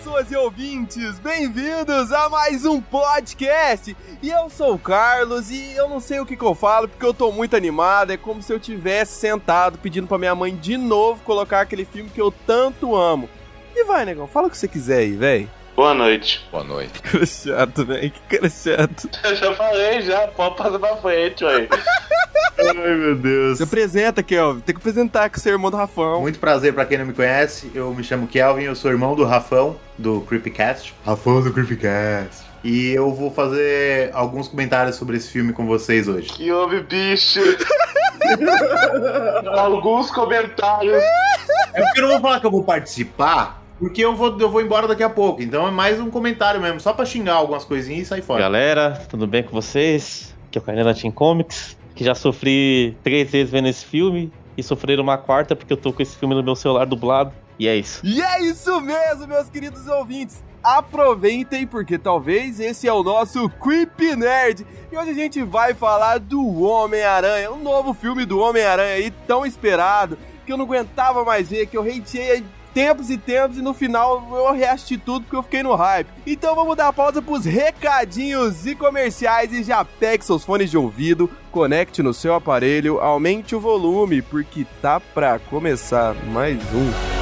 pessoas e ouvintes! Bem-vindos a mais um podcast! E eu sou o Carlos e eu não sei o que, que eu falo porque eu tô muito animado. É como se eu tivesse sentado pedindo pra minha mãe de novo colocar aquele filme que eu tanto amo. E vai, negão, fala o que você quiser aí, véi. Boa noite. Boa noite. Cara chato, velho. Que cara chato. Eu já falei, já. Pode passar pra frente, ué. Ai, meu Deus. Se apresenta, Kelvin. Tem que apresentar que você é irmão do Rafão. Muito prazer pra quem não me conhece. Eu me chamo Kelvin, eu sou irmão do Rafão, do Creepycast. Rafão do Creepycast. E eu vou fazer alguns comentários sobre esse filme com vocês hoje. Que houve, bicho? Alguns comentários. É porque eu não vou falar que eu vou participar, porque eu vou, eu vou embora daqui a pouco. Então é mais um comentário mesmo, só pra xingar algumas coisinhas e sair fora. Galera, tudo bem com vocês? Aqui é o Canela Team Comics, que já sofri três vezes vendo esse filme e sofrer uma quarta porque eu tô com esse filme no meu celular dublado. E é isso. E é isso mesmo, meus queridos ouvintes. Aproveitem porque talvez esse é o nosso Creepy Nerd. E hoje a gente vai falar do Homem-Aranha, um novo filme do Homem-Aranha aí tão esperado, que eu não aguentava mais ver, que eu hateei tempos e tempos e no final eu reassisti tudo porque eu fiquei no hype. Então vamos dar pausa pros recadinhos e comerciais e já pegue seus fones de ouvido, conecte no seu aparelho, aumente o volume porque tá pra começar mais um.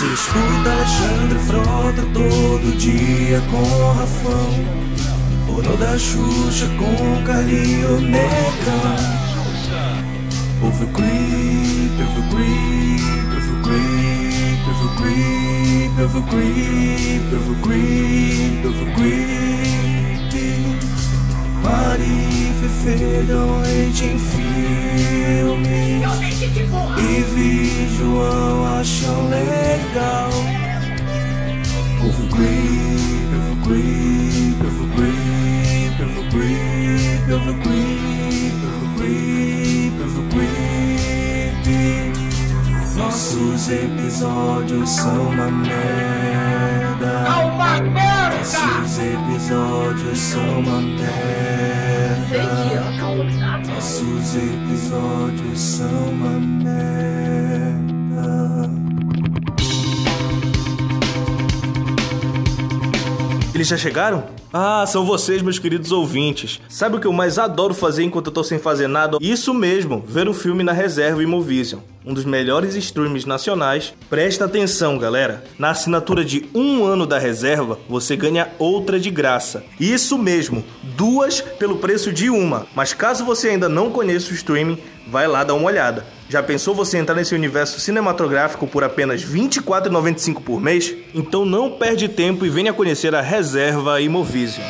Você escuta Alexandre Frota todo dia com Rafão. Porno da Xuxa com Carinho Neca Ouve o creep, ouve o creep, ouve o creep, ouve o creep, ouve o creep, ouve o creep, ouve o creep Mari Fefelhão em filmes E vi João acham legal. O creep, o creep, o creep, o creep, o creep, o creep, o creep Nossos episódios são uma merda nossos episódios são uma merda. Nossos episódios são uma merda. Eles já chegaram? Ah, são vocês, meus queridos ouvintes. Sabe o que eu mais adoro fazer enquanto eu tô sem fazer nada? Isso mesmo, ver um filme na reserva Imovision. Um dos melhores streams nacionais. Presta atenção, galera. Na assinatura de um ano da reserva, você ganha outra de graça. Isso mesmo, duas pelo preço de uma. Mas caso você ainda não conheça o streaming, vai lá dar uma olhada. Já pensou você entrar nesse universo cinematográfico por apenas R$ 24,95 por mês? Então não perde tempo e venha conhecer a reserva Imovision.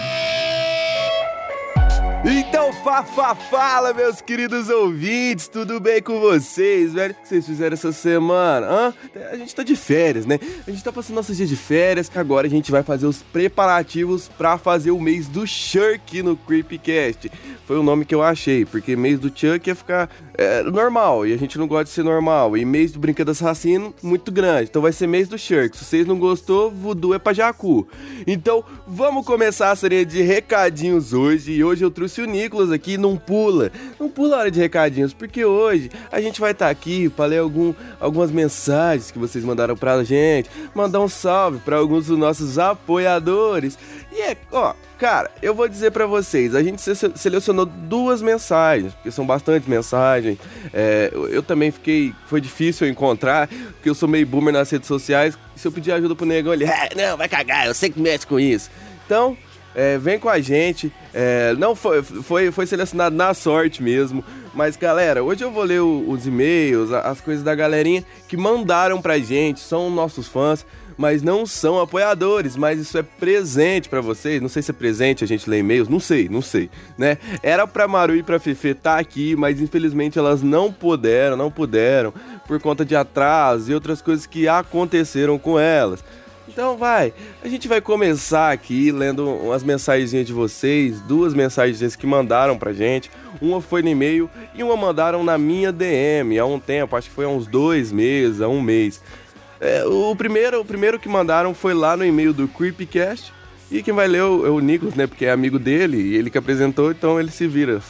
Então, fa, fa, fala, meus queridos ouvintes, tudo bem com vocês, velho? O que vocês fizeram essa semana? Hã? A gente tá de férias, né? A gente tá passando nossos dias de férias, agora a gente vai fazer os preparativos para fazer o mês do Shirk no Creepcast. Foi o nome que eu achei, porque mês do Chuck ia ficar é, normal, e a gente não gosta de ser normal. E mês do Brinquedo Assassino, muito grande. Então vai ser mês do Shirk. Se vocês não gostou, voodoo é pra Jacu. Então, vamos começar a série de recadinhos hoje. E hoje eu trouxe o Nicolas aqui, não pula. Não pula a hora de recadinhos, porque hoje a gente vai estar tá aqui para ler algum, algumas mensagens que vocês mandaram pra gente. Mandar um salve para alguns dos nossos apoiadores. E é, ó, cara, eu vou dizer para vocês, a gente selecionou duas mensagens, porque são bastante mensagens. É, eu também fiquei, foi difícil encontrar, porque eu sou meio boomer nas redes sociais. Se eu pedir ajuda pro negão, ele, é, não, vai cagar, eu sei que mexe com isso. Então, é, vem com a gente. É, não foi, foi, foi selecionado na sorte mesmo. Mas galera, hoje eu vou ler o, os e-mails, as coisas da galerinha que mandaram pra gente, são nossos fãs mas não são apoiadores, mas isso é presente para vocês. Não sei se é presente a gente ler e-mails, não sei, não sei, né? Era pra Maru e pra Fefe estar tá aqui, mas infelizmente elas não puderam, não puderam, por conta de atraso e outras coisas que aconteceram com elas. Então vai, a gente vai começar aqui lendo umas mensagens de vocês, duas mensagens que mandaram pra gente. Uma foi no e-mail e uma mandaram na minha DM há um tempo, acho que foi há uns dois meses, há um mês. É, o, primeiro, o primeiro que mandaram foi lá no e-mail do Creepycast. E quem vai ler é o, é o Nicolas, né? Porque é amigo dele e ele que apresentou, então ele se vira.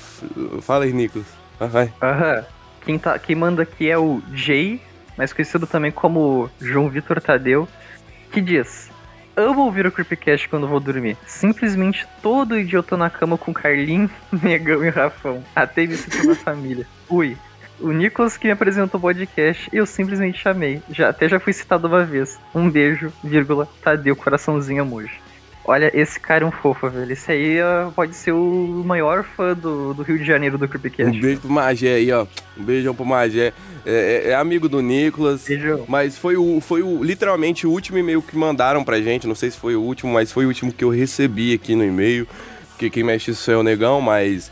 Fala aí, Nicolas. Ah, vai. Aham. Quem, tá, quem manda aqui é o Jay, mais conhecido também como João Vitor Tadeu, que diz: Amo ouvir o Creepcast quando vou dormir. Simplesmente todo dia eu tô na cama com Carlinho, Negão e Rafão. Até me sinto na família. Ui. O Nicolas que me apresentou o podcast, eu simplesmente chamei. Já, até já fui citado uma vez. Um beijo, vírgula, Tadeu, coraçãozinho emoji. Olha, esse cara é um fofo, velho. Esse aí ó, pode ser o maior fã do, do Rio de Janeiro do Creepcast. Um beijo pro Magé aí, ó. Um beijão pro Magé. É, é- é amigo do Nicolas. Beijão. Mas foi o, foi o literalmente o último e-mail que mandaram pra gente. Não sei se foi o último, mas foi o último que eu recebi aqui no e-mail. Porque quem mexe isso é o negão, mas.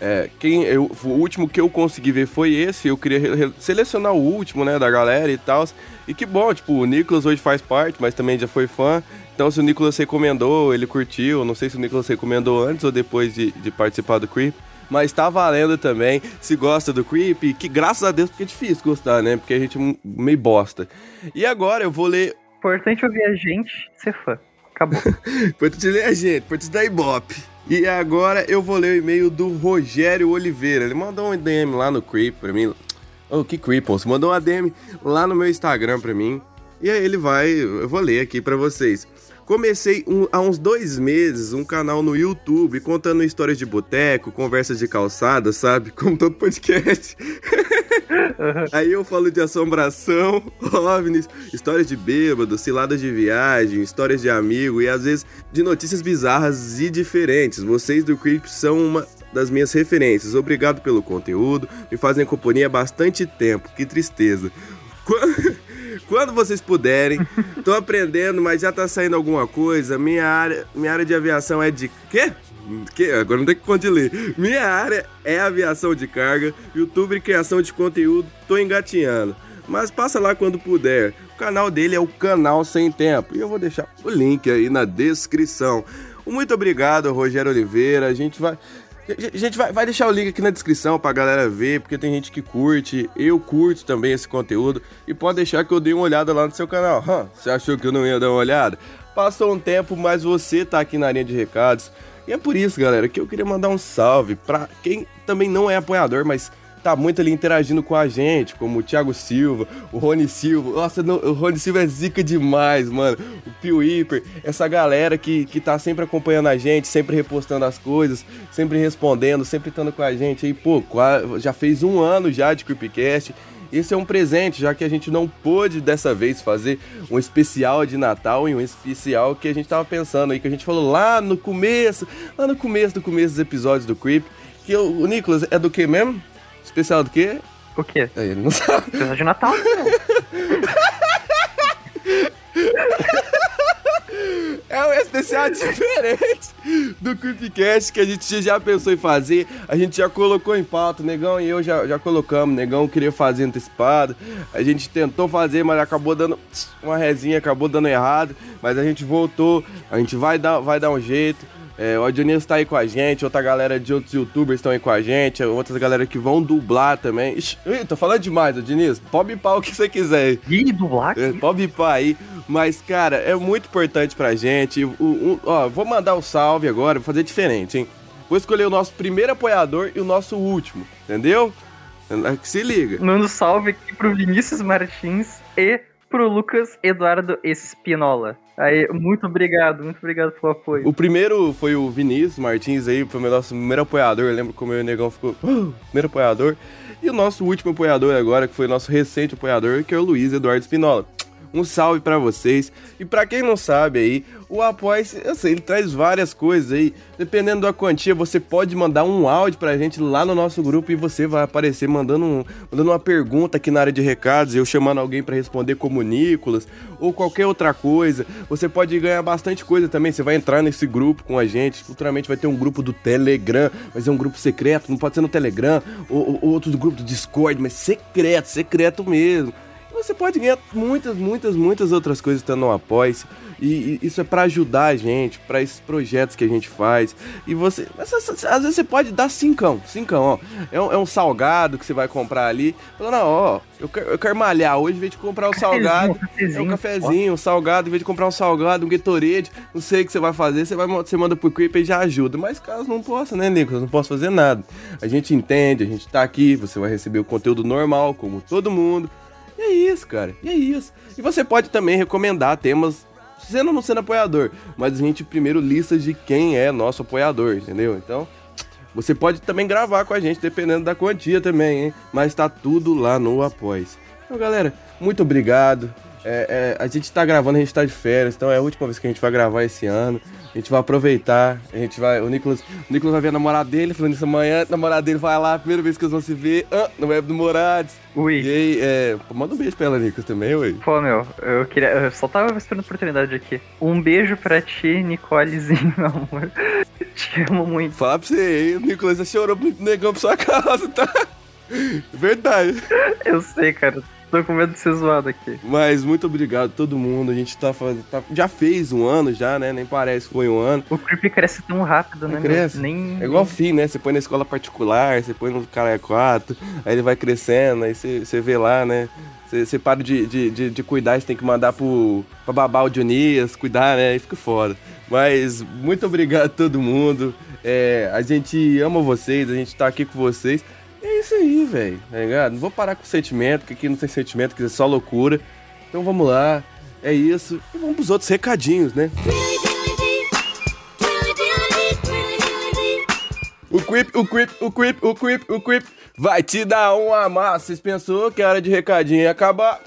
É, quem, eu, o último que eu consegui ver foi esse. Eu queria selecionar o último, né, da galera e tal. E que bom, tipo, o Nicolas hoje faz parte, mas também já foi fã. Então, se o Nicolas recomendou, ele curtiu. Não sei se o Nicolas recomendou antes ou depois de, de participar do Creep. Mas tá valendo também. Se gosta do Creep, que graças a Deus, porque é difícil gostar, né? Porque a gente é meio bosta. E agora eu vou ler. Importante ouvir a gente ser fã. Acabou. Importante ler a gente, importante dar ibope. E agora eu vou ler o e-mail do Rogério Oliveira. Ele mandou um DM lá no Creep pra mim. Oh, que Creep, Você mandou um ADM lá no meu Instagram pra mim. E aí ele vai, eu vou ler aqui pra vocês. Comecei um- há uns dois meses um canal no YouTube contando histórias de boteco, conversas de calçada, sabe? Como todo podcast. Aí eu falo de assombração, ovnis, histórias de bêbado, ciladas de viagem, histórias de amigo e às vezes de notícias bizarras e diferentes. Vocês do Creep são uma das minhas referências. Obrigado pelo conteúdo, me fazem companhia há bastante tempo. Que tristeza. Quan- Quando vocês puderem, tô aprendendo, mas já tá saindo alguma coisa. Minha área, minha área de aviação é de quê? Que? Agora não tem que ler. Minha área é aviação de carga, YouTube e criação de conteúdo, tô engatinhando. Mas passa lá quando puder. O canal dele é o Canal Sem Tempo. E eu vou deixar o link aí na descrição. Muito obrigado, Rogério Oliveira. A gente vai. Gente vai, vai deixar o link aqui na descrição pra galera ver, porque tem gente que curte, eu curto também esse conteúdo, e pode deixar que eu dei uma olhada lá no seu canal. Hã, você achou que eu não ia dar uma olhada? Passou um tempo, mas você tá aqui na linha de recados. E é por isso, galera, que eu queria mandar um salve pra quem também não é apoiador, mas tá muito ali interagindo com a gente, como o Thiago Silva, o Rony Silva. Nossa, não, o Rony Silva é zica demais, mano. O Pio Hiper, essa galera que, que tá sempre acompanhando a gente, sempre repostando as coisas, sempre respondendo, sempre estando com a gente aí. Pô, já fez um ano já de Creepcast. Esse é um presente, já que a gente não pôde dessa vez fazer um especial de Natal e um especial que a gente tava pensando aí, que a gente falou lá no começo, lá no começo do começo dos episódios do Creep. Que o, o Nicolas é do que mesmo? Especial do quê? O quê? Aí, ele não sabe. Precisa de Natal? Não. É um especial diferente do Creepcast que a gente já pensou em fazer. A gente já colocou em pauta. Negão e eu já, já colocamos. Negão queria fazer antecipado. A gente tentou fazer, mas acabou dando uma resinha, acabou dando errado. Mas a gente voltou. A gente vai dar, vai dar um jeito. É, o Dionísio tá aí com a gente, outra galera de outros youtubers estão aí com a gente, outras galera que vão dublar também. Ixi, ih, tô falando demais, Dionísio. Pode bipar o que você quiser. Ih, dublar? É, pode bipar aí. Mas, cara, é muito importante pra gente. O, o- ó, vou mandar um salve agora, vou fazer diferente, hein? Vou escolher o nosso primeiro apoiador e o nosso último, entendeu? Se liga. Mando salve aqui pro Vinícius Martins e pro Lucas Eduardo Espinola. Aí, muito obrigado, muito obrigado pelo apoio. O primeiro foi o Vinícius Martins aí, foi o nosso primeiro apoiador. Eu lembro como o Negão ficou. "Ah, primeiro apoiador. E o nosso último apoiador agora, que foi o nosso recente apoiador, que é o Luiz Eduardo Espinola. Um salve pra vocês. E pra quem não sabe aí, o apoia, eu sei, ele traz várias coisas aí. Dependendo da quantia, você pode mandar um áudio pra gente lá no nosso grupo e você vai aparecer mandando, um- mandando uma pergunta aqui na área de recados, eu chamando alguém pra responder como Nicolas ou qualquer outra coisa. Você pode ganhar bastante coisa também. Você vai entrar nesse grupo com a gente. Futuramente vai ter um grupo do Telegram, mas é um grupo secreto, não pode ser no Telegram ou, ou outro grupo do Discord, mas secreto, secreto mesmo. Você pode ganhar muitas, muitas, muitas outras coisas estando no Apoia-se. E, e isso é pra ajudar a gente, pra esses projetos que a gente faz. E você. mas, às vezes você pode dar cincão, cincão, ó. É um, é um salgado que você vai comprar ali. Falando, não, ó, eu quero, eu quero malhar hoje, em vez de comprar um salgado. É um cafezinho, um salgado, em vez de comprar um salgado, um Gatorade, não sei o que você vai fazer, você, vai, você manda pro Creep e já ajuda. Mas caso não possa, né, Nicolas? Não posso fazer nada. A gente entende, a gente tá aqui, você vai receber o conteúdo normal, como todo mundo. E é isso, cara. E é isso. E você pode também recomendar temas, sendo ou não sendo apoiador, mas a gente primeiro lista de quem é nosso apoiador, entendeu? Então, você pode também gravar com a gente, dependendo da quantia também, hein? Mas tá tudo lá no Após. Então, galera, muito obrigado. É, é, a gente tá gravando, a gente tá de férias, então é a última vez que a gente vai gravar esse ano. A gente vai aproveitar, a gente vai. O Nicolas, o Nicolas vai ver a namorada dele, falando isso amanhã, a namorada dele vai lá, primeira vez que eles vão se ver, ah, no web do Morades. Ui. E aí, é, manda um beijo pra ela, Nicolas, também, ué. Pô, meu, eu queria. Eu só tava esperando a oportunidade aqui. Um beijo pra ti, Nicolezinho, meu amor. Te amo muito. Falar pra você, o Nicolas já chorou muito negão pra sua casa, tá? Verdade. Eu sei, cara. Tô com medo de ser zoado aqui. Mas muito obrigado a todo mundo. A gente tá fazendo. tá- já fez um ano já, né? Nem parece que foi um ano. O creep cresce tão rápido, né? meu? Cresce. Nem. É igual fim, né? Você põe na escola particular, você põe no cara 4, aí ele vai crescendo, aí você, você vê lá, né? Você, você para de, de, de, de cuidar, você tem que mandar pro, pra babar o Dionias, cuidar, né? Aí fica foda. Mas muito obrigado a todo mundo. É, a gente ama vocês, a gente tá aqui com vocês. É isso aí, velho, tá ligado? Não vou parar com sentimento, porque aqui não tem sentimento, que é só loucura. Então vamos lá, é isso. E vamos pros outros recadinhos, né? O Creep, o Creep, o Creep, o Creep, o Creep vai te dar uma massa. Vocês pensou que a hora de recadinho ia acabar?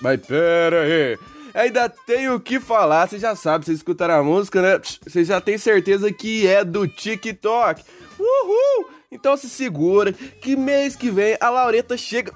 Mas pera aí. Ainda tem o que falar, vocês já sabem, vocês escutaram a música, né? Pss, Vocês já têm certeza que é do TikTok. Uhul! Então se segura, que mês que vem a Laureta chega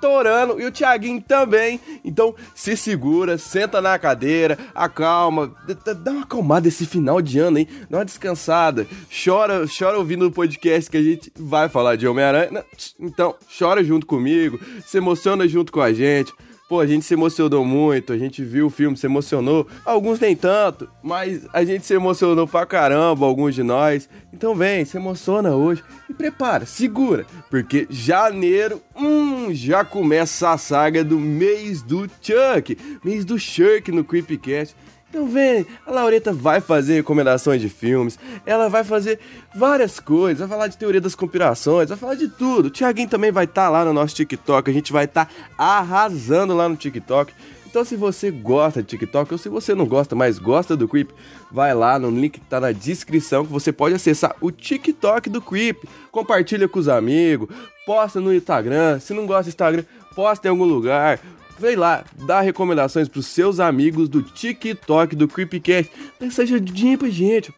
torando e o Thiaguinho também. Então se segura, senta na cadeira, acalma, dá uma acalmada esse final de ano, hein? Dá uma descansada. Chora, chora ouvindo o podcast que a gente vai falar de Homem-Aranha. Então, chora junto comigo, se emociona junto com a gente. Pô, a gente se emocionou muito, a gente viu o filme, se emocionou. Alguns nem tanto, mas a gente se emocionou pra caramba, alguns de nós. Então vem, se emociona hoje e prepara, segura, porque janeiro, hum, já começa a saga do mês do Chuck, mês do Shirk no Creepcast. Então vem, a Laureta vai fazer recomendações de filmes, ela vai fazer várias coisas, vai falar de teoria das conspirações, vai falar de tudo. O Thiaguinho também vai estar lá no nosso TikTok, a gente vai estar arrasando lá no TikTok. Então se você gosta de TikTok ou se você não gosta, mas gosta do Creep, vai lá no link que tá na descrição que você pode acessar o TikTok do Creep. Compartilha com os amigos, posta no Instagram, se não gosta do Instagram, posta em algum lugar. Vem lá, dá recomendações pros seus amigos do TikTok do Creepcast. Essa ajudinha pra gente.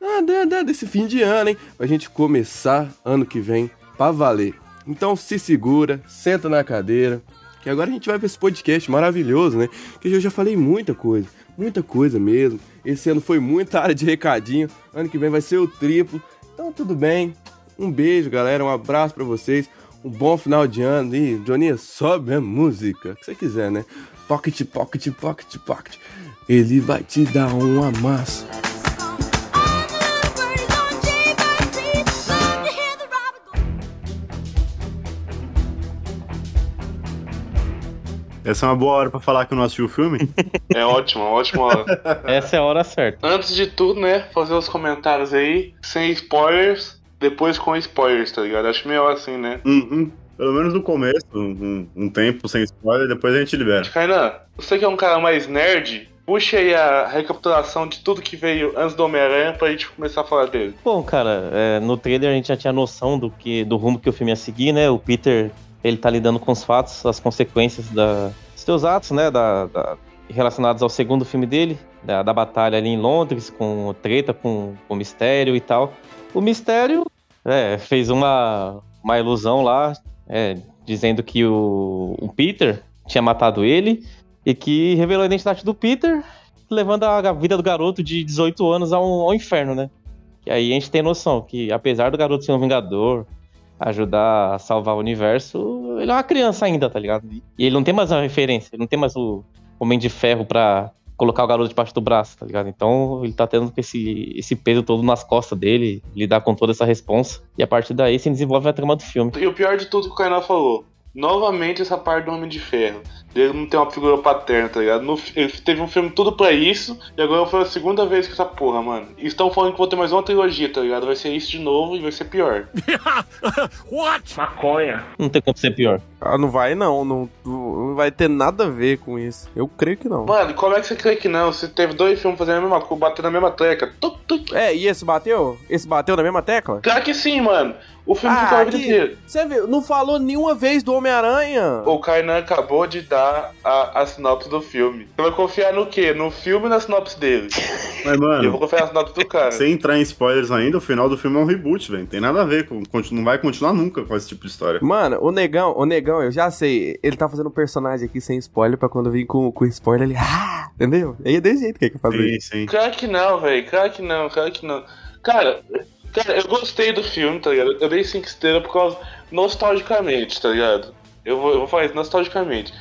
Ah, dá, dá, desse fim de ano, hein? Pra gente começar ano que vem pra valer. Então se segura, senta na cadeira, que agora a gente vai ver esse podcast maravilhoso, né? Que eu já falei muita coisa, muita coisa mesmo. Esse ano foi muita área de recadinho, ano que vem vai ser o triplo. Então tudo bem. Um beijo, galera, um abraço pra vocês. Um bom final de ano. E, Johnny, sobe a música. O que você quiser, né? Pocket, pocket, pocket, pocket. Ele vai te dar um amasso. Essa é uma boa hora pra falar que eu não assisti o filme. É ótimo, ótima hora. Essa é a hora certa. Antes de tudo, né, fazer os comentários aí, sem spoilers, depois com spoilers, tá ligado? Acho meio assim, né? Uhum. Pelo menos no começo, um, um tempo sem spoiler, depois a gente libera. Kainan, você que é um cara mais nerd, puxa aí a recapitulação de tudo que veio antes do Homem-Aranha pra gente começar a falar dele. Bom, cara, é, no trailer a gente já tinha noção do que do rumo que o filme ia seguir, né? O Peter, ele tá lidando com os fatos, as consequências da, dos seus atos, né? Da, da- relacionados ao segundo filme dele, da, da batalha ali em Londres, com treta com o Mistério e tal. O Mistério é, fez uma, uma ilusão lá, é, dizendo que o, o Peter tinha matado ele e que revelou a identidade do Peter, levando a vida do garoto de 18 anos ao, ao inferno, né? E aí a gente tem noção que, apesar do garoto ser um vingador, ajudar a salvar o universo, ele é uma criança ainda, tá ligado? E ele não tem mais uma referência, ele não tem mais o Homem de Ferro pra colocar o garoto debaixo do braço, tá ligado? Então ele tá tendo esse, esse peso todo nas costas dele, lidar com toda essa responsa. E a partir daí se desenvolve a trama do filme. E o pior de tudo que o Kainá falou, novamente essa parte do Homem de Ferro. Ele não tem uma figura paterna, tá ligado? No, ele teve um filme tudo pra isso, e agora foi a segunda vez que essa porra, mano. E estão falando que vou ter mais uma trilogia, tá ligado? Vai ser isso de novo e vai ser pior. Maconha. Não tem como ser pior. Ah, não vai não, não, não vai ter nada a ver com isso. Eu creio que não. Mano, como é que você crê que não? Você teve dois filmes fazendo a mesma coisa, batendo na mesma tecla. Tuc, tuc. É, e esse bateu? Esse bateu na mesma tecla? Claro que sim, mano. O filme ficou a vida inteira. Você viu, não falou nenhuma vez do Homem-Aranha. O Kainan acabou de dar a, a sinopse do filme. Você vai confiar no quê? No filme e na sinopse dele? Mas, Eu vou mano, confiar na sinopse do cara. sem entrar em spoilers ainda, o final do filme é um reboot, velho. Tem nada a ver com. Não vai continuar nunca com esse tipo de história. Mano, o negão, o negão, eu já sei. Ele tá fazendo um personagem aqui sem spoiler pra quando vir com, com spoiler ele. Ah! Entendeu? Aí é desse jeito que ele quer fazer. Sim, sim. Claro que não, velho. Claro que não, claro que não. Cara, cara, eu gostei do filme, tá ligado? Eu dei 5 estrelas por causa. nostalgicamente, tá ligado? Eu vou, eu vou falar isso nostalgicamente.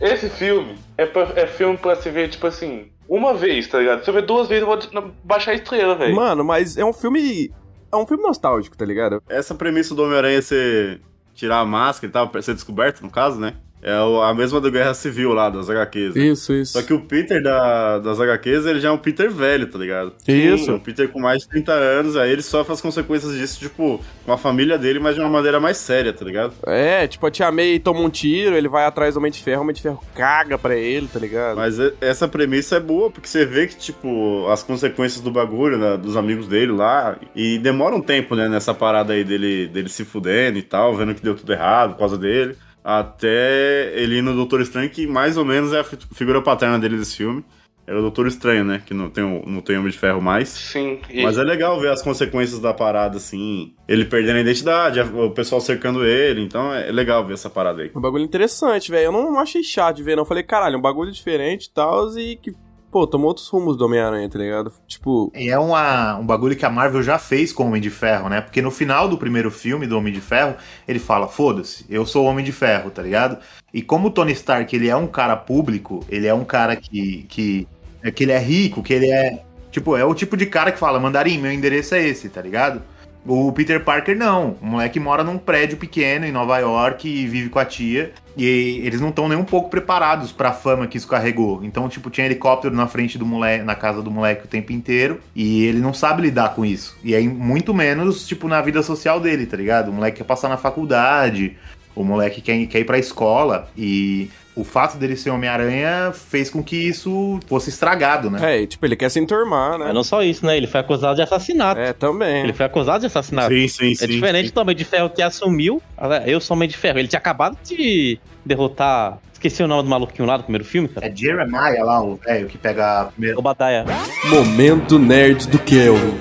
Esse filme é, pra- é filme pra se ver, tipo assim, uma vez, tá ligado? Se eu ver duas vezes, eu vou baixar a estrela, velho. Mano, mas é um filme. É um filme nostálgico, tá ligado? Essa premissa do Homem-Aranha ser tirar a máscara e tal, pra ser descoberto, no caso, né? É a mesma do Guerra Civil lá, das HQs. né? Isso, isso. Só que o Peter da- das HQs, ele já é um Peter velho, tá ligado? Isso. Um Peter com mais de 30 anos, aí ele sofre as consequências disso, tipo, com a família dele, mas de uma maneira mais séria, tá ligado? É, tipo, a Tia May toma um tiro, ele vai atrás do Homem de Ferro, o Homem de Ferro caga pra ele, tá ligado? Mas essa premissa é boa, porque você vê que, tipo, as consequências do bagulho, né, dos amigos dele lá, e demora um tempo, né, nessa parada aí dele, dele se fudendo e tal, vendo que deu tudo errado por causa dele, até ele ir no Doutor Estranho, que mais ou menos é a fi- figura paterna dele desse filme. É o Doutor Estranho, né, que não tem, o- não tem Homem de Ferro mais. Sim. E, Mas é legal ver as consequências da parada, assim, ele perdendo a identidade, o pessoal cercando ele, então é legal ver essa parada aí. Um bagulho interessante, velho. Eu não, não achei chato de ver, não. Eu falei, caralho, um bagulho diferente e tal, e que, pô, tomou outros rumos do Homem-Aranha, tá ligado? Tipo, E é uma, um bagulho que a Marvel já fez com o Homem de Ferro, né? Porque no final do primeiro filme do Homem de Ferro, ele fala: foda-se, eu sou o Homem de Ferro, tá ligado? E como o Tony Stark ele é um cara público, ele é um cara que, que, é, que ele é rico, que ele é. Tipo, é o tipo de cara que fala: Mandarim, meu endereço é esse, tá ligado? O Peter Parker não. O moleque mora num prédio pequeno em Nova York e vive com a tia. E eles não estão nem um pouco preparados pra fama que isso carregou. Então, tipo, tinha helicóptero na frente do moleque, na casa do moleque o tempo inteiro. E ele não sabe lidar com isso. E aí, muito menos, tipo, na vida social dele, tá ligado? O moleque quer passar na faculdade. O moleque quer, quer ir pra escola. E o fato dele ser Homem-Aranha fez com que isso fosse estragado, né? é, tipo, ele quer se enturmar, né? Mas não só isso, né? Ele foi acusado de assassinato. É, também. Ele foi acusado de assassinato. Sim, sim, sim. É diferente sim. do Homem de Ferro que assumiu. Eu sou Homem de Ferro. Ele tinha acabado de derrotar. Esqueci o nome do maluquinho lá do primeiro filme, cara. É Jeremiah lá, o velho que pega a primeira. Obadiah. Momento nerd do Kelvin.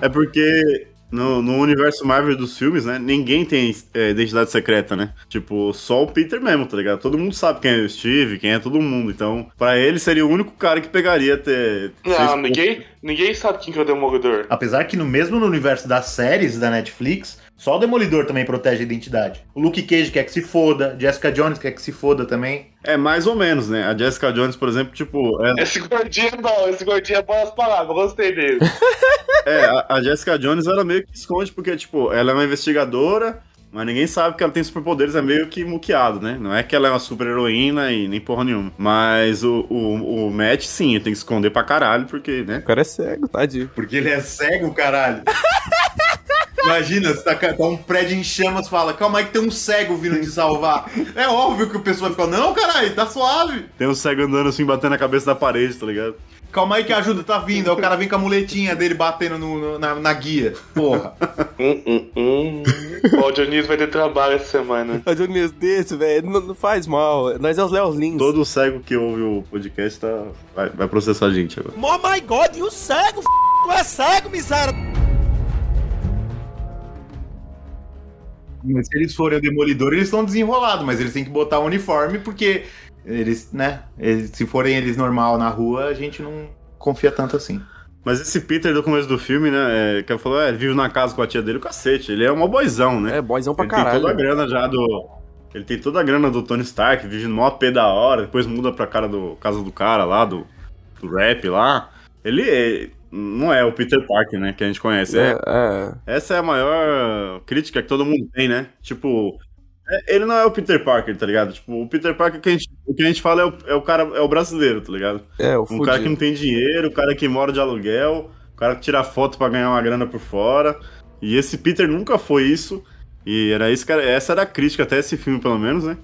É porque no, no universo Marvel dos filmes, né? Ninguém tem é, identidade secreta, né? Tipo, só o Peter mesmo, tá ligado? Todo mundo sabe quem é o Steve, quem é todo mundo. Então, pra ele seria o único cara que pegaria ter. não, ninguém, ninguém sabe quem que é o Demolidor. Apesar que no mesmo no universo das séries da Netflix, só o Demolidor também protege a identidade. O Luke Cage quer que se foda, Jessica Jones quer que se foda também. É mais ou menos, né? A Jessica Jones, por exemplo, tipo. É, Esse gordinho é bom, esse gordinho é bom as palavras, gostei dele. é, a, a Jessica Jones, ela meio que esconde, porque, tipo, ela é uma investigadora. Mas ninguém sabe que ela tem superpoderes, é meio que muqueado, né? Não é que ela é uma super heroína e nem porra nenhuma. Mas o, o, o Matt, sim, ele tem que esconder pra caralho, porque, né? O cara é cego, tadinho. Porque ele é cego, caralho. Imagina, você tá, tá um prédio em chamas fala, calma aí que tem um cego vindo te salvar. É óbvio que o pessoal vai ficar, não, caralho, tá suave. Tem um cego andando assim, batendo a cabeça na parede, tá ligado? Calma aí que a ajuda tá vindo. Aí o cara vem com a muletinha dele batendo no- no- na, na guia. Porra. hum, hum, hum. Ó, o Dionísio vai ter trabalho essa semana. A Jones desse, velho, não, não faz mal. Nós é os Leos Lins. Todo cego que ouve o podcast tá, vai, vai processar a gente agora. Oh my god, e o cego, f... tu é cego, miséria. Mas se eles forem o demolidor, eles estão desenrolados, mas eles têm que botar o uniforme porque eles, né? eles- se forem eles normal na rua, a gente não confia tanto assim. Mas esse Peter do começo do filme, né? É, que falou, é, vive na casa com a tia dele, o cacete. Ele é uma boizão, né? É, boizão pra ele caralho. tem toda a grana já do. Ele tem toda a grana do Tony Stark, vive no maior P da hora, depois muda pra cara do casa do cara lá, do, do rap lá. Ele é- não é o Peter Parker, né? Que a gente conhece. É, É, é. essa é a maior crítica que todo mundo tem, né? Tipo, é- ele não é o Peter Parker, tá ligado? Tipo, o Peter Parker que a gente, o que a gente fala é o, é o cara, é o brasileiro, tá ligado? É, o Um cara que fudido. não tem dinheiro, o cara que mora de aluguel, o cara que tira foto pra ganhar uma grana por fora. E esse Peter nunca foi isso. E era isso, cara. Essa era a crítica até esse filme, pelo menos, né?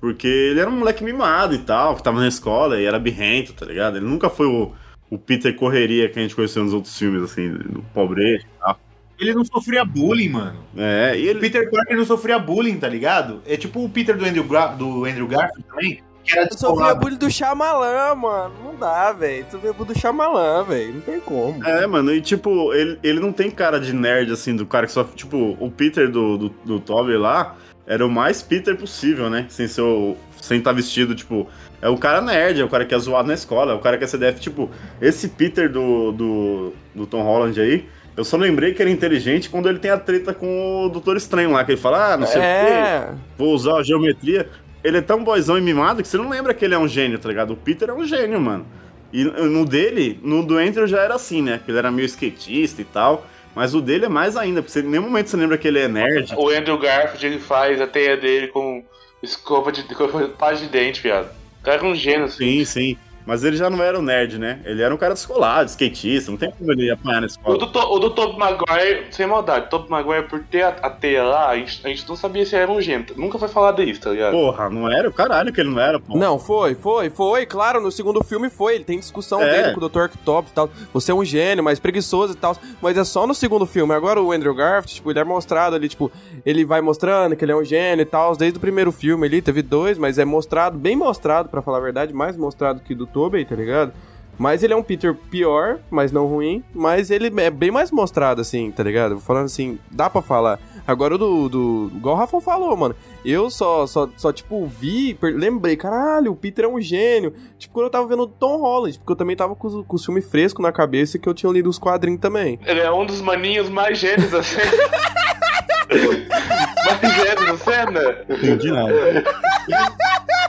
Porque ele era um moleque mimado e tal, que tava na escola e era birrento, tá ligado? Ele nunca foi o, o Peter correria que a gente conheceu nos outros filmes, assim, do pobreza e tal. Ele não sofria bullying, mano. É, e O ele. Peter Parker não sofria bullying, tá ligado? É tipo o Peter do Andrew, Gra- do Andrew Garfield também, que era Eu sofria descolado. bullying do Shyamalan, mano. Não dá, velho. Tu vê bullying do Shyamalan, velho. Não tem como. É, mano, e tipo, ele, ele não tem cara de nerd, assim, do cara que só. Tipo, o Peter do, do, do Tobey lá era o mais Peter possível, né? Sem ser o. Sem estar vestido, tipo. É o cara nerd, é o cara que é zoado na escola, é o cara que é CDF. Tipo, esse Peter do, do, do Tom Holland aí, eu só lembrei que ele é inteligente quando ele tem a treta com o Doutor Estranho lá, que ele fala, ah, não sei o quê, É. vou usar a geometria. Ele é tão boizão e mimado que você não lembra que ele é um gênio, tá ligado? O Peter é um gênio, mano. E no dele, no do Andrew já era assim, né? Que ele era meio skatista e tal. Mas o dele é mais ainda, porque você, em nenhum momento você lembra que ele é nerd. O Andrew Garfield ele faz a teia dele com escova de, com de dente, viado. Cara é um gênio, assim. Sim, sim. Mas ele já não era um nerd, né? Ele era um cara descolado, skatista, não tem como ele apanhar na O escola. do, o do Tobey Maguire, sem maldade, o Tobey Maguire, por ter a, a teia lá, a gente, a gente não sabia se era um gênio. Nunca foi falado isso, tá ligado? Porra, não era o caralho que ele não era, pô. Não, foi, foi, foi, claro, no segundo filme foi, ele tem discussão É. dele com o Dr. Octopus e tal, você é um gênio, mas preguiçoso e tal, mas é só no segundo filme, agora o Andrew Garfield, tipo, ele é mostrado ali, tipo, ele vai mostrando que ele é um gênio e tal, desde o primeiro filme ali, teve dois, mas é mostrado, bem mostrado, pra falar a verdade, mais mostrado que do Tobey, tá ligado? Mas ele é um Peter pior, mas não ruim. Mas ele é bem mais mostrado, assim, tá ligado? Falando assim, dá pra falar. Agora o do. do igual o Rafa falou, mano. Eu só, só, só tipo, vi, lembrei, caralho, o Peter é um gênio. Tipo, quando eu tava vendo o Tom Holland, porque eu também tava com, os- com o filme fresco na cabeça que eu tinha lido os quadrinhos também. Ele é um dos maninhos mais gênios da cena. mais gênios da cena. Entendi nada.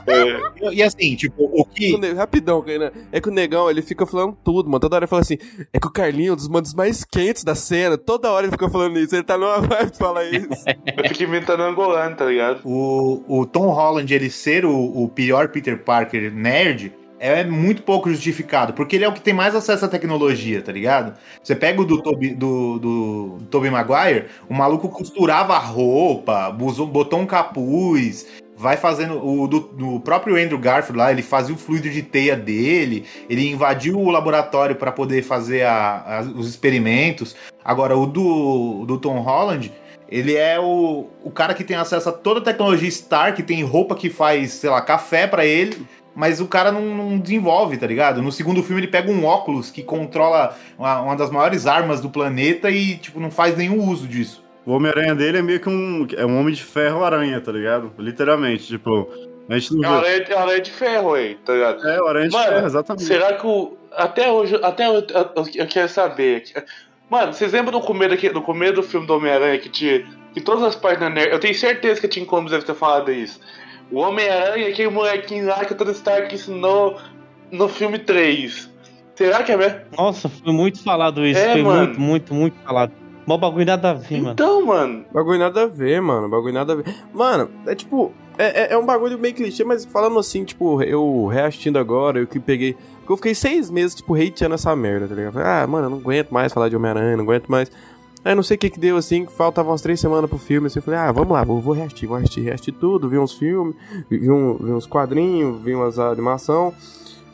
E assim, tipo, o que. O ne- Rapidão, né? É que o negão, ele fica falando tudo, mano. Toda hora ele fala assim: é que o Carlinho é um dos manos mais quentes da cena. Toda hora ele fica falando isso. Ele tá numa vibe de falar isso. Eu fico inventando angolano, tá ligado? O, o Tom Holland ele ser o, o pior Peter Parker nerd é muito pouco justificado, porque ele é o que tem mais acesso à tecnologia, tá ligado? Você pega o do Tobey do, do, Tobey Maguire, o maluco costurava a roupa, botou um capuz, vai fazendo. O do, do próprio Andrew Garfield lá, ele fazia o fluido de teia dele, ele invadiu o laboratório para poder fazer a- a- os experimentos. Agora, o do, do Tom Holland, ele é o, o cara que tem acesso a toda a tecnologia Stark, tem roupa que faz, sei lá, café pra ele, mas o cara não, não desenvolve, tá ligado? No segundo filme ele pega um óculos que controla uma, uma das maiores armas do planeta e, tipo, não faz nenhum uso disso. O Homem-Aranha dele é meio que um. É um homem de ferro aranha, tá ligado? Literalmente, tipo. A gente É não vê. aranha, é uma aranha de ferro aí, tá ligado? É, o aranha de Mano, ferro, exatamente. Será que o. Até hoje, até hoje eu, eu- eu quero saber. Mano, vocês lembram do começo, aqui, do começo do filme do Homem-Aranha que tinha. Que todas as partes da nerd. Eu tenho certeza que a Tim Combs deve ter falado isso. O Homem-Aranha, aquele molequinho lá que o Tony Stark ensinou no filme 3. Será que é mesmo? Nossa, foi muito falado isso. É, foi mano. muito, muito, muito falado. Mó bagulho nada a ver, mano. Então, mano. Bagulho nada a ver, mano. Bagulho nada a ver. Mano, é tipo. É, é- é um bagulho meio clichê, mas falando assim, tipo, eu reassistindo agora, eu que peguei. Porque eu fiquei seis meses, tipo, hateando essa merda, tá ligado? Ah, mano, eu não aguento mais falar de Homem-Aranha, não aguento mais. Aí não sei o que que deu, assim, que faltavam umas três semanas pro filme, assim, eu falei, ah, vamos lá, vou, vou reassistir, vou reassistir, reassistir tudo, vi uns filmes, vi, vi um- vi uns quadrinhos, vi umas animação.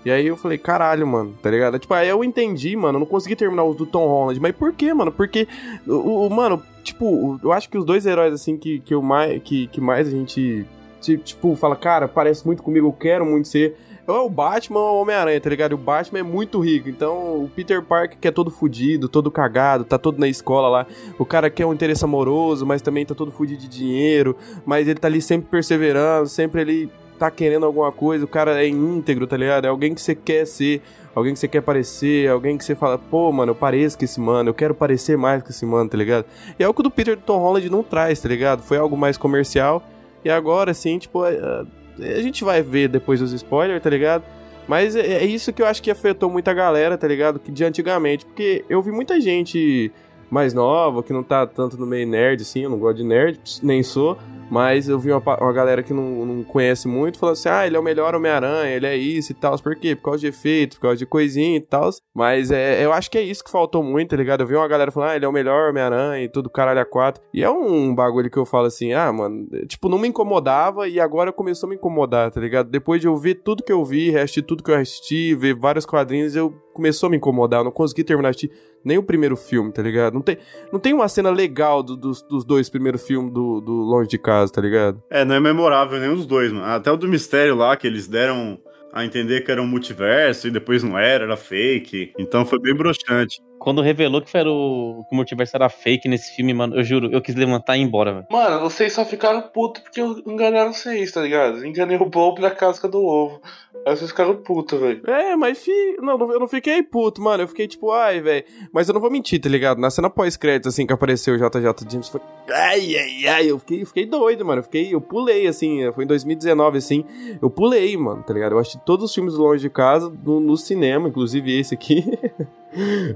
E aí eu falei, caralho, mano, tá ligado? Tipo, aí eu entendi, mano, eu não consegui terminar os do Tom Holland, mas por quê, mano? Porque, o, o- mano, tipo, eu acho que os dois heróis, assim, que, que, eu mais, que, que mais a gente, ti- tipo, fala, cara, parece muito comigo, eu quero muito ser, é o Batman ou o Homem-Aranha, tá ligado? O Batman é muito rico, então o Peter Parker que é todo fudido, todo cagado, tá todo na escola lá, o cara quer um interesse amoroso, mas também tá todo fudido de dinheiro, mas ele tá ali sempre perseverando, sempre ele tá querendo alguma coisa, o cara é íntegro, tá ligado? É alguém que você quer ser, alguém que você quer parecer, alguém que você fala, pô, mano, eu pareço com esse mano, eu quero parecer mais com esse mano, tá ligado? E é o que o do Peter Tom Holland não traz, tá ligado? Foi algo mais comercial. E agora, assim, tipo, a, a gente vai ver depois os spoilers, tá ligado? Mas é, é isso que eu acho que afetou muita galera, tá ligado? Que de antigamente. Porque eu vi muita gente mais nova, que não tá tanto no meio nerd, assim, eu não gosto de nerd, nem sou, mas eu vi uma, uma galera que não, não conhece muito falando assim: ah, ele é o melhor Homem-Aranha, ele é isso e tal. Por quê? Por causa de efeito, por causa de coisinha e tal. Mas é, eu acho que é isso que faltou muito, tá ligado? Eu vi uma galera falando: ah, ele é o melhor Homem-Aranha e tudo, caralho, a quatro. E é um bagulho que eu falo assim: ah, mano, tipo, não me incomodava e agora começou a me incomodar, tá ligado? Depois de eu ver tudo que eu vi, reassistir tudo que eu assisti, ver vários quadrinhos, eu começou a me incomodar. Eu não consegui terminar de assistir nem o primeiro filme, tá ligado? Não tem, não tem uma cena legal do, dos, dos dois primeiros filmes do, do Longe de Casa, tá ligado? É, não é memorável nenhum dos dois, mano. Até o do Mistério lá, que eles deram a entender que era um multiverso e depois não era, era fake. Então foi bem broxante. Quando revelou que, era o, que o multiverso era fake nesse filme, mano, eu juro, eu quis levantar e ir embora, velho. Mano, vocês só ficaram putos porque enganaram vocês, tá ligado? Enganei o Bob da casca do ovo. Aí vocês ficaram putos, velho. É, mas fi... não, eu não fiquei puto, mano. Eu fiquei tipo, ai, velho. Mas eu não vou mentir, tá ligado? Na cena pós-crédito, assim, que apareceu o JJ James, foi. Ai, ai, ai. Eu fiquei, eu fiquei doido, mano. Eu fiquei, eu pulei, assim. Foi em 2019, assim. Eu pulei, mano, tá ligado? Eu assisti todos os filmes do Longe de Casa no, no cinema, inclusive esse aqui.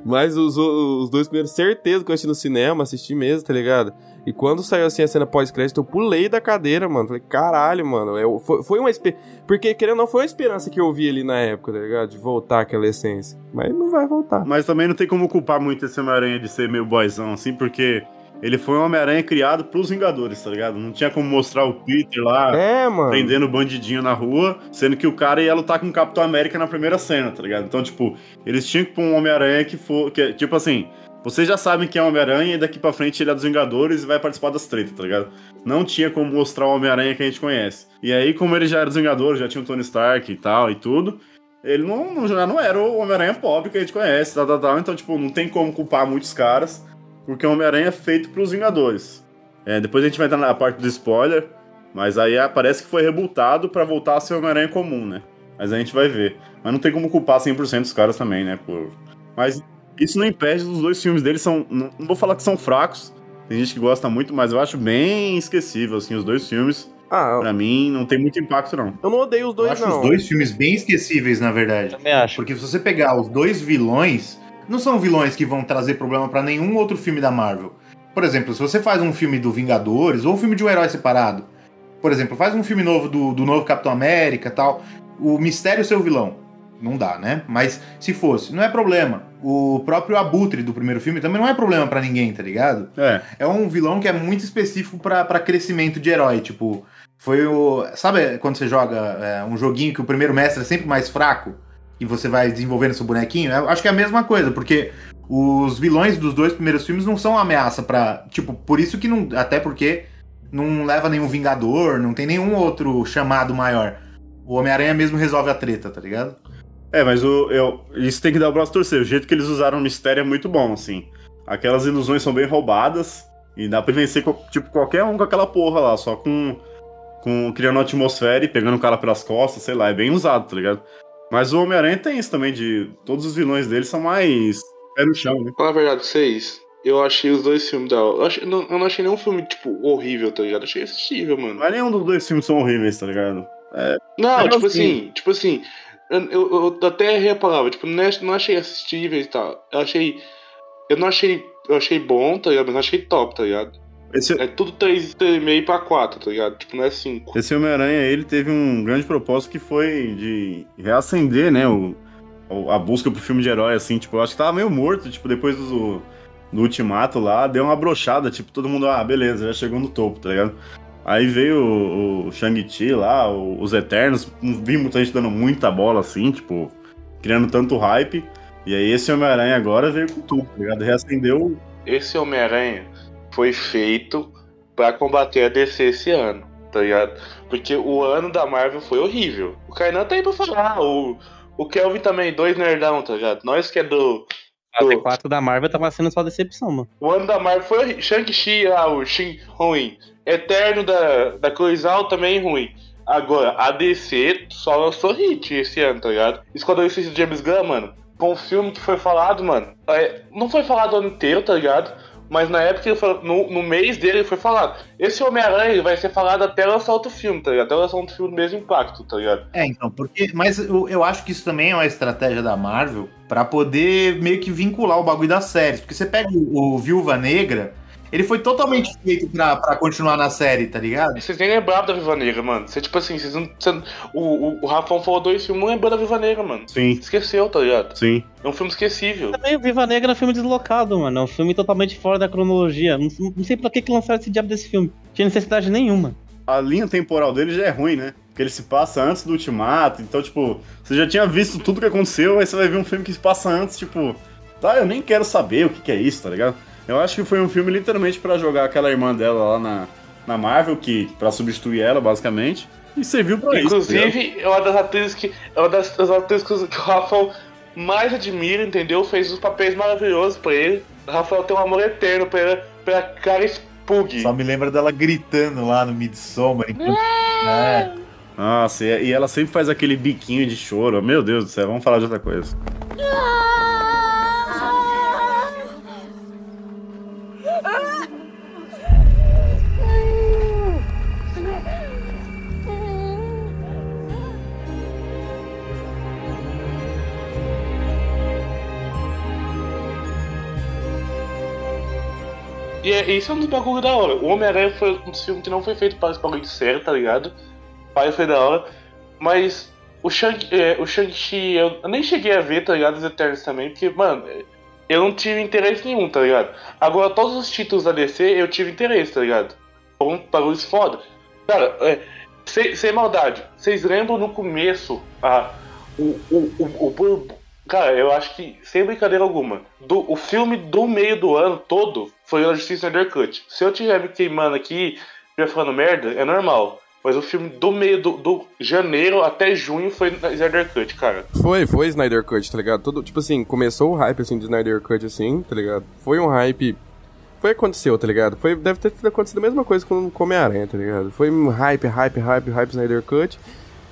Mas os, os dois primeiros, certeza que eu assisti no cinema, assisti mesmo, tá ligado? E quando saiu assim a cena pós-crédito, eu pulei da cadeira, mano. Falei, caralho, mano. Eu, foi, foi uma esperança. Porque, querendo ou não, foi uma esperança que eu vi ali na época, tá ligado? De voltar aquela essência. Mas não vai voltar. Mas também não tem como culpar muito esse Homem-Aranha de ser meio boyzão, assim, porque ele foi um Homem-Aranha criado pros Vingadores, tá ligado? Não tinha como mostrar o Peter lá é, mano. prendendo o bandidinho na rua, sendo que o cara ia lutar com o Capitão América na primeira cena, tá ligado? Então, tipo, eles tinham que pôr um Homem-Aranha que for. Que, tipo assim, vocês já sabem que é Homem-Aranha e daqui pra frente ele é dos Vingadores e vai participar das tretas, tá ligado? Não tinha como mostrar o Homem-Aranha que a gente conhece. E aí, como ele já era dos Vingadores, já tinha o Tony Stark e tal e tudo, ele não, não já não era o Homem-Aranha pobre que a gente conhece, tal, tal, tal. Então, tipo, não tem como culpar muitos caras porque o Homem-Aranha é feito pros Vingadores. É, depois a gente vai entrar na parte do spoiler, mas aí parece que foi rebutado para voltar a ser o Homem-Aranha comum, né? Mas a gente vai ver. Mas não tem como culpar 100% dos caras também, né? Por... Mas isso não impede os dois filmes deles são. Não, não vou falar que são fracos. Tem gente que gosta muito, mas eu acho bem esquecível, assim, os dois filmes. Ah, pra mim, não tem muito impacto, não. Eu não odeio os dois, eu acho não. os dois filmes bem esquecíveis, na verdade. Também acho. Porque se você pegar os dois vilões, não são vilões que vão trazer problema para nenhum outro filme da Marvel. Por exemplo, se você faz um filme do Vingadores ou um filme de um herói separado, por exemplo, faz um filme novo do, do novo Capitão América tal, o mistério ser o vilão. Não dá, né? Mas se fosse, não é problema. O próprio Abutre do primeiro filme também não é problema para ninguém, tá ligado? É. É um vilão que é muito específico para crescimento de herói. Tipo, foi o. Sabe quando você joga é, um joguinho que o primeiro mestre é sempre mais fraco? E você vai desenvolvendo seu bonequinho, eu acho que é a mesma coisa, porque os vilões dos dois primeiros filmes não são ameaça para Tipo, por isso que não. Até porque não leva nenhum Vingador, não tem nenhum outro chamado maior. O Homem-Aranha mesmo resolve a treta, tá ligado? É, mas o, eu, isso tem que dar o braço torcer. O jeito que eles usaram o mistério é muito bom, assim. Aquelas ilusões são bem roubadas e dá pra vencer, tipo, qualquer um com aquela porra lá, só com, com criando uma atmosfera e pegando o cara pelas costas, sei lá, é bem usado, tá ligado? Mas o Homem-Aranha tem isso também, de. Todos os vilões dele são mais. pé no chão, né? Fala a verdade pra vocês. Eu achei os dois filmes da. Eu, achei, não, eu não achei nenhum filme, tipo, horrível, tá ligado? Eu achei assistível, mano. Mas nenhum dos dois filmes são horríveis, tá ligado? É, não, é tipo assim, assim, tipo assim. Eu, eu, eu, até errei a palavra, tipo, não, não achei assistível e tal. Eu achei. Eu não achei. Eu achei bom, tá ligado? Mas não achei top, tá ligado? Esse... É tudo 3,5 pra 4, tá ligado? Tipo, não é 5. Esse Homem-Aranha, ele teve um grande propósito que foi de reacender, né, o, a busca pro filme de herói, assim, tipo, eu acho que tava meio morto, tipo, depois do, do Ultimato lá, deu uma brochada, tipo, todo mundo, ah, beleza, já chegou no topo, tá ligado? Aí veio o, o Shang-Chi lá, o, os Eternos, vi muita gente dando muita bola, assim, tipo, criando tanto hype, e aí esse Homem-Aranha agora veio com tudo, tá ligado? Reacendeu... Esse Homem-Aranha foi feito para combater a DC esse ano, tá ligado? Porque o ano da Marvel foi horrível. O Kainan tá aí pra falar, o, o Kelvin também, dois nerdão, tá ligado? Nós que é do. A D4 da Marvel tava sendo só decepção, mano. O ano da Marvel foi horrível. Shang-Chi, ah, o Shin ruim. Eterno da, da Coisal também ruim. Agora, a DC só lançou hit esse ano, tá ligado? Esquadrão Suicida de James Gunn, mano, foi um filme que foi falado, mano. é, não foi falado o ano inteiro, tá ligado? Mas na época, no, no mês dele, ele foi falado. Esse Homem-Aranha vai ser falado até lançar outro filme, tá ligado? Até lançar outro filme do mesmo impacto, tá ligado? É, então, porque. Mas eu, eu acho que isso também é uma estratégia da Marvel pra poder meio que vincular o bagulho das séries. Porque você pega o, o Viúva Negra, ele foi totalmente feito pra, pra continuar na série, tá ligado? Vocês nem lembravam da Viva Negra, mano. Você, tipo assim, vocês não. você- o, o, o Rafão falou dois filmes, não lembrou da Viva Negra, mano. Sim, Esqueceu, tá ligado? sim. É um filme esquecível. Também o Viva Negra é um filme deslocado, mano. É um filme totalmente fora da cronologia. Não, não sei pra que, que lançaram esse diabo desse filme. Tinha necessidade nenhuma. A linha temporal dele já é ruim, né? Porque ele se passa antes do Ultimato, então, tipo, você já tinha visto tudo que aconteceu, aí você vai ver um filme que se passa antes, tipo, tá, eu nem quero saber o que, que é isso, tá ligado? Eu acho que foi um filme literalmente pra jogar aquela irmã dela lá na, na Marvel, que para substituir ela, basicamente, e serviu pra isso. tá ligado? Inclusive, é uma das atrizes que. É uma das, das atrizes que o Rafael mais admira, entendeu? Fez os papéis maravilhosos pra ele. O Rafael tem um amor eterno pela, pela cara Spug. Só me lembra dela gritando lá no Midsommar. enquanto- É. Nossa, e, e ela sempre faz aquele biquinho de choro. Meu Deus do céu, vamos falar de outra coisa. É, isso é um dos bagulhos da hora. O Homem-Aranha foi um dos filmes que não foi feito para esse bagulho de tá ligado? Pai foi da hora. Mas o Shang- é, o Shang-Chi, eu, eu nem cheguei a ver, tá ligado? Os Eternos também, porque, mano, eu não tive interesse nenhum, tá ligado? Agora, todos os títulos da DC eu tive interesse, tá ligado? Foram bagulhos foda. Cara, é, sem, sem maldade, vocês lembram no começo a, o, o, o, o Cara, eu acho que, sem brincadeira alguma, do, o filme do meio do ano todo foi o Justiça Snyder Cut. Se eu estiver me queimando aqui, e falando merda, é normal. Mas o filme do meio do, do janeiro até junho foi Snyder Cut, cara. Foi, foi Snyder Cut, tá ligado? Todo, tipo assim, começou o hype, assim, de Snyder Cut, assim, tá ligado? Foi um hype... Foi aconteceu, tá ligado? Foi, deve ter acontecido a mesma coisa com o Homem-Aranha, tá ligado? Foi um hype, hype, hype, hype Snyder Cut.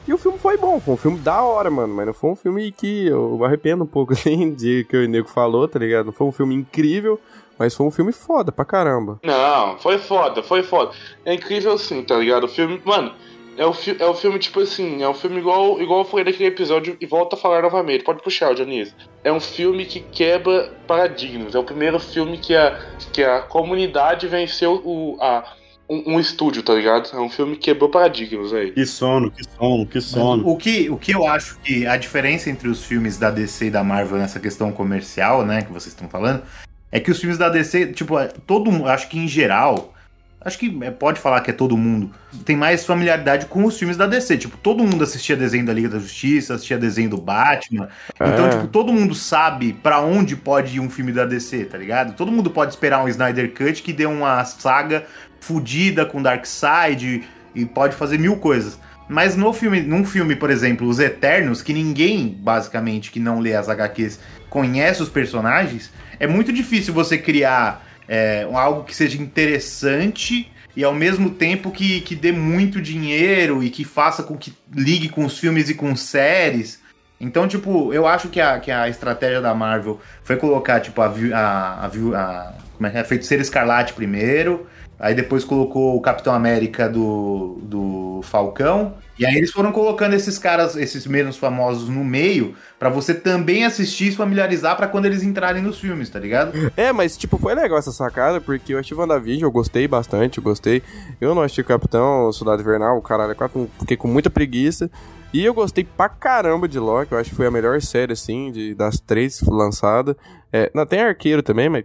E o filme foi bom, foi um filme da hora, mano. Mas não foi um filme que eu arrependo um pouco, assim, de que o Nego falou, tá ligado? Não foi um filme incrível, mas foi um filme foda pra caramba. Não, foi foda, foi foda. É incrível assim, tá ligado? O filme, mano, é o, fi é o filme, tipo assim, é um filme igual, igual eu falei naquele episódio e volto a falar novamente. Pode puxar, Dionísio. É um filme que quebra paradigmas. É o primeiro filme que a, que a comunidade venceu o, a, um, um estúdio, tá ligado? É um filme que quebrou paradigmas, velho. Que sono, que sono, que Mas sono. o, que, o que eu acho que a diferença entre os filmes da DC e da Marvel nessa questão comercial, né, que vocês estão falando, é que os filmes da DC, tipo, é, todo mundo, acho que em geral, acho que é, pode falar que é todo mundo, tem mais familiaridade com os filmes da DC. Tipo, todo mundo assistia desenho da Liga da Justiça, assistia desenho do Batman. Então, É. tipo, todo mundo sabe pra onde pode ir um filme da DC, tá ligado? Todo mundo pode esperar um Snyder Cut que dê uma saga fudida com Darkseid e pode fazer mil coisas. Mas no filme, num filme, por exemplo, Os Eternos, que ninguém, basicamente, que não lê as HQs, conhece os personagens, é muito difícil você criar é, algo que seja interessante e ao mesmo tempo que, que dê muito dinheiro e que faça com que ligue com os filmes e com séries. Então, tipo, eu acho que a, que a estratégia da Marvel foi colocar, tipo, a, a, a, a, como é que é? Feiticeira Escarlate primeiro, aí depois colocou o Capitão América do, do Falcão, e aí eles foram colocando esses caras, esses menos famosos no meio, pra você também assistir e familiarizar pra quando eles entrarem nos filmes, tá ligado? É, mas tipo, foi legal essa sacada, porque eu assisti WandaVision, eu gostei bastante, eu gostei. Eu não assisti Capitão, Soldado Invernal, caralho, quase fiquei com muita preguiça. E eu gostei pra caramba de Loki, eu acho que foi a melhor série, assim, de, das três lançadas. É, não, tem Arqueiro também, mas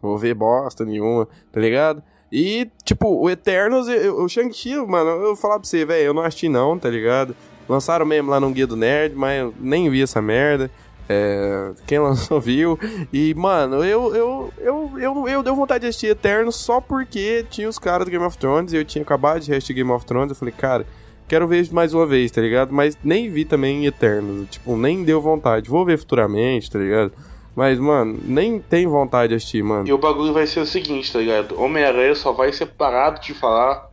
vou ver bosta nenhuma, tá ligado? E, tipo, o Eternos, o Shang-Chi, mano, eu vou falar pra você, velho, eu não assisti não, tá ligado? Lançaram mesmo lá no Guia do Nerd, mas eu nem vi essa merda. É, quem lançou viu. E, mano, eu, eu, eu, eu, eu deu vontade de assistir Eterno só porque tinha os caras do Game of Thrones e eu tinha acabado de assistir Game of Thrones. Eu falei, cara, quero ver mais uma vez, tá ligado? Mas nem vi também Eternos. Tipo, nem deu vontade. Vou ver futuramente, tá ligado? Mas, mano, nem tem vontade de assistir, mano. E o bagulho vai ser o seguinte, tá ligado? Homem-Aranha só vai ser parado de falar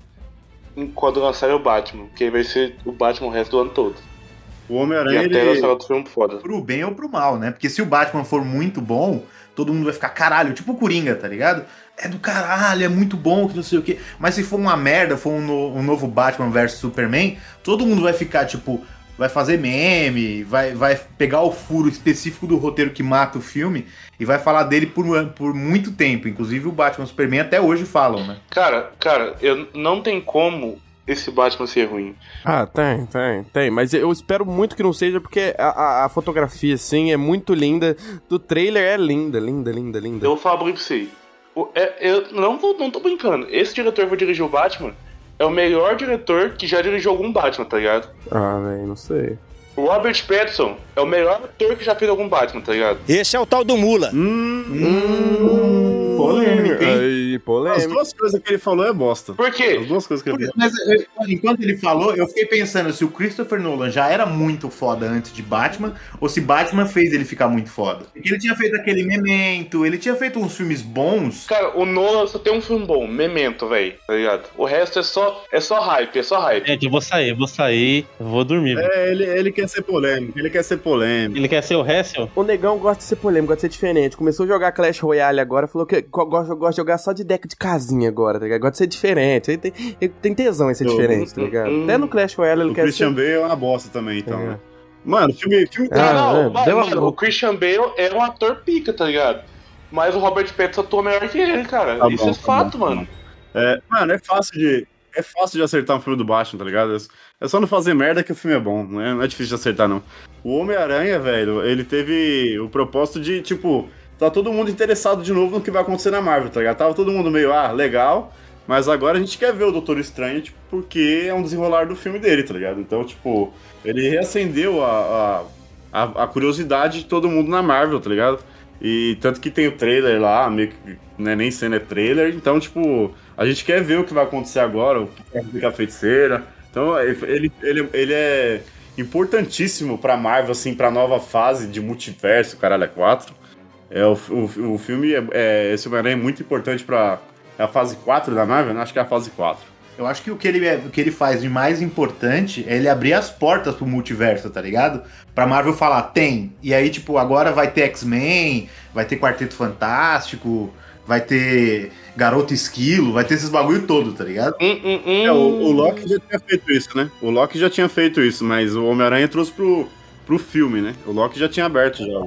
quando lançarem o Batman, que aí vai ser o Batman o resto do ano todo. O E Homem-Aranha, até ele... lançar outro filme foda. Pro bem ou pro mal, né? Porque se o Batman for muito bom, todo mundo vai ficar caralho, tipo o Coringa, tá ligado? É do caralho, é muito bom, que não sei o quê. Mas se for uma merda, for um, no- um novo Batman versus Superman, todo mundo vai ficar, tipo, vai fazer meme, vai, vai pegar o furo específico do roteiro que mata o filme e vai falar dele por, por muito tempo. Inclusive o Batman e o Superman até hoje falam, né? Cara, cara, eu não tem como esse Batman ser ruim. Ah, tem, tem, tem. Mas eu espero muito que não seja, porque a, a- a fotografia, assim, é muito linda. Do trailer é linda, linda, linda, linda. Eu vou falar pra você. O- é- eu não, vou, não tô brincando. Esse diretor vai dirigir o Batman é o melhor diretor que já dirigiu algum Batman, tá ligado? Ah, velho, não sei. O Robert Pattinson é o melhor ator que já fez algum Batman, tá ligado? Esse é o tal do Mula. Hum, polêmica, hein? Aí, As polêmica. duas coisas que ele falou é bosta. Por As quê? duas coisas que ele falou. Mas eh, enquanto ele falou, eu fiquei pensando se o Christopher Nolan já era muito foda antes de Batman, ou se Batman fez ele ficar muito foda. Porque ele tinha feito aquele Memento, ele tinha feito uns filmes bons. Cara, o Nolan só tem um filme bom, Memento, velho, tá ligado? O resto é só, é só hype, é só hype. Gente, eu vou sair, eu vou sair, eu vou dormir. É, ele, ele quer ser polêmico, ele quer ser polêmico. Ele quer ser o Hessel? O negão gosta de ser polêmico, gosta de ser diferente. Começou a jogar Clash Royale agora, falou que go- gosta, gosta de jogar só de deck de casinha agora, tá ligado? Gosta de ser diferente. Ele tem, ele tem tesão em ser Eu- diferente, tá ligado? Hum. Até no Clash Royale ele O quer Christian ser. Bale é uma bosta também, então. É. né? Mano, filme, filme Ah, não, é, não, deu uma- mano, o Christian Bale é um ator pica, tá ligado? Mas o Robert Pattinson atua melhor que ele, cara. Tá Isso bom, é tá fato, bom, tá mano. É, mano, é fácil de. É fácil de acertar um filme do Batman, tá ligado? É só não fazer merda que o filme é bom, não é, não é difícil de acertar, não. O Homem-Aranha, velho, ele teve o propósito de, tipo, tá todo mundo interessado de novo no que vai acontecer na Marvel, tá ligado? Tava todo mundo meio, ah, legal, mas agora a gente quer ver o Doutor Estranho, tipo, porque é um desenrolar do filme dele, tá ligado? Então, tipo, ele reacendeu a, a, a, a curiosidade de todo mundo na Marvel, tá ligado? E tanto que tem o trailer lá, meio que né, nem sendo é trailer, então, tipo, a gente quer ver o que vai acontecer agora, o que vai a feiticeira. Então, ele, ele, ele é importantíssimo pra Marvel, assim, pra nova fase de multiverso, caralho, é 4. É, o, o, o filme, é, é, esse Homem-Aranha é muito importante pra. É a fase 4 da Marvel, né? Acho que é a fase 4. Eu acho que o que, ele, é- o que ele faz de mais importante é ele abrir as portas pro multiverso, tá ligado? Pra Marvel falar, tem. E aí, tipo, agora vai ter X-Men, vai ter Quarteto Fantástico, vai ter Garoto Esquilo, vai ter esses bagulho todo, tá ligado? Hum, hum, hum. É, o, o Loki já tinha feito isso, né? O Loki já tinha feito isso, mas o Homem-Aranha trouxe pro, pro filme, né? O Loki já tinha aberto já.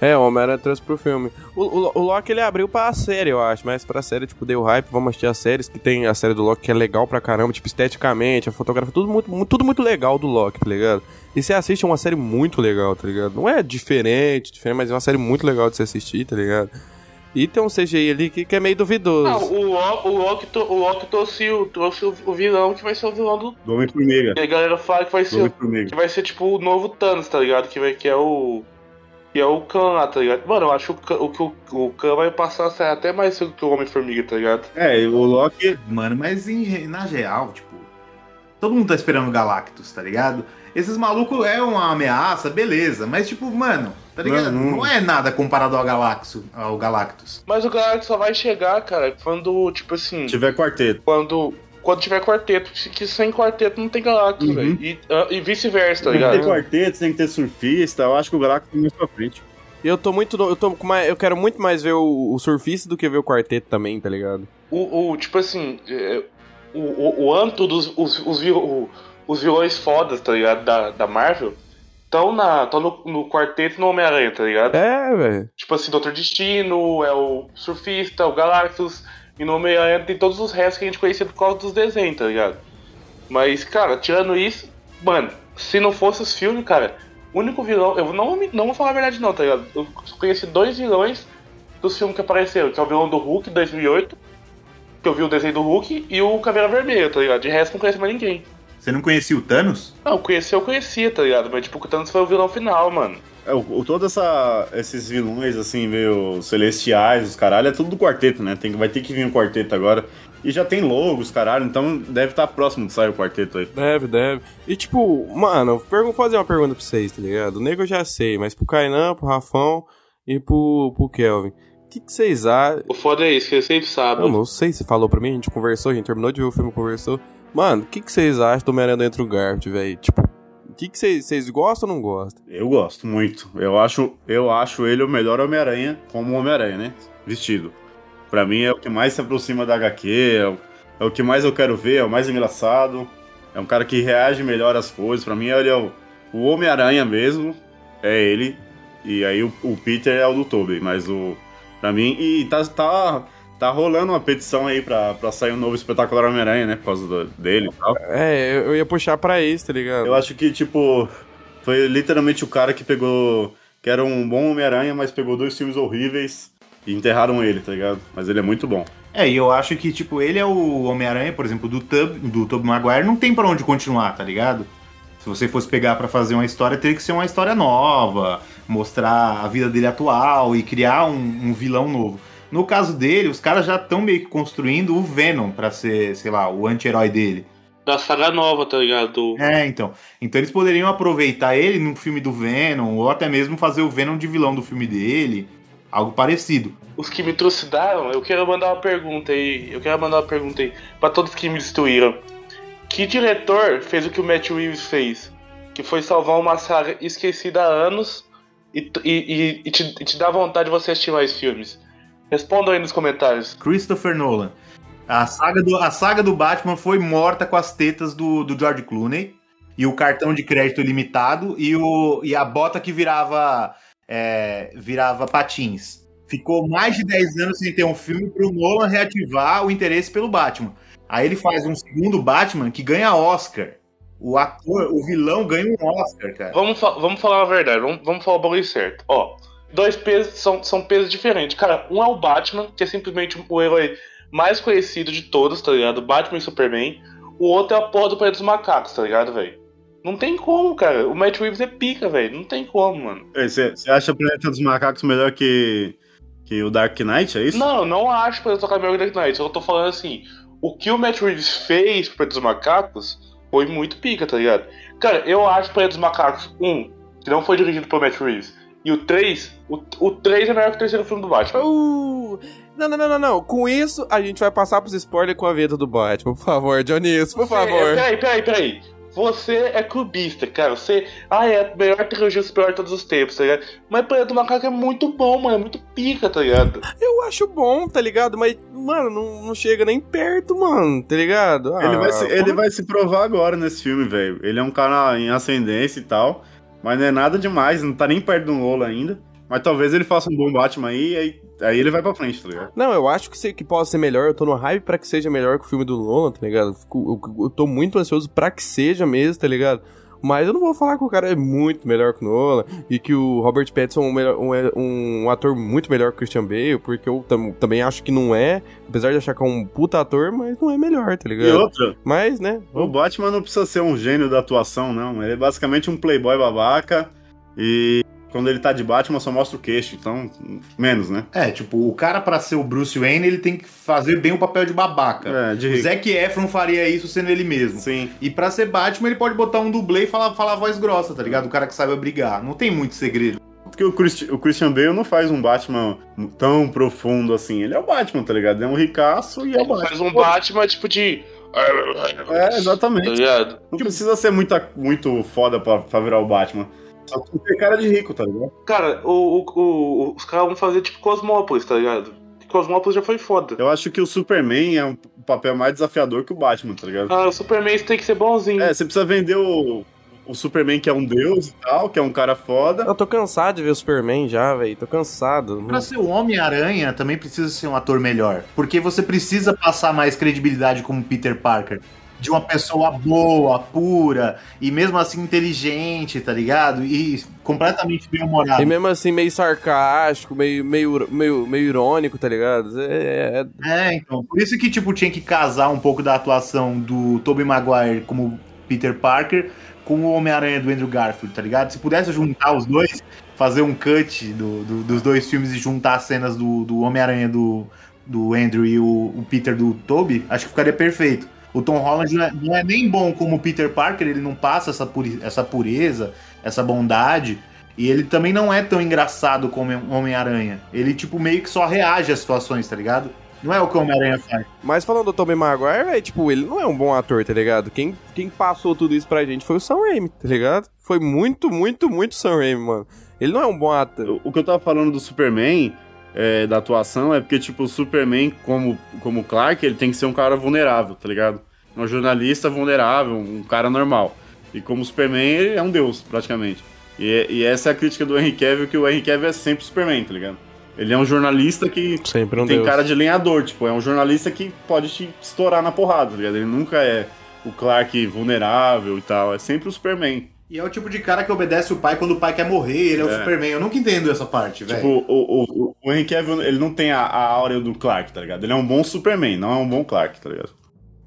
É, o Homem-Aranha trouxe pro filme. O, o, o Loki ele abriu pra série, eu acho, mas pra série, tipo, deu hype, vamos assistir as séries, que tem a série do Loki que é legal pra caramba, tipo, esteticamente, a fotografia, tudo muito, mu- tudo muito legal do Loki, tá ligado? E você assiste uma série muito legal, tá ligado? Não é diferente, diferente, mas é uma série muito legal de se assistir, tá ligado? E tem um CGI ali que, que é meio duvidoso. Ah, o, o Loki, to- o Loki trouxe, o, trouxe o, vilão que vai ser o vilão do. Do Homem-Formiga. E a galera fala que vai Do ser. Que vai ser tipo o novo Thanos, tá ligado? Que, vai, que é o. Que é o Khan lá, tá ligado? Mano, eu acho que o, Khan- o, o, o Khan vai passar a ser até mais cedo que o Homem-Formiga, tá ligado? É, e o Loki. Mano, mas em- na real, tipo, todo mundo tá esperando o Galactus, tá ligado? Esses malucos é uma ameaça, beleza, mas tipo, mano, tá ligado? Não, Não, é nada comparado ao Galactus, ao Galactus. Mas o Galactus só vai chegar, cara, quando, tipo assim. Se tiver quarteto. Quando. Quando tiver quarteto, que sem quarteto não tem Galactus, Uhum. velho. E, ah, e vice-versa, tá Tem que ter ligado? quarteto, tem que ter surfista. Eu acho que o Galactus tem mais pra frente. Eu tô muito. Eu, tô com mais, eu quero muito mais ver o, o surfista do que ver o quarteto também, tá ligado? O, o, tipo assim, é, o, o, o âmbito dos os, os, os vilões fodas, tá ligado? Da, da Marvel, estão na, tão no, no quarteto e no Homem-Aranha, tá ligado? É, velho. Tipo assim, Doutor Destino, é o Surfista, o Galactus, e no Homem-Aranha tem todos os restos que a gente conhecia por causa dos desenhos, tá ligado? Mas, cara, tirando isso, mano, se não fosse os filmes, cara, o único vilão. Eu não, não vou falar a verdade, não, tá ligado? Eu conheci dois vilões dos filmes que apareceram, que é o vilão do Hulk 2008, que eu vi o desenho do Hulk, e o Caveira Vermelha, tá ligado? De resto, não conheço mais ninguém. Você não conhecia o Thanos? Não, conhecer eu conhecia, tá ligado? Mas, tipo, o Thanos foi o vilão final, mano. É, o, o- todos essa, esses vilões, assim, meio celestiais, os caralho, é tudo do quarteto, né? Tem, vai ter que vir um quarteto agora. E já tem logos, caralho, então deve estar próximo de sair o quarteto aí. Deve, deve. E tipo, mano, pergun- fazer uma pergunta pra vocês, tá ligado? O nego eu já sei, mas pro Kainan, pro Rafão e pro, pro Kelvin. O que, que vocês acham? O foda é isso, que ele sempre sabe. Eu não sei se falou pra mim, a gente conversou, a gente terminou de ver o filme, conversou. Mano, o que, que vocês acham do Homem-Aranha do Andrew Garfield, velho? Tipo, o que, vocês, gostam ou não gostam? Eu gosto muito. Eu acho, eu acho ele o melhor Homem-Aranha como Homem-Aranha, né? Vestido. Pra mim é o que mais se aproxima da HQ, é o, é o que mais eu quero ver, é o mais engraçado. É um cara que reage melhor às coisas. Pra mim ele é o, o Homem-Aranha mesmo. É ele. E aí o, o Peter é o do Tobey, mas o. Pra mim. E tá, tá, tá rolando uma petição aí pra, pra sair um novo espetacular Homem-Aranha, né? Por causa do- dele e tal. É, eu, eu ia puxar pra isso, tá ligado? Eu acho que, tipo, foi literalmente o cara que pegou. Que era um bom Homem-Aranha, mas pegou dois filmes horríveis e enterraram ele, tá ligado? Mas ele é muito bom. É, e eu acho que, tipo, ele é o Homem-Aranha, por exemplo, do Tub, do Tobey Maguire, não tem pra onde continuar, tá ligado? Se você fosse pegar pra fazer uma história, teria que ser uma história nova, mostrar a vida dele atual e criar um, um vilão novo. No caso dele, os caras já estão meio que construindo o Venom pra ser, sei lá, o anti-herói dele. Da saga nova, tá ligado? É, então. Então eles poderiam aproveitar ele no filme do Venom, ou até mesmo fazer o Venom de vilão do filme dele, algo parecido. Os que me trucidaram, eu quero mandar uma pergunta aí. Eu quero mandar uma pergunta aí pra todos que me destruíram. Que diretor fez o que o Matt Reeves fez? Que foi salvar uma saga esquecida há anos e, e, e- e te, e te dá vontade de você assistir mais filmes. Respondam aí nos comentários. Christopher Nolan. A saga do, a saga do Batman foi morta com as tetas do, do George Clooney e o cartão de crédito ilimitado e, o, e a bota que virava, é, virava patins. Ficou mais de 10 anos sem ter um filme para o Nolan reativar o interesse pelo Batman. Aí ele faz um segundo Batman que ganha Oscar. O ator, o vilão ganha um Oscar, cara. Vamos, fa- vamos falar a verdade, vamos, vamos falar o bagulho certo. Ó, dois pesos são, são pesos diferentes. Cara, um é o Batman, que é simplesmente o herói mais conhecido de todos, tá ligado? Batman e Superman. O outro é a porra do Planeta dos Macacos, tá ligado, velho? Não tem como, cara. O Matt Reeves é pica, velho. Não tem como, mano. Você acha o Planeta dos Macacos melhor que, que o Dark Knight, é isso? Não, eu não acho pra eu tocar melhor que Dark Knight. Eu tô falando assim, o que o Matt Reeves fez pro Planeta dos Macacos foi muito pica, tá ligado? Cara, eu acho o Planeta dos Macacos 1, que não foi dirigido pelo Matt Reeves, e o 3, o, o 3 é melhor que o terceiro filme do Batman. Uh, não, não, não, não, não. Com isso, a gente vai passar pros spoilers com a vinheta do Batman. Por favor, Dionísio, por É, favor. Peraí, peraí, peraí. Você é clubista, cara. Você. Ah, é a melhor trilogia superior de todos os tempos, tá ligado? Mas Planeta do Macaco é muito bom, mano. É muito pica, tá ligado? Eu acho bom, tá ligado? Mas, mano, não, não chega nem perto, mano, tá ligado? Ele, Ah, vai se, ele como- vai se provar agora nesse filme, velho. Ele é um cara em ascendência e tal, mas não é nada demais, não tá nem perto do Nolan ainda. Mas talvez ele faça um bom Batman aí, e aí, aí ele vai pra frente, tá ligado? Não, eu acho que, se, que pode ser melhor. Eu tô no hype pra que seja melhor que o filme do Nolan, tá ligado? Eu Eu, eu tô muito ansioso pra que seja mesmo, tá ligado? Mas eu não vou falar que o cara é muito melhor que o Nolan e que o Robert Pattinson é um, um- um ator muito melhor que o Christian Bale, porque eu tam- também acho que não é, apesar de achar que é um puta ator, mas não é melhor, tá E ligado? outra, Mas, né? o Batman não precisa ser um gênio da atuação, não. Ele é basicamente um playboy babaca e quando ele tá de Batman só mostra o queixo, então menos, né? É, tipo, o cara pra ser o Bruce Wayne, ele tem que fazer bem o papel de babaca. É, de O. Zac Efron faria isso sendo ele mesmo. Sim. E pra ser Batman, ele pode botar um dublê e falar, falar a voz grossa, tá ligado? O cara que sabe brigar. Não tem muito segredo. Porque o, Christi- o Christian Bale não faz um Batman tão profundo assim. Ele é o Batman, tá ligado? Ele é um ricaço e é o Ele Batman. faz um Batman tipo de. É, Tá exatamente. ligado? Não precisa ser muita, muito foda pra, pra virar o Batman. Só que tem cara de rico, tá ligado? Cara, o, o- o- os caras vão fazer tipo Cosmópolis, tá ligado? Cosmópolis já foi foda. Eu acho que o Superman é um papel mais desafiador que o Batman, tá ligado? Ah, o Superman tem que ser bonzinho. É, você precisa vender o, o Superman que é um deus e tal, que é um cara foda. Eu tô cansado de ver o Superman já, velho. Tô cansado. Pra ser o Homem-Aranha, também precisa ser um ator melhor. Porque você precisa passar mais credibilidade como Peter Parker. De uma pessoa boa, pura, e mesmo assim inteligente, tá ligado? E completamente bem-humorado. E mesmo assim, meio sarcástico, meio, meio, meio, meio irônico, tá ligado? É, é- É, então. Por isso que, tipo, tinha que casar um pouco da atuação do Tobey Maguire como Peter Parker com o Homem-Aranha do Andrew Garfield, tá ligado? Se pudesse juntar os dois, fazer um cut do- do- dos dois filmes e juntar as cenas do, do Homem-Aranha do, do Andrew e o, o Peter do Tobey, acho que ficaria perfeito. O Tom Holland não é, não é nem bom como Peter Parker, ele não passa essa, puri- essa pureza, essa bondade. E ele também não é tão engraçado como o Homem-Aranha. Ele, tipo, meio que só reage às situações, tá ligado? Não é o que o Homem-Aranha faz. Mas falando do Tobey Maguire, velho, tipo, ele não é um bom ator, tá ligado? Quem, quem passou tudo isso pra gente foi o Sam Raimi, tá ligado? Foi muito, muito, muito Sam Raimi, mano. Ele não é um bom ator. O que eu tava falando do Superman, é, da atuação, é porque, tipo, o Superman, como, como Clark, ele tem que ser um cara vulnerável, tá ligado? Um jornalista vulnerável, um cara normal. E como Superman, ele é um deus, praticamente. E, e essa é a crítica do Henry Cavill, que o Henry Cavill é sempre Superman, tá ligado? Ele é um jornalista que Sempre um tem deus. cara de lenhador, tipo, é um jornalista que pode te estourar na porrada, tá ligado? Ele nunca é o Clark vulnerável e tal, é sempre o Superman. E é o tipo de cara que obedece o pai quando o pai quer morrer, ele é, o É. Superman. Eu nunca entendo essa parte, velho. Tipo, o, o, o Henry Cavill, ele não tem a, a áurea do Clark, tá ligado? Ele é um bom Superman, não é um bom Clark, tá ligado?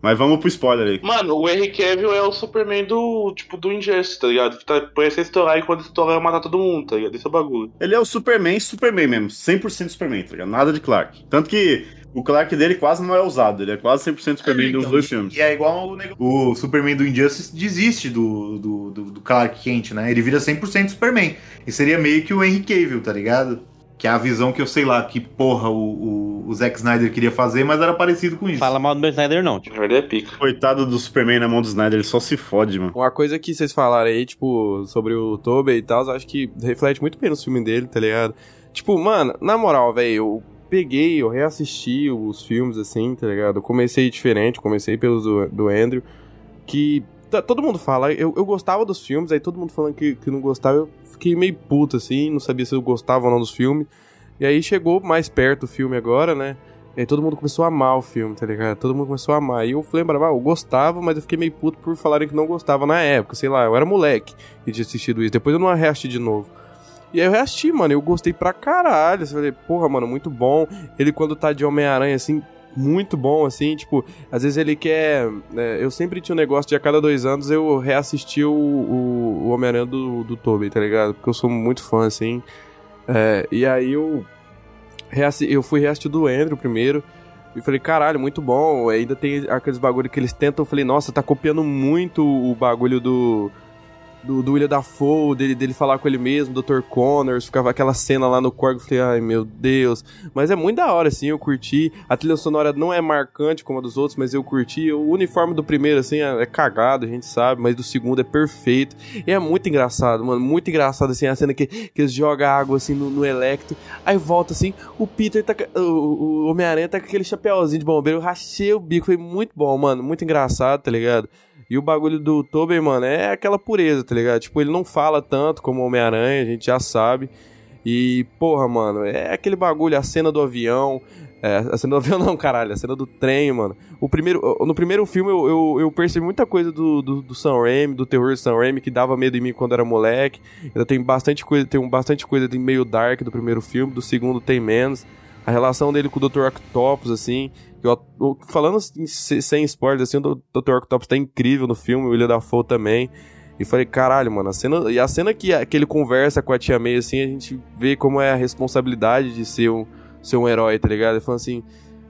Mas vamos pro spoiler aí. Mano, o Henry Cavill é o Superman do, tipo, do Injustice, tá ligado? Que tá, parece estourar e quando estourar vai matar todo mundo, tá ligado? Esse é o bagulho. Ele é o Superman, Superman mesmo, 100% Superman, tá ligado? Nada de Clark. Tanto que o Clark dele quase não é usado, ele é quase 100% Superman dos Então, dois filmes. E é igual o, o Superman do Injustice desiste do, do, do, do Clark Kent, né? Ele vira 100% Superman. E seria meio que o Henry Cavill, tá ligado? Que é a visão que eu sei lá, que porra o, o, o Zack Snyder queria fazer, mas era parecido com isso. Fala mal do meu Snyder, não, tipo. Verdade é pica. Coitado do Superman na mão do Snyder, ele só se fode, mano. Uma coisa que vocês falaram aí, tipo, sobre o Tobey e tal, eu acho que reflete muito bem no filme dele, tá ligado? Tipo, mano, na moral, velho, peguei, eu reassisti os filmes, assim, tá ligado? Eu comecei diferente, comecei pelos do, do Andrew, que tá- todo mundo fala, eu, eu gostava dos filmes, aí todo mundo falando que, que não gostava, eu fiquei meio puto, assim, não sabia se eu gostava ou não dos filmes. E aí chegou mais perto o filme agora, né? E aí todo mundo começou a amar o filme, tá ligado? Todo mundo começou a amar. E eu lembrava, ah, eu gostava, mas eu fiquei meio puto por falarem que não gostava na época. Sei lá, eu era moleque e tinha assistido isso. Depois eu não reassisti de novo. E aí eu reassisti, mano. Eu gostei pra caralho. Eu falei, porra, mano, muito bom. Ele quando tá de Homem-Aranha, assim, muito bom, assim. Tipo, às vezes ele quer. né, eu sempre tinha um negócio de a cada dois anos eu reassistir o, o, o Homem-Aranha do, do Tobey, tá ligado? Porque eu sou muito fã, assim. É, e aí eu. reassi- Eu fui reassistir do Andrew primeiro. E falei, caralho, muito bom. Ainda tem aqueles bagulho que eles tentam. Eu falei, nossa, tá copiando muito o bagulho do. Do, do William Dafoe, dele, dele falar com ele mesmo, Dr. Connors, ficava aquela cena lá no Korg, eu falei, ai meu Deus. Mas é muito da hora, assim, eu curti. A trilha sonora não é marcante como a dos outros, mas eu curti. O uniforme do primeiro, assim, é, é cagado, a gente sabe, mas do segundo é perfeito. E é muito engraçado, mano, muito engraçado, assim, a cena que, que eles jogam água, assim, no, no Electro. Aí volta, assim, o Peter tá... O, o Homem-Aranha tá com aquele chapéuzinho de bombeiro, eu rachei o bico, foi muito bom, mano, muito engraçado, tá ligado? E o bagulho do Tobey, mano, é aquela pureza, tá ligado? Tipo, ele não fala tanto como Homem-Aranha, a gente já sabe. E, porra, mano, é aquele bagulho, a cena do avião. É, a cena do avião não, caralho, a cena do trem, mano. O primeiro, no primeiro filme eu, eu, eu percebi muita coisa do, do, do Sam Raimi, do terror do Sam Raimi, que dava medo em mim quando era moleque. Ainda tem bastante coisa, tem bastante coisa meio dark do primeiro filme, do segundo tem menos. A relação dele com o Dr. Octopus, assim, eu- falando se- sem spoilers, assim, o Dr. Octopus tá incrível no filme, o William Dafoe também. E falei, caralho, mano, a cena, e a cena que, que ele conversa com a Tia May, assim, a gente vê como é a responsabilidade de ser um, ser um herói, tá ligado? Ele falando assim,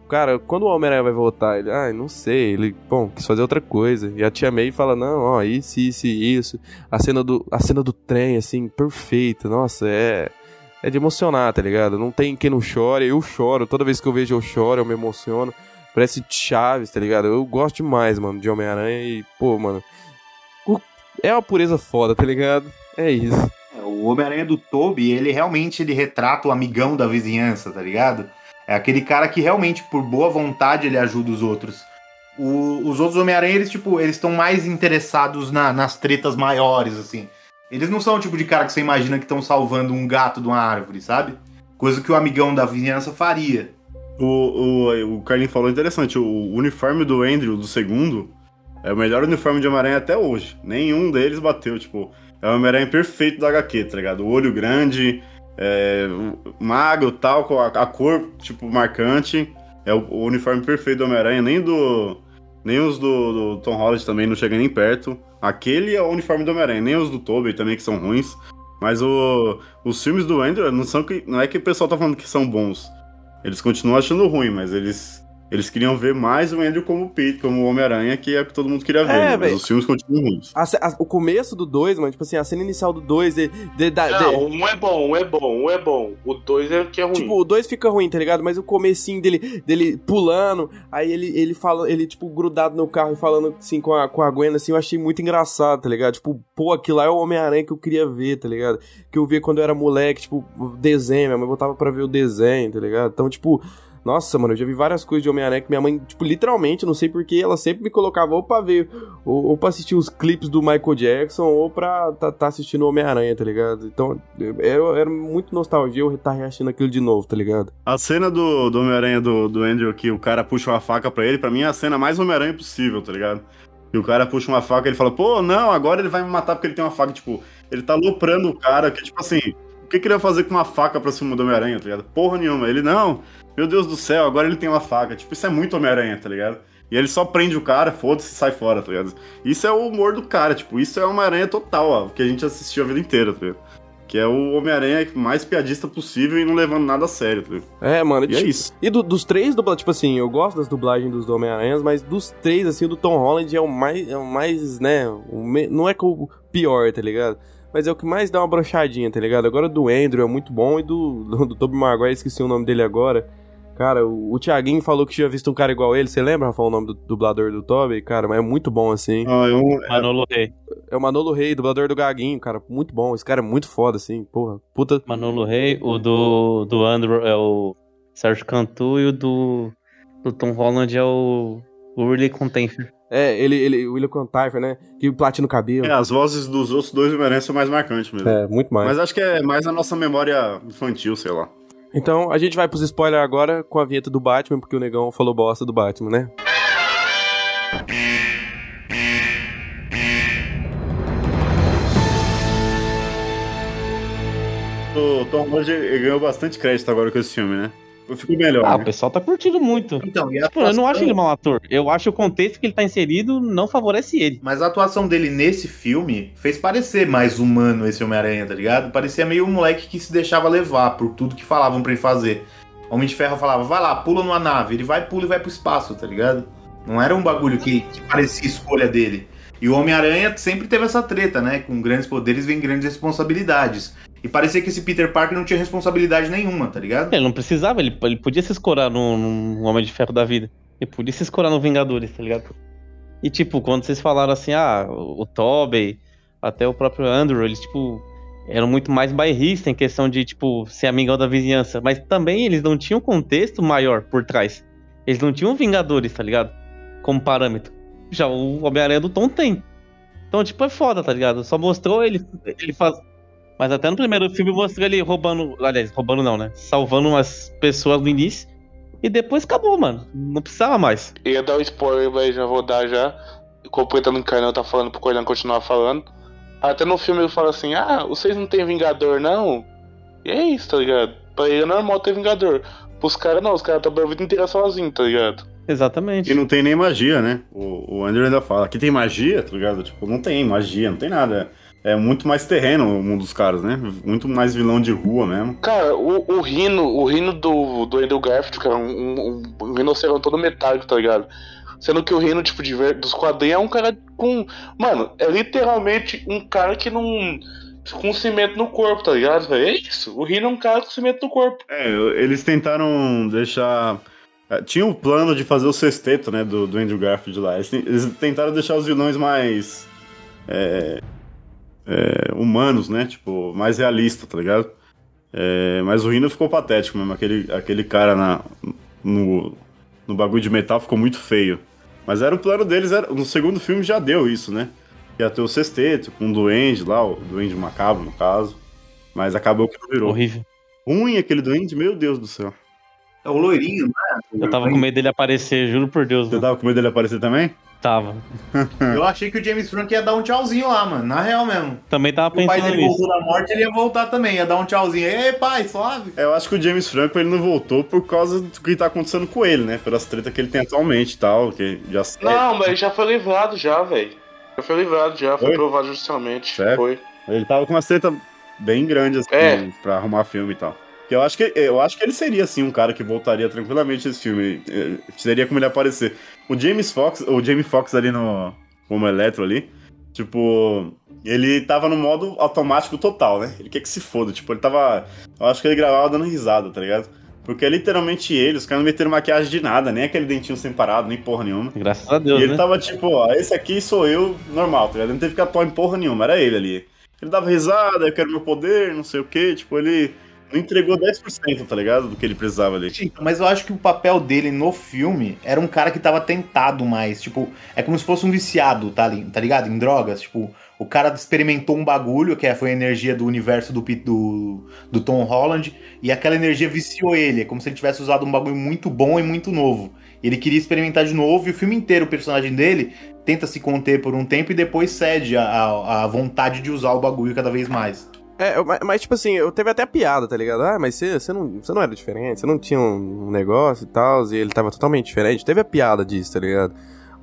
cara, quando o Homem-Aranha vai voltar? Ele, ah, não sei, ele, bom, quis fazer outra coisa. E a Tia May fala, não, ó, isso, isso isso. A cena do, a cena do trem, assim, perfeita, nossa, é... É de emocionar, tá ligado? Não tem quem não chore, eu choro, toda vez que eu vejo eu choro, eu me emociono. Parece Chaves, tá ligado? Eu gosto demais, mano, de Homem-Aranha e, pô, mano. É uma pureza foda, tá ligado? É isso. É, O Homem-Aranha do Toby, ele realmente ele retrata o amigão da vizinhança, tá ligado? É aquele cara que realmente, por boa vontade, ele ajuda os outros. O- os outros Homem-Aranha, eles, tipo, eles estão mais interessados na- nas tretas maiores, assim. Eles não são o tipo de cara que você imagina que estão salvando um gato de uma árvore, sabe? Coisa que o amigão da vizinhança faria. O, o, o Carlinhos falou interessante, o uniforme do Andrew, do segundo, é o melhor uniforme de Homem-Aranha até hoje. Nenhum deles bateu, tipo, é o Homem-Aranha perfeito do HQ, tá ligado? O olho grande, é, magro tal, com a, a cor, tipo, marcante. É o, o uniforme perfeito do Homem-Aranha, nem do. Nem os do, do Tom Holland também não chega nem perto. Aquele é o uniforme do Homem-Aranha, nem os do Tobey também, que são ruins. Mas o, os filmes do Andrew não, são que, não é que o pessoal tá falando que são bons. Eles continuam achando ruim, mas eles Eles queriam ver mais o Andrew como o Pete, como o Homem-Aranha, que é o que todo mundo queria ver. É, né? Mas velho. os filmes continuam ruins. A ce- a- o começo do 2, mano, tipo assim, a cena inicial do 2, de, de, de- Não, um é bom, um é bom, um é bom. O dois é o que é ruim. Tipo, o 2 fica ruim, tá ligado? Mas o comecinho dele, dele pulando, aí ele, ele fala, ele, tipo, grudado no carro e falando assim com a, com a Gwen, assim, eu achei muito engraçado, tá ligado? Tipo, pô, aquilo lá é o Homem-Aranha que eu queria ver, tá ligado? Que eu via quando eu era moleque, tipo, desenho, minha mãe botava pra ver o desenho, tá ligado? Então, tipo. Nossa, mano, eu já vi várias coisas de Homem-Aranha que minha mãe, tipo, literalmente, não sei porquê, ela sempre me colocava ou pra ver, ou, ou pra assistir os clipes do Michael Jackson, ou pra tá, tá assistindo Homem-Aranha, tá ligado? Então, era, era muito nostalgia eu estar reassistindo aquilo de novo, tá ligado? A cena do, do Homem-Aranha do, do Andrew que o cara puxa uma faca pra ele, pra mim é a cena mais Homem-Aranha possível, tá ligado? E o cara puxa uma faca e ele fala, pô, não, agora ele vai me matar porque ele tem uma faca. Tipo, ele tá loprando o cara, que tipo assim, o que, que ele vai fazer com uma faca pra cima do Homem-Aranha, tá ligado? Porra nenhuma. Ele, não, meu Deus do céu, agora ele tem uma faca. Tipo, isso é muito Homem-Aranha, tá ligado? E ele só prende o cara, foda-se e sai fora, tá ligado? Isso é o humor do cara, tipo, isso é Homem-Aranha total, ó, que a gente assistiu a vida inteira, tá ligado? Que é o Homem-Aranha mais piadista possível e não levando nada a sério, tá ligado? É, mano. E é tipo, isso. E do- dos três dublagens, tipo assim, eu gosto das dublagens dos Homem-Aranhas, mas dos três, assim, o do Tom Holland é o mais, é o mais né, o me- não é o pior, tá ligado? Mas é o que mais dá uma brochadinha, tá ligado? Agora do Andrew é muito bom e do, do, do Tobey Maguire, esqueci o nome dele agora. Cara, o, o Thiaguinho falou que tinha visto um cara igual ele, você lembra, Rafael, o nome do dublador do Tobey? Cara, mas é muito bom, assim. Ah, eu, Manolo Rey. É o Manolo Rey, dublador do Gaguinho, cara, muito bom. Esse cara é muito foda, assim, porra. Puta, Manolo Rey, o do, do Andrew é o Sérgio Cantu e o do, do Tom Holland é o, o Willie Contenfer. É, ele, ele, o William Contifer, né? Que platina o cabelo. É, as vozes dos outros dois Homem-Aranha são mais marcantes mesmo. É, muito mais. Mas acho que é mais a nossa memória infantil, sei lá. Então, a gente vai pros spoilers agora com a vinheta do Batman, porque o negão falou bosta do Batman, né? O Tom Holland ganhou bastante crédito agora com esse filme, né? Ficou melhor, Ah, o né? pessoal tá curtindo muito. Então, e a Pô, eu não atuação- acho ele mau ator. Eu acho que o contexto que ele tá inserido não favorece ele. Mas a atuação dele nesse filme fez parecer mais humano esse Homem-Aranha, tá ligado? Parecia meio um moleque que se deixava levar por tudo que falavam pra ele fazer. Homem de Ferro falava, vai lá, pula numa nave. Ele vai, pula e vai pro espaço, tá ligado? Não era um bagulho que, que parecia escolha dele. E o Homem-Aranha sempre teve essa treta, né? Com grandes poderes vem grandes responsabilidades. E parecia que esse Peter Parker não tinha responsabilidade nenhuma, tá ligado? Ele não precisava, ele, ele podia se escorar num, Homem de Ferro da vida. Ele podia se escorar no Vingadores, tá ligado? E tipo, quando vocês falaram assim, ah, o, o Tobey, até o próprio Andrew, eles tipo eram muito mais bairristas em questão de tipo ser amigão da vizinhança, mas também eles não tinham contexto maior por trás. Eles não tinham Vingadores, tá ligado? Como parâmetro. Já o Homem-Aranha do Tom tem. Então, tipo, é foda, tá ligado? Só mostrou ele, ele faz. Mas até no primeiro filme mostrou ele roubando. Aliás, roubando não, né? Salvando umas pessoas no início. E depois acabou, mano. Não precisava mais. Ia dar o spoiler, mas já vou dar já. Completando o que o Carnal tá falando pro Coelhão continuar falando. Até no filme ele fala assim: Ah, vocês não tem Vingador, não? E é isso, tá ligado? Pra ele é normal ter Vingador. Pros caras não, os caras trabalham a vida inteira sozinho, tá ligado? Exatamente. E não tem nem magia, né? O, o Andrew ainda fala. Aqui tem magia, tá ligado? Tipo, não tem magia, não tem nada. É muito mais terreno o mundo dos caras, né? Muito mais vilão de rua mesmo. Cara, o, o rino, o rino do, do Andrew Garfield, cara, um, um, um rinoceronte todo metálico, tá ligado? Sendo que o rino, tipo, de dos quadrinhos é um cara com. Mano, é literalmente um cara que não. com cimento no corpo, tá ligado? É isso. O rino é um cara com cimento no corpo. É, eles tentaram deixar. é, Tinha o plano de fazer o sexteto, né, do, do Andrew Garfield lá. Eles, eles tentaram deixar os vilões mais. é, é, humanos, né? Tipo, mais realistas, tá ligado? É, mas o Rino ficou patético mesmo. Aquele, aquele cara na, no, no bagulho de metal ficou muito feio. Mas era o plano deles, era, no segundo filme já deu isso, né? Ia ter o sexteto, com o Duende lá, o Duende Macabro, no caso. Mas acabou que não virou. Horrível. Ruim aquele Duende, meu Deus do céu. É o loirinho, né? Eu tava com medo dele aparecer, juro por Deus. Você Mano. tava com medo dele aparecer também? Tava. Eu achei que o James Franco ia dar um tchauzinho lá, mano. Na real mesmo. Também tava O pai pensando dele nisso. voltou da morte, ele ia voltar também. Ia dar um tchauzinho. Ei, pai, suave. É, eu acho que o James Franco ele não voltou por causa do que tá acontecendo com ele, né? Pelas tretas que ele tem atualmente e tal, que já Não, mas ele já foi livrado já, velho. Já foi livrado já, foi Foi? provado judicialmente. Foi. Ele tava com uma treta bem grande assim, É. pra arrumar filme e tal. Que eu acho que eu acho que ele seria assim um cara que voltaria tranquilamente esse filme. Eh, Seria como ele aparecer. O James Fox, o Jamie Fox ali no como Eletro ali, tipo, ele tava no modo automático total, né? Ele quer que se foda, tipo, ele tava, eu acho que ele gravava dando risada, tá ligado? Porque é literalmente ele, os caras não meteram maquiagem de nada, nem aquele dentinho sem parado, nem porra nenhuma. Graças a Deus, e ele né? tava tipo, ó, esse aqui sou eu, normal, tá ligado? Ele não teve que atuar em porra nenhuma, era ele ali. Ele dava risada, eu quero meu poder, não sei o que, tipo, ele não entregou 10%, tá ligado? Do que ele precisava ali. Mas eu acho que o papel dele no filme era um cara que tava tentado mais. Tipo, é como se fosse um viciado, tá, tá ligado? Em drogas. Tipo, o cara experimentou um bagulho, que é- foi a energia do universo do, do, do Tom Holland, e aquela energia viciou ele. É como se ele tivesse usado um bagulho muito bom e muito novo. Ele queria experimentar de novo, e o filme inteiro, o personagem dele tenta se conter por um tempo e depois cede a, a, a vontade de usar o bagulho cada vez mais. É, mas, mas, tipo assim, eu teve até piada, tá ligado? Ah, mas você, não, não era diferente, você não tinha um, um negócio e tal, e ele tava totalmente diferente. Teve a piada disso, tá ligado?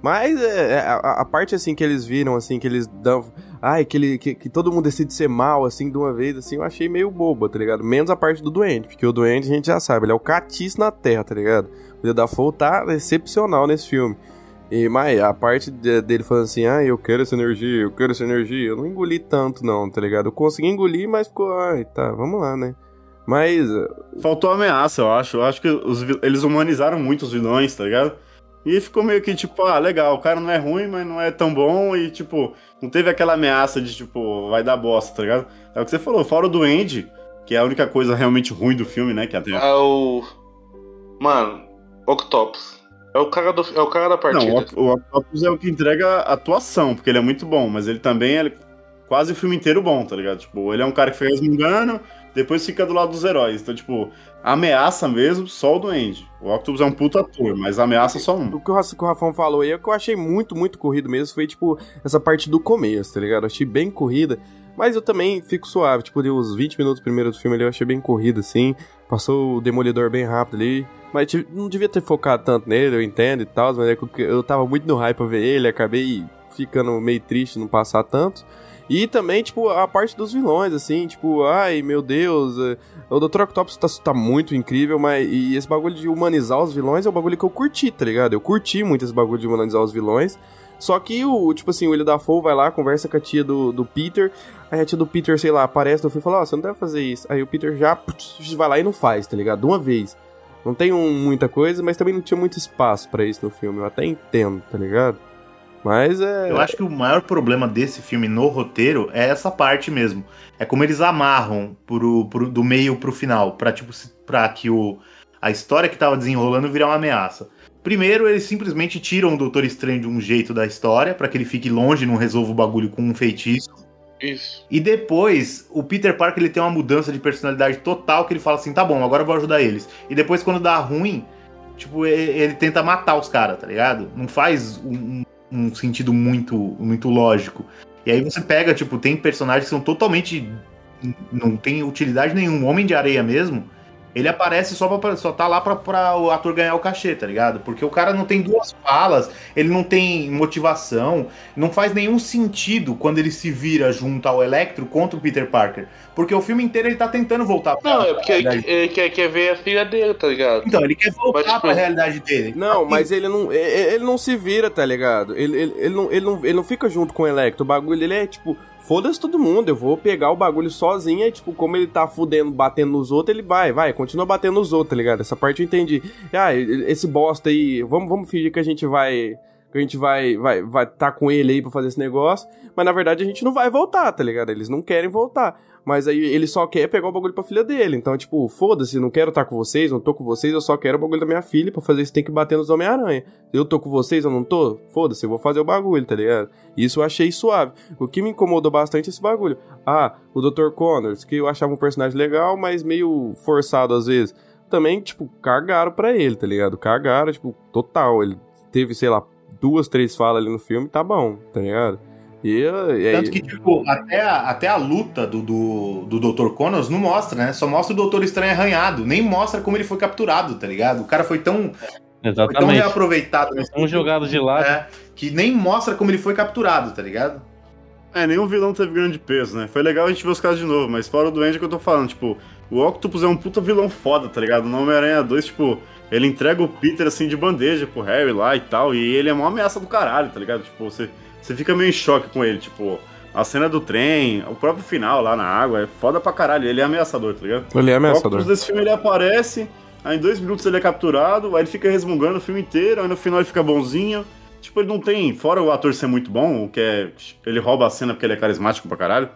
Mas é, é, a, a parte, assim, que eles viram, assim, que eles dão... Ai, que, ele, que, que todo mundo decide ser mal, assim, de uma vez, assim, eu achei meio boba, tá ligado? Menos a parte do doente, porque o doente a gente já sabe, ele é o catiço na terra, tá ligado? O Dafoe tá excepcional nesse filme. E, mas a parte de- dele falando assim, ah, eu quero essa energia, eu quero essa energia, eu não engoli tanto não, tá ligado? Eu consegui engolir, mas ficou, ai, tá, vamos lá, né? Mas, Faltou ameaça, eu acho. Eu acho que os eles humanizaram muito os vilões, tá ligado? E ficou meio que tipo, ah, legal, o cara não é ruim, mas não é tão bom, e tipo, não teve aquela ameaça de tipo, vai dar bosta, tá ligado? É o que você falou, fora o Duende, que é a única coisa realmente ruim do filme, né? Que até... É o. Mano, Octopus. É o cara, do, é o cara da partida. Não, o, o Octopus é o que entrega atuação, porque ele é muito bom, mas ele também é quase o filme inteiro bom, tá ligado? Tipo, ele é um cara que fez engano, depois fica do lado dos heróis. Então, tipo, ameaça mesmo, só o Duende. O Octopus é um puto ator, mas ameaça só um. o que o, o Rafão falou aí, o que eu achei muito, muito corrido mesmo foi, tipo, essa parte do começo, tá ligado? Eu achei bem corrida, mas eu também fico suave, tipo, deu uns 20 minutos primeiro do filme ali, eu achei bem corrido, assim, passou o Demolidor bem rápido ali, mas não devia ter focado tanto nele, eu entendo e tal, mas é eu tava muito no hype pra ver ele, acabei ficando meio triste não passar tanto. E também, tipo, a parte dos vilões, assim, tipo, ai, meu Deus, é, o Dr. Octopus tá, tá muito incrível, mas e esse bagulho de humanizar os vilões é um bagulho que eu curti, tá ligado? Eu curti muito esse bagulho de humanizar os vilões. Só que o, tipo assim, o William Dafoe vai lá, conversa com a tia do, do Peter, aí a tia do Peter, sei lá, aparece no filme e fala, ó, você não deve fazer isso. Aí o Peter já putz, vai lá e não faz, tá ligado? De uma vez. Não tem um- muita coisa, mas também não tinha muito espaço pra isso no filme, eu até entendo, tá ligado? Mas é... Eu acho que o maior problema desse filme no roteiro é essa parte mesmo. É como eles amarram pro, pro- do meio pro final, pra, tipo, pra que o, a história que tava desenrolando virar uma ameaça. Primeiro, eles simplesmente tiram o Doutor Estranho de um jeito da história, pra que ele fique longe e não resolva o bagulho com um feitiço. Isso. E depois, o Peter Parker ele tem uma mudança de personalidade total que ele fala assim: tá bom, agora eu vou ajudar eles. E depois, quando dá ruim, tipo, e- ele, tenta matar os caras, tá ligado? Não faz um, um- um sentido muito, muito lógico. E aí você pega, tipo, tem personagens que são totalmente. não tem utilidade nenhuma. O Homem de Areia mesmo. Ele aparece só, pra, só tá lá pra, pra o ator ganhar o cachê, tá ligado? Porque o cara não tem duas falas, ele não tem motivação, não faz nenhum sentido quando ele se vira junto ao Electro contra o Peter Parker. Porque o filme inteiro ele tá tentando voltar pra Não, é porque ele, ele quer, quer ver a filha dele, tá ligado? Então, ele quer voltar Mas, tipo, pra realidade dele. Não, mas ele não, e- e- ele não se vira, tá ligado? Ele, ele, ele, não, ele, não, ele não fica junto com o Electro. O bagulho dele é tipo, foda-se todo mundo, eu vou pegar o bagulho sozinho. E, tipo, como ele tá fudendo, batendo nos outros, ele vai, vai, continua batendo nos outros, tá ligado? Essa parte eu entendi. Ah, esse bosta aí, vamos, vamos fingir que a gente vai. Que a gente vai, vai, vai tá com ele aí pra fazer esse negócio. Mas na verdade a gente não vai voltar, tá ligado? Eles não querem voltar. Mas aí ele só quer pegar o bagulho pra filha dele. Então, tipo, foda-se, não quero estar com vocês, não tô com vocês, eu só quero o bagulho da minha filha. Pra fazer isso tem que bater nos Homem-Aranha. Eu tô com vocês, eu não tô? Foda-se, eu vou fazer o bagulho, tá ligado? Isso eu achei suave. O que me incomodou bastante é esse bagulho. Ah, o Dr. Connors, que eu achava um personagem legal, mas meio forçado às vezes. Também, tipo, cagaram pra ele, tá ligado? Cagaram, tipo, total. Ele teve, sei lá, duas, três falas ali no filme, tá bom, tá ligado? E, e aí- Tanto que, tipo, até a, até a luta do, do, do Dr. Connors não mostra, né? Só mostra o Doutor Estranho arranhado. Nem mostra como ele foi capturado, tá ligado? O cara foi tão, foi tão Exatamente. reaproveitado nesse Um jogado de lado. é, que nem mostra como ele foi capturado, tá ligado? É, nenhum vilão teve grande peso, né? Foi legal a gente ver os caras de novo, mas fora o Duende que eu tô falando, tipo, o Octopus é um puta vilão foda, tá ligado? No Homem-Aranha 2, tipo, ele entrega o Peter assim de bandeja pro Harry lá e tal, e ele é uma ameaça do caralho, tá ligado? Tipo, você, você fica meio em choque com ele, tipo, a cena do trem, o próprio final lá na água, é foda pra caralho, ele é ameaçador, tá ligado? Ele é ameaçador. Octopus desse filme ele aparece, aí em dois minutos ele é capturado, aí ele fica resmungando o filme inteiro, aí no final ele fica bonzinho. Tipo, ele não tem. Fora o ator ser muito bom, o que é. Ele rouba a cena porque ele é carismático pra caralho.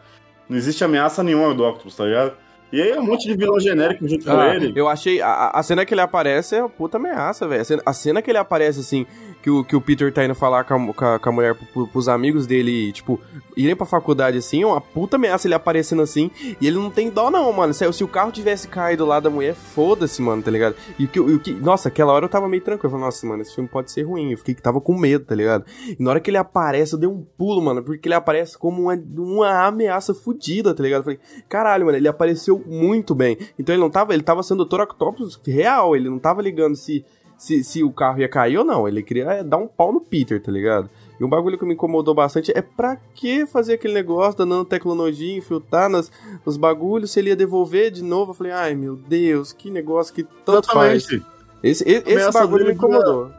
Não existe ameaça nenhuma do Octopus, tá ligado? E aí é um monte de vilão genérico junto com Ah, ele. eu achei. A, a cena que ele aparece é uma puta ameaça, velho. A a cena que ele aparece, assim, que o, que o Peter tá indo falar com a, com a, mulher pro, pros amigos dele, tipo, irem pra faculdade assim, é uma puta ameaça ele aparecendo assim. E ele não tem dó, não, mano. Se, se o carro tivesse caído lá da mulher, foda-se, mano, tá ligado? E o que, o que. Nossa, aquela hora eu tava meio tranquilo. Eu falei, nossa, mano, esse filme pode ser ruim. Eu fiquei que tava com medo, tá ligado? E na hora que ele aparece, eu dei um pulo, mano, porque ele aparece como uma, uma ameaça fodida, tá ligado? Eu falei, caralho, mano, ele apareceu muito bem. Então ele não tava, ele tava sendo o Dr. Octopus real, ele não tava ligando se, se, se o carro ia cair ou não. Ele queria é, dar um pau no Peter, tá ligado? E um bagulho que me incomodou bastante é pra que fazer aquele negócio da nanotecnologia, infiltrar nas, nos bagulhos, se ele ia devolver de novo. Eu falei, ai meu Deus, que negócio que tanto faz. Exatamente. Esse, esse, esse Ameaça bagulho me dura- incomodou.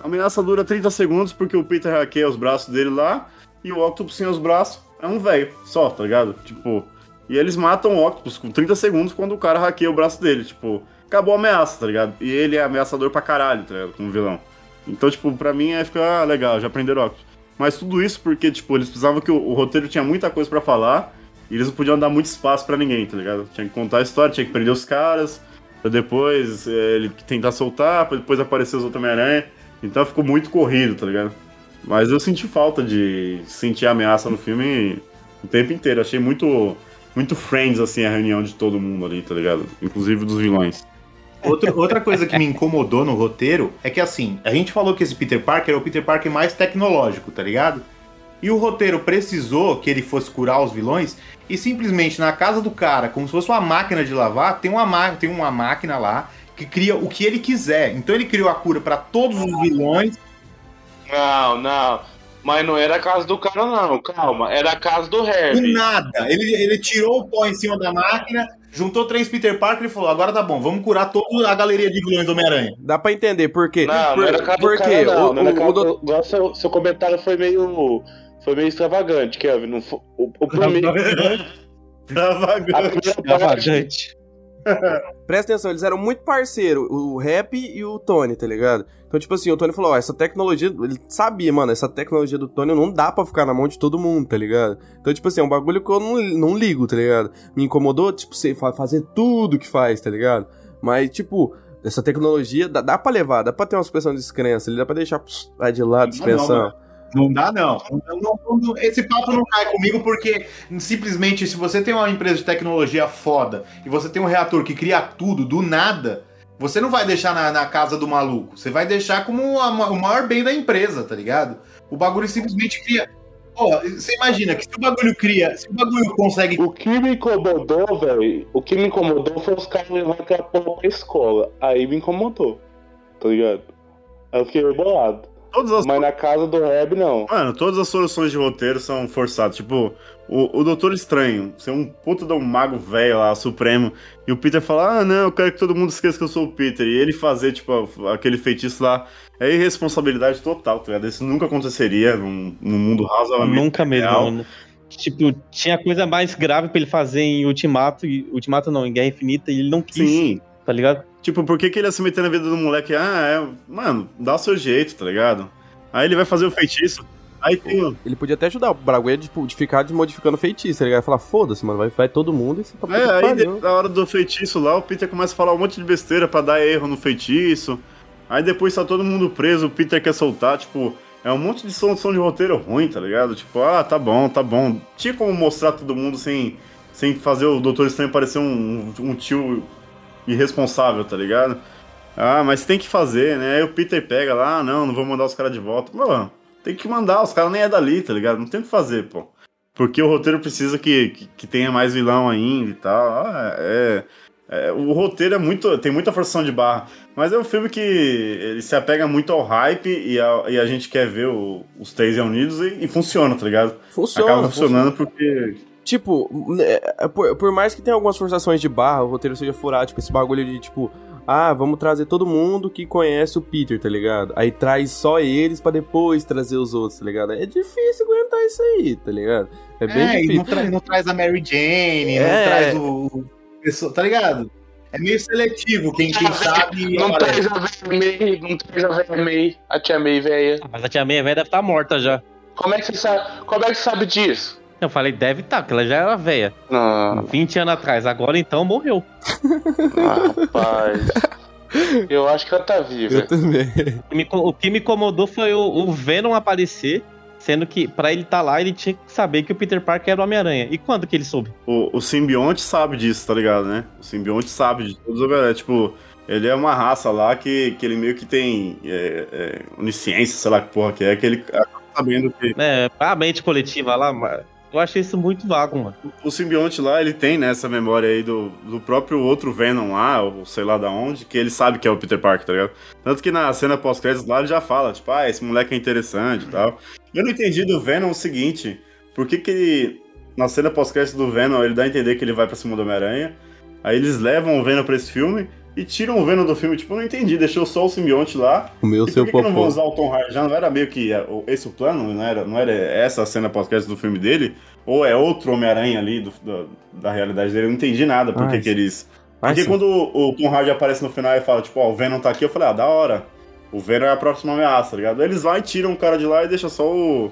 A ameaça dura 30 segundos porque o Peter hackeia os braços dele lá e o Octopus sem os braços é um velho só, tá ligado? Tipo, e eles matam o Octopus com 30 segundos quando o cara hackeia o braço dele. Tipo, acabou a ameaça, tá ligado? E ele é ameaçador pra caralho, tá ligado? Como vilão. Então, tipo, pra mim é ficar ah, legal, já aprenderam. Mas tudo isso porque, tipo, eles precisavam que o, o roteiro tinha muita coisa pra falar e eles não podiam dar muito espaço pra ninguém, tá ligado? Tinha que contar a história, tinha que prender os caras, pra depois é, ele tentar soltar, pra depois aparecer os outros Homem-Aranha. Então ficou muito corrido, tá ligado? Mas eu senti falta de sentir ameaça no filme o tempo inteiro. Achei muito, muito Friends, assim, a reunião de todo mundo ali, tá ligado? Inclusive dos vilões. Outra, outra coisa que me incomodou no roteiro é que, assim, a gente falou que esse Peter Parker é o Peter Parker mais tecnológico, tá ligado? E o roteiro precisou que ele fosse curar os vilões e simplesmente na casa do cara, como se fosse uma máquina de lavar, tem uma, tem uma máquina lá que cria o que ele quiser. Então ele criou a cura pra todos os vilões. Não, não. Mas não era a casa do cara, não. Calma. Era a casa do Do Harry. nada. Ele, ele tirou o pó em cima da máquina, juntou três Peter Parker e falou: agora tá bom, vamos curar toda a galeria de vilões do Homem-Aranha. Dá pra entender por quê. Não, por, não era cara, não. o, não era seu, seu comentário foi meio. Foi meio extravagante, Kevin. Não foi, o, o primeiro, a Extravagante. primeira parte. Presta atenção, eles eram muito parceiros, o Rap e o Tony, tá ligado? Então, tipo assim, o Tony falou, ó, essa tecnologia, ele sabia, mano, essa tecnologia do Tony não dá pra ficar na mão de todo mundo, tá ligado? Então, tipo assim, é um bagulho que eu não, não ligo, tá ligado? Me incomodou, tipo, você fa- fazer tudo que faz, tá ligado? Mas, tipo, essa tecnologia dá, dá pra levar, dá pra ter uma suspensão de descrença, dá pra deixar pss, de lado, Não, suspensão. Não, dá, não. Não- não- não- Esse papo não cai comigo porque simplesmente se você tem uma empresa de tecnologia foda e você tem um reator que cria tudo do nada, você não vai deixar na, na casa do maluco. Você vai deixar como a o maior bem da empresa, tá ligado? O bagulho simplesmente cria. Pô, você imagina que se o bagulho cria, se o bagulho consegue. O que me incomodou, velho, o que me incomodou foi os caras levar aquela porra pra escola. Aí me incomodou, tá ligado? Aí eu fiquei bolado. Todas as Mas na casa do Reb, não. Mano, todas as soluções de roteiro são forçadas. Tipo, o, o Doutor Estranho, ser um puta de um mago velho lá, supremo, e o Peter falar, ah, não, eu quero que todo mundo esqueça que eu sou o Peter. E ele fazer, tipo, aquele feitiço lá, é irresponsabilidade total, tá ligado? Isso nunca aconteceria num, num mundo razoavelmente Nunca mesmo. real. mano. Tipo, tinha coisa mais grave pra ele fazer em Ultimato, e Ultimato não, em Guerra Infinita, e ele não quis, Sim. tá ligado? Tipo, por que, que ele ia se meter na vida do moleque? Ah, é. Mano, dá o seu jeito, tá ligado? Aí ele vai fazer o feitiço. Aí tem o. Ele podia até ajudar o Braguê tipo, de ficar modificando feitiço, tá ligado? Falar, foda-se, mano, vai, vai todo mundo e você tá É, aí de- na hora do feitiço lá, o Peter começa a falar um monte de besteira pra dar erro no feitiço. Aí depois tá todo mundo preso, o Peter quer soltar, tipo, é um monte de solução de roteiro ruim, tá ligado? Tipo, ah, tá bom, tá bom. Tinha como mostrar todo mundo sem, sem fazer o Doutor Estranho parecer um, um tio irresponsável, tá ligado? Ah, mas tem que fazer, né? Aí o Peter pega lá, ah, não, não vou mandar os caras de volta. Pô, tem que mandar, os caras nem é dali, tá ligado? Não tem o que fazer, pô. Porque o roteiro precisa que, que, que tenha mais vilão ainda e tal. Ah, é, é, o roteiro é muito. tem muita forçação de barra. Mas é um filme que ele se apega muito ao hype e a, e a gente quer ver o- os três reunidos e, e funciona, tá ligado? Funciona, Acaba funcionando porque tipo, é, por, por mais que tenha algumas forçações de barra, o roteiro seja furado, tipo, esse bagulho de, tipo, ah, vamos trazer todo mundo que conhece o Peter, tá ligado? Aí traz só eles pra depois trazer os outros, tá ligado? É difícil aguentar isso aí, tá ligado? É bem É, e difícil. não, tra- não traz a Mary Jane, não É. traz o. o pessoa- tá ligado? É meio seletivo, quem, quem sabe. Não traz a velha May, não traz a velha May, a tia May velha. Ah, Mas a tia Meia velha deve estar morta já. Como é que você sabe, como é que você sabe disso? Eu falei, deve estar, porque ela já era velha. Não, 20 anos atrás. Agora então morreu. rapaz. Eu acho que ela tá viva. Eu também. O que me, incomodou foi o, o Venom aparecer, sendo que pra ele estar lá, ele tinha que saber que o Peter Parker era o Homem-Aranha. E quando que ele soube? O, o simbionte sabe disso, tá ligado, né? O simbionte sabe de todos os Homem-Aranha. Tipo, ele é uma raça lá que, que ele meio que tem é, é, onisciência, sei lá que porra que é, que ele acaba sabendo que. É, a mente coletiva lá, mas eu achei isso muito vago, mano. O simbionte lá, ele tem né, essa memória aí do, do próprio outro Venom lá, ou sei lá da onde, que ele sabe que é o Peter Parker, tá ligado? Tanto que na cena pós-créditos lá ele já fala, tipo, ah, esse moleque é interessante e tal. Eu não entendi do Venom o seguinte, por que que ele, na cena pós-créditos do Venom, ele dá a entender que ele vai pra cima do Homem-Aranha, aí eles levam o Venom pra esse filme e tiram o Venom do filme, tipo, eu não entendi, deixou só o simbionte lá, O meu e seu por que, que não vão usar o Tom Hardy? Já não era meio que é, esse o plano? Não era, não era essa a cena pós-crédito do filme dele? Ou é outro Homem-Aranha ali do- da, da realidade dele? Eu não entendi nada por que Ai, que eles. Ai, Porque sim. quando o, o Tom Hardy aparece no final e fala, tipo, ó, o Venom tá aqui, eu falei, ah, da hora. O Venom é a próxima ameaça, tá ligado? Aí Eles vão e tiram o cara de lá e deixam só o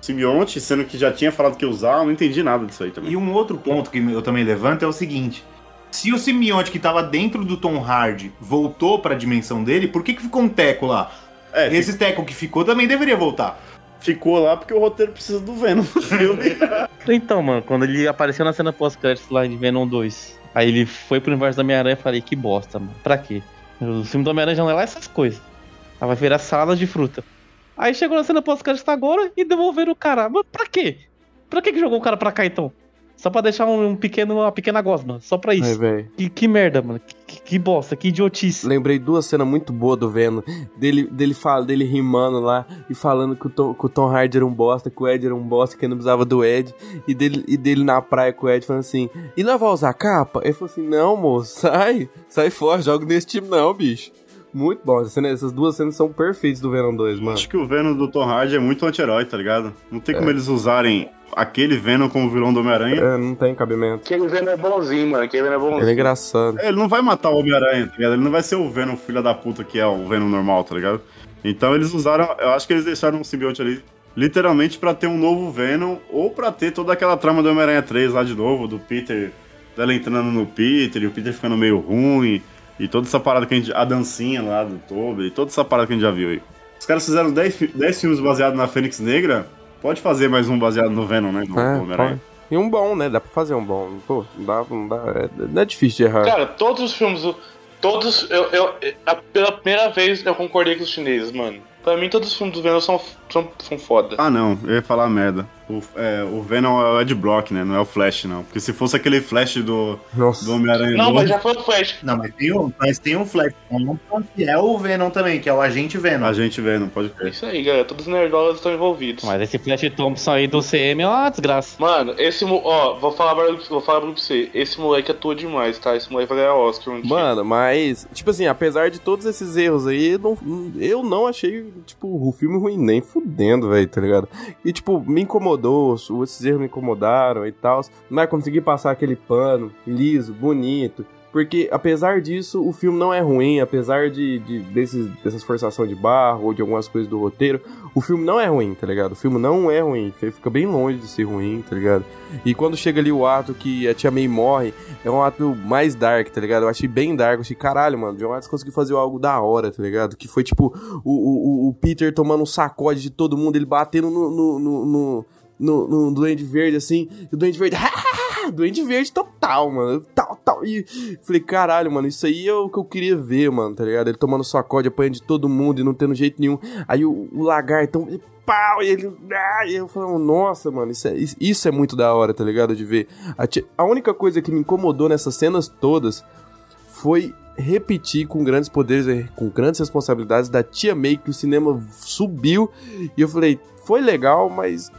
simbionte, sendo que já tinha falado que ia usar, eu não entendi nada disso aí também. E um outro ponto que eu também levanto é o seguinte: se o simbionte que tava dentro do Tom Hardy voltou pra dimensão dele, por que, que ficou um teco lá? É, Esse teco que ficou também deveria voltar. ficou lá porque o roteiro precisa do Venom no filme. Então, mano, quando ele apareceu na cena pós-créditos lá de Venom 2, aí ele foi pro universo da Homem-Aranha e falei, que bosta, mano. Pra quê? O filme do Homem-Aranha já não é lá essas coisas. Ela vai virar salada de fruta. Aí chegou na cena pós-créditos agora e devolveram o cara. Mas pra quê? Pra que que jogou o cara pra cá então? Só pra deixar um, um pequeno, uma pequena gosma. Só pra É, isso. velho. que, que merda, mano. Que, que- bosta, que idiotice. Lembrei duas cenas muito boas do Venom. Dele, dele, fala, dele rimando lá e falando que o, Tom, que o Tom Hardy era um bosta, que o Ed era um bosta, que ele não precisava do Ed. E dele, e dele na praia com o Ed falando assim: E nós vai usar capa? Ele falou assim: Não, moço, sai, sai fora, joga nesse time não, bicho. Muito bom. Essa cena- essas duas cenas são perfeitas do Venom 2, mano. Acho que o Venom do Tom Hardy é muito anti-herói, tá ligado? Não tem É. como eles usarem aquele Venom como vilão do Homem-Aranha. É, não tem cabimento. Aquele Venom é bonzinho, mano. Aquele Venom é bonzinho. Ele é engraçado. Ele não vai matar o Homem-Aranha, tá ligado? Ele não vai ser o Venom filha da puta que é o Venom normal, tá ligado? Então eles usaram, eu acho que eles deixaram um simbionte ali literalmente pra ter um novo Venom ou pra ter toda aquela trama do Homem-Aranha 3 lá de novo, do Peter, dela entrando no Peter e o Peter ficando meio ruim e toda essa parada que a gente, a dancinha lá do Toby, e toda essa parada que a gente já viu aí. Os caras fizeram 10, fi- 10 filmes baseados na Fênix Negra, pode fazer mais um baseado no Venom, né? No, É, Homem-Aranha. E um bom, né? Dá pra fazer um bom. Pô, não dá, não dá. É, não é difícil de errar. Cara, todos os filmes. do- Todos. Eu, eu, pela primeira vez eu concordei com os chineses, mano. Pra mim, todos os filmes do Venom são, são, são foda. Ah, não, eu ia falar merda. O, é, o Venom é o Ed Brock, né? Não é o Flash, não. Porque se fosse aquele Flash do, Nossa. do Homem-Aranha Não, novo, mas já foi o Flash. Não, mas tem um, mas tem um Flash que é o Venom também, que é o Agente Venom. a gente vê, não pode É crer. isso aí, galera. Todos os nerdolas estão envolvidos. Mas esse Flash Thompson aí do CM é uma desgraça. Mano, esse. mo- Ó, vou falar, pra, vou falar pra você. Esse moleque atua demais, tá? Esse moleque vai ganhar Oscar um dia. Mano, mas, tipo assim, apesar de todos esses erros aí, eu não, eu não achei, tipo, o filme ruim, nem fudendo, velho, tá ligado? E, tipo, me incomodou, esses erros me incomodaram e tal, mas consegui passar aquele pano liso, bonito. Porque, apesar disso, o filme não é ruim, apesar de, de desses, dessas forçações de barro ou de algumas coisas do roteiro, o filme não é ruim, tá ligado? O filme não é ruim, fica bem longe de ser ruim, tá ligado? E quando chega ali o ato que a Tia May morre, é um ato mais dark, tá ligado? Eu achei bem dark, eu achei, caralho, mano, John Watts conseguiu fazer algo da hora, tá ligado? Que foi, tipo, o, o, o Peter tomando um sacode de todo mundo, ele batendo no, no, no, no, no, no Duende Verde, assim, e o Duende Verde, Duende Verde total, mano, tal, tal, e falei, caralho, mano, isso aí é o que eu queria ver, mano, tá ligado? Ele tomando sacode, apanhando de todo mundo e não tendo jeito nenhum, aí o, o lagartão, pau, e ele, ah, e eu falei, nossa, mano, isso é, isso- é muito da hora, tá ligado? De ver. A, tia- a única coisa que me incomodou nessas cenas todas foi repetir com grandes poderes, e com grandes responsabilidades da Tia May, que o cinema subiu, e eu falei, foi legal, mas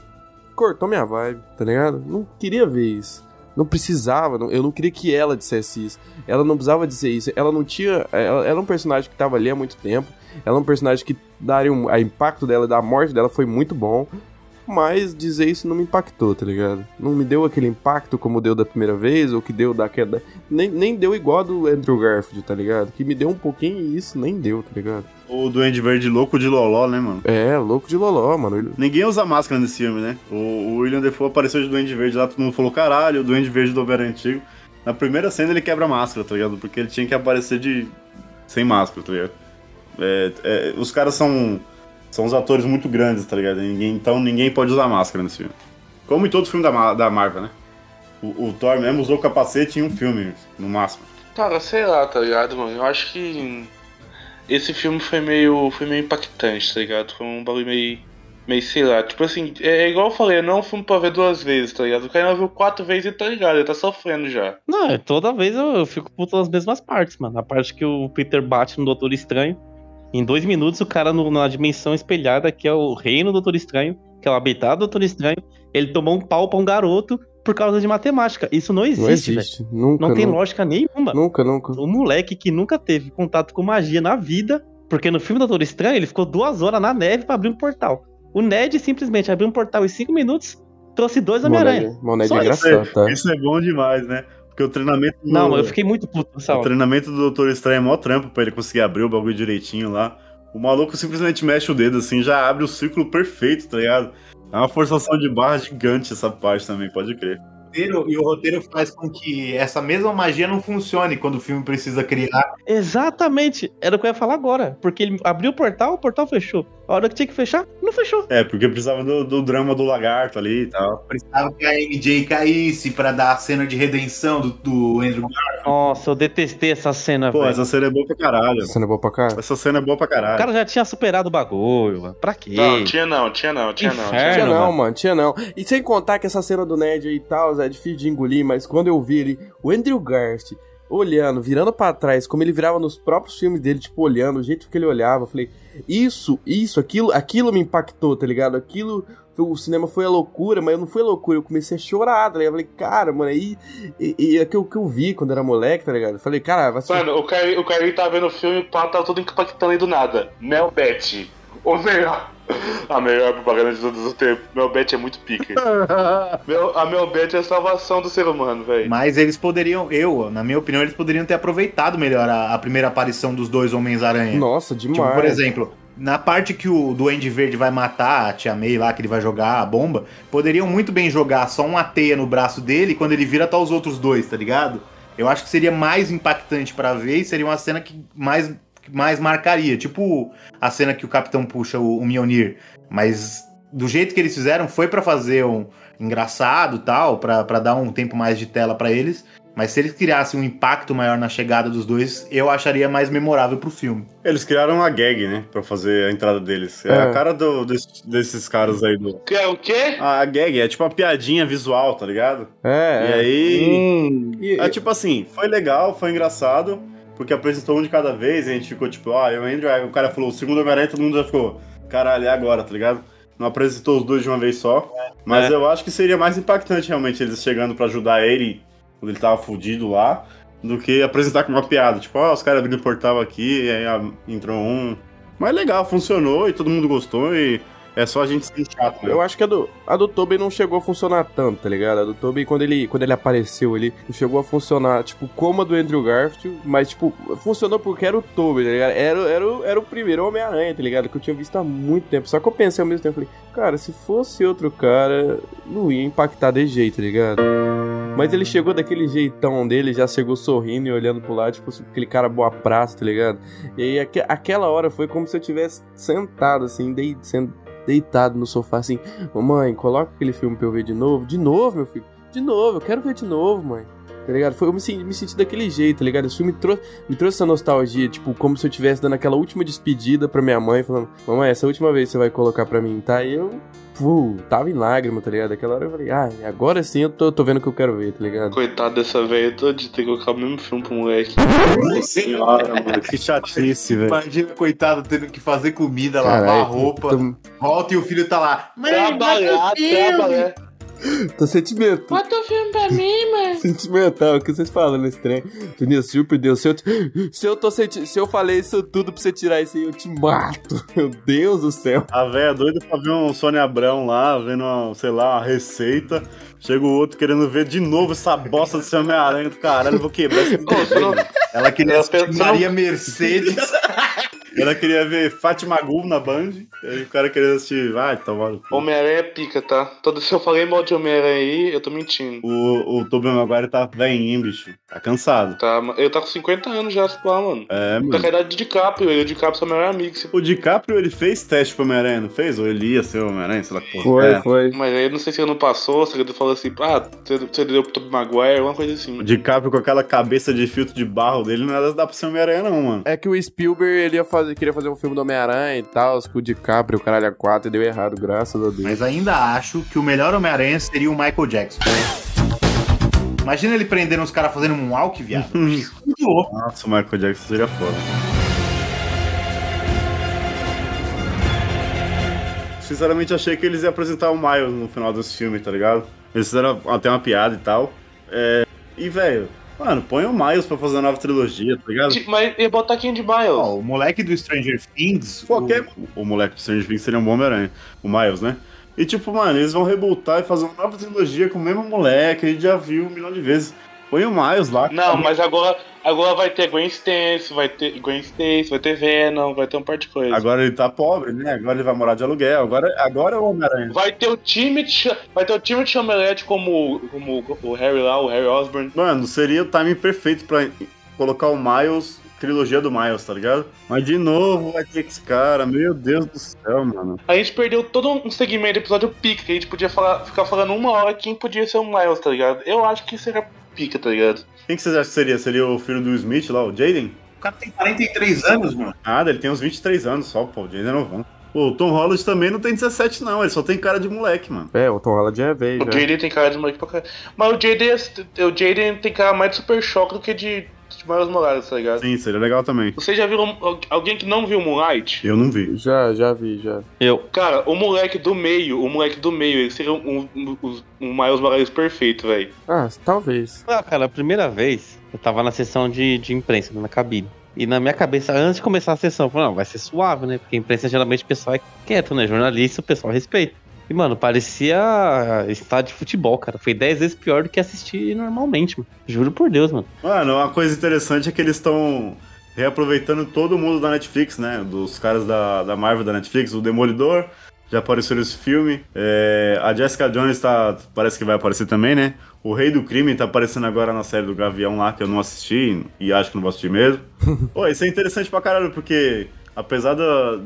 cortou minha vibe, tá ligado? Não queria ver isso. Não precisava, não- eu não queria que ela dissesse isso. Ela não precisava dizer isso. Ela não tinha. Ela era um personagem que tava ali há muito tempo. Ela é um personagem que daria um. A impacto dela, da morte dela foi muito bom. Mas dizer isso não me impactou, tá ligado? Não me deu aquele impacto como deu da primeira vez, ou que deu da queda. Nem, nem deu igual a do Andrew Garfield, tá ligado? Que me deu um pouquinho e isso nem deu, tá ligado? O Duende Verde louco de Loló, né, mano? É, louco de loló, mano. Ninguém usa máscara nesse filme, né? O, o William Defoe apareceu de Duende Verde lá, todo mundo falou, caralho, o Duende Verde do Homem Antigo. Na primeira cena ele quebra a máscara, tá ligado? Porque ele tinha que aparecer de. sem máscara, tá ligado? É, é, os caras são. são os atores muito grandes, tá ligado? Ninguém, então ninguém pode usar máscara nesse filme. Como em todo filme da, da Marvel, né? O, o Thor mesmo usou capacete em um filme, no máximo. Cara, sei lá, tá ligado, mano? Eu acho que esse filme foi meio, foi meio impactante, tá ligado? Foi um bagulho meio, meio, sei lá. Tipo assim, é, é igual eu falei, não é um filme pra ver duas vezes, tá ligado? O cara viu quatro vezes e tá ligado, ele tá sofrendo já. Não, é, toda vez eu, eu fico puto nas mesmas partes, mano. A parte que o Peter bate no Doutor Estranho. Em dois minutos, o cara no- na dimensão espelhada, que é o reino do Doutor Estranho, que é o habitado do Doutor Estranho, ele tomou um pau pra um garoto por causa de matemática. Isso não existe, Não velho. existe. Nunca. Não tem nunca, lógica nenhuma. nunca, nunca. O moleque que nunca teve contato com magia na vida, porque no filme do Doutor Estranho ele ficou duas horas na neve pra abrir um portal. O Ned simplesmente abriu um portal em cinco minutos, trouxe dois Homem-Aranha. É isso. engraçado, tá? Isso é bom demais, né? Porque o treinamento. do- Não, eu fiquei muito puto nessa O hora. treinamento do Doutor Estranho é mó trampo pra ele conseguir abrir o bagulho direitinho lá. O maluco simplesmente mexe o dedo assim, já abre o círculo perfeito, tá ligado? É uma forçação de barra gigante essa parte também, pode crer. e o roteiro faz com que essa mesma magia não funcione quando o filme precisa criar. Exatamente, era o que eu ia falar agora. Porque ele abriu o portal, o portal fechou. A hora que tinha que fechar, não fechou. É, porque precisava do, do drama do lagarto ali e tal. Precisava que a MJ caísse pra dar a cena de redenção do, do Andrew Nossa, eu detestei essa cena, Pô, velho. essa cena é boa pra caralho. Essa cena é boa pra cá? Essa cena é boa pra O caralho. cara já tinha superado o bagulho, mano. Pra quê? Não, tinha não, tinha não, tinha não. Inferno. Tinha não, mano. mano, tinha não. E sem contar que essa cena do Ned aí e tal, é difícil de engolir, mas quando eu vi ele, o Andrew Garst olhando, virando pra trás, como ele virava nos próprios filmes dele, tipo, olhando, o jeito que ele olhava, eu falei, isso, isso, aquilo, aquilo me impactou, tá ligado? Aquilo, o cinema foi a loucura, mas eu não foi a loucura, eu comecei a chorar, tá ligado? Eu falei, cara, mano, aí, e, e é que eu, que eu vi quando era moleque, tá ligado? Eu falei, cara, vai ser... Mano, o cara, o cara tá vendo o filme e pá, tá tudo impactando aí do nada. Mel Bet. O melhor. A melhor propaganda de todos os tempos. Mel Bet é muito pica. Mel, a Mel Bet é a salvação do ser humano, velho. Mas eles poderiam, eu, na minha opinião, eles poderiam ter aproveitado melhor a, a primeira aparição dos dois Homens-Aranha. Nossa, demais. Tipo, por exemplo, na parte que o Duende Verde vai matar a Tia May lá, que ele vai jogar a bomba, poderiam muito bem jogar só uma teia no braço dele e quando ele vira tá os outros dois, tá ligado? Eu acho que seria mais impactante pra ver e seria uma cena que mais, mais marcaria. Tipo a cena que o Capitão puxa o, o Mjolnir. Mas do jeito que eles fizeram, foi pra fazer um engraçado tal, pra pra dar um tempo mais de tela pra eles. Mas se eles criassem um impacto maior na chegada dos dois, eu acharia mais memorável pro filme. Eles criaram uma gag, né? Pra fazer a entrada deles. É, É. a cara do- des- desses caras aí do. Que é o quê? A gag é tipo uma piadinha visual, tá ligado? É, E é. aí. Hum, E- É tipo assim, foi legal, foi engraçado, porque apresentou um de cada vez, e a gente ficou tipo, ah, eu Andrew, aí o cara falou, o segundo Homem-Aranha, todo mundo já ficou, caralho, é agora, tá ligado? Não apresentou os dois de uma vez só. Mas É. eu acho que seria mais impactante realmente eles chegando pra ajudar ele quando ele tava fudido lá, do que apresentar com uma piada. Tipo, ó, os caras abrindo o portal aqui, e aí ah, entrou um. Mas legal, funcionou e todo mundo gostou e é só a gente ser chato, né? Eu acho que a do, a do Tobey não chegou a funcionar tanto, tá ligado? A do Tobey, quando ele, quando ele apareceu ali, chegou a funcionar, tipo, como a do Andrew Garfield, mas, tipo, funcionou porque era o Tobey, tá ligado? Era, era, era o primeiro Homem-Aranha, tá ligado? Que eu tinha visto há muito tempo. Só que eu pensei ao mesmo tempo, falei, cara, se fosse outro cara, não ia impactar de jeito, tá ligado? Mas ele chegou daquele jeitão dele, já chegou sorrindo e olhando pro lado, tipo, aquele cara boa praça, tá ligado? E aí, aque- aquela hora foi como se eu tivesse sentado, assim, dei, sendo deitado no sofá, assim, Mamãe, coloca aquele filme pra eu ver de novo. De novo, meu filho. De novo, eu quero ver de novo, mãe. Tá ligado? Foi, eu me, senti- me senti daquele jeito, tá ligado? Esse filme trou me trouxe essa nostalgia, tipo, como se eu estivesse dando aquela última despedida pra minha mãe, falando, mamãe, essa última vez você vai colocar pra mim, tá? E eu, pô, tava em lágrima, tá ligado? Aquela hora eu falei, ah, agora sim eu tô, tô vendo o que eu quero ver, tá ligado? Coitado dessa velha toda de ter que colocar o mesmo filme pro moleque. Senhora, mano, que chatice, velho. Imagina, coitado, tendo que fazer comida, lavar Caralho, roupa, Tô, volta e o filho tá lá. Trabalhar, trabalhar. tô sentimento. Bota o filme pra mim, mano. Sentimental, o que vocês falam nesse trem? Juro por Deus, se eu, se eu tô senti se eu falei isso tudo pra você tirar isso aí, eu te mato. Meu Deus do céu. A velha doida pra ver um Sônia Abrão lá, vendo, uma, sei lá, uma receita. Chega o outro querendo ver de novo essa bosta desse Homem-Aranha do caralho, eu vou quebrar esse Ô, Ela queria Maria Mercedes. Ela queria ver Fátima Gul na Band, e aí o cara queria assistir. Vai, toma. no cu. Homem-Aranha é pica, tá? Todo, se eu falei mal de Homem-Aranha aí, eu tô mentindo. O, o Tobey Maguire tá velhinho, bicho. Tá cansado. Tá, mas ele tá com 50 anos já, se pá, mano. É, Tá com a mano. idade de DiCaprio, ele e o DiCaprio são melhor amigos. se- O DiCaprio, ele fez teste pro Homem-Aranha, não fez? Ou ele ia ser o Homem-Aranha, sei lá que. Foi, É. foi. Mas aí não sei se ele não passou, se ele falou assim, ah, você, você deu pro Tobey Maguire, alguma coisa assim. O DiCaprio com aquela cabeça de filtro de barro dele, não dá pra ser Homem-Aranha, não, mano. É que o Spielberg, ele ia fazer, queria fazer um filme do Homem-Aranha e tal, com o DiCaprio, o caralho a 4, e deu errado, graças a Deus. Mas ainda acho que o melhor Homem-Aranha seria o Michael Jackson. Imagina ele prendendo os caras fazendo um walk, viado. Nossa, o Michael Jackson seria foda. Sinceramente, achei que eles iam apresentar o Miles no final desse filme, tá ligado? Eles fizeram até uma piada e tal. É... E, velho, mano, põe o Miles pra fazer a nova trilogia, tá ligado? De- Mas ia botar quem de Miles? Ó, o moleque do Stranger Things. Qualquer. o- O, moleque do Stranger Things seria um bom Homem-Aranha. O Miles, né? E, tipo, mano, eles vão rebutar e fazer uma nova trilogia com o mesmo moleque. A gente já viu um milhão de vezes. Põe o Miles lá. Não, mas agora, agora vai ter Gwen Stacy, vai ter Gwen Stacy, vai ter Venom, vai ter um par de coisa. Agora ele tá pobre, né? Agora ele vai morar de aluguel. Agora, agora é o Homem-Aranha. Vai ter o time de, vai ter o time de Chamelete como, como o Harry lá, o Harry Osborn. Mano, seria o timing perfeito pra colocar o Miles, trilogia do Miles, tá ligado? Mas de novo vai ter esse cara, meu Deus do céu, mano. A gente perdeu todo um segmento do episódio pica, que a gente podia falar, ficar falando uma hora quem podia ser o Miles, tá ligado? Eu acho que seria pica, tá ligado? Quem que vocês acham que seria? Seria o filho do Smith lá, o Jaden? O cara tem 43 anos, mano. Nada, ele tem uns 23 anos só, pô, o Jaden é novão. O Tom Holland também não tem 17 não, ele só tem cara de moleque, mano. É, o Tom Holland é velho, O. Jaden tem cara de moleque pra caralho. Mas o Jaden, é- o Jaden tem cara mais de Super Choque do que de, de Miles Morales, tá ligado? Sim, seria legal também. Vocês já al- alguém que não viu Moonlight? Eu não vi. Já, já vi, já. Eu. Cara, o moleque do meio, o moleque do meio, ele seria um, um, um, um Miles Morales perfeito, velho. Ah, talvez. Ah, cara, a primeira vez eu tava na sessão de, de imprensa, na cabine. E na minha cabeça, antes de começar a sessão, eu falei, não, vai ser suave, né? Porque imprensa geralmente o pessoal é quieto, né? Jornalista, o pessoal respeita. E, mano, parecia estádio de futebol, cara. Foi 10 vezes pior do que assistir normalmente, mano. Juro por Deus, mano. Mano, uma coisa interessante é que eles estão reaproveitando todo mundo da Netflix, né? Dos caras da, da Marvel da Netflix, o Demolidor, já apareceu nesse filme. É, a Jessica Jones tá, parece que vai aparecer também, né? O Rei do Crime tá aparecendo agora na série do Gavião lá, que eu não assisti e acho que não vou assistir mesmo. Pô, isso é interessante pra caralho, porque apesar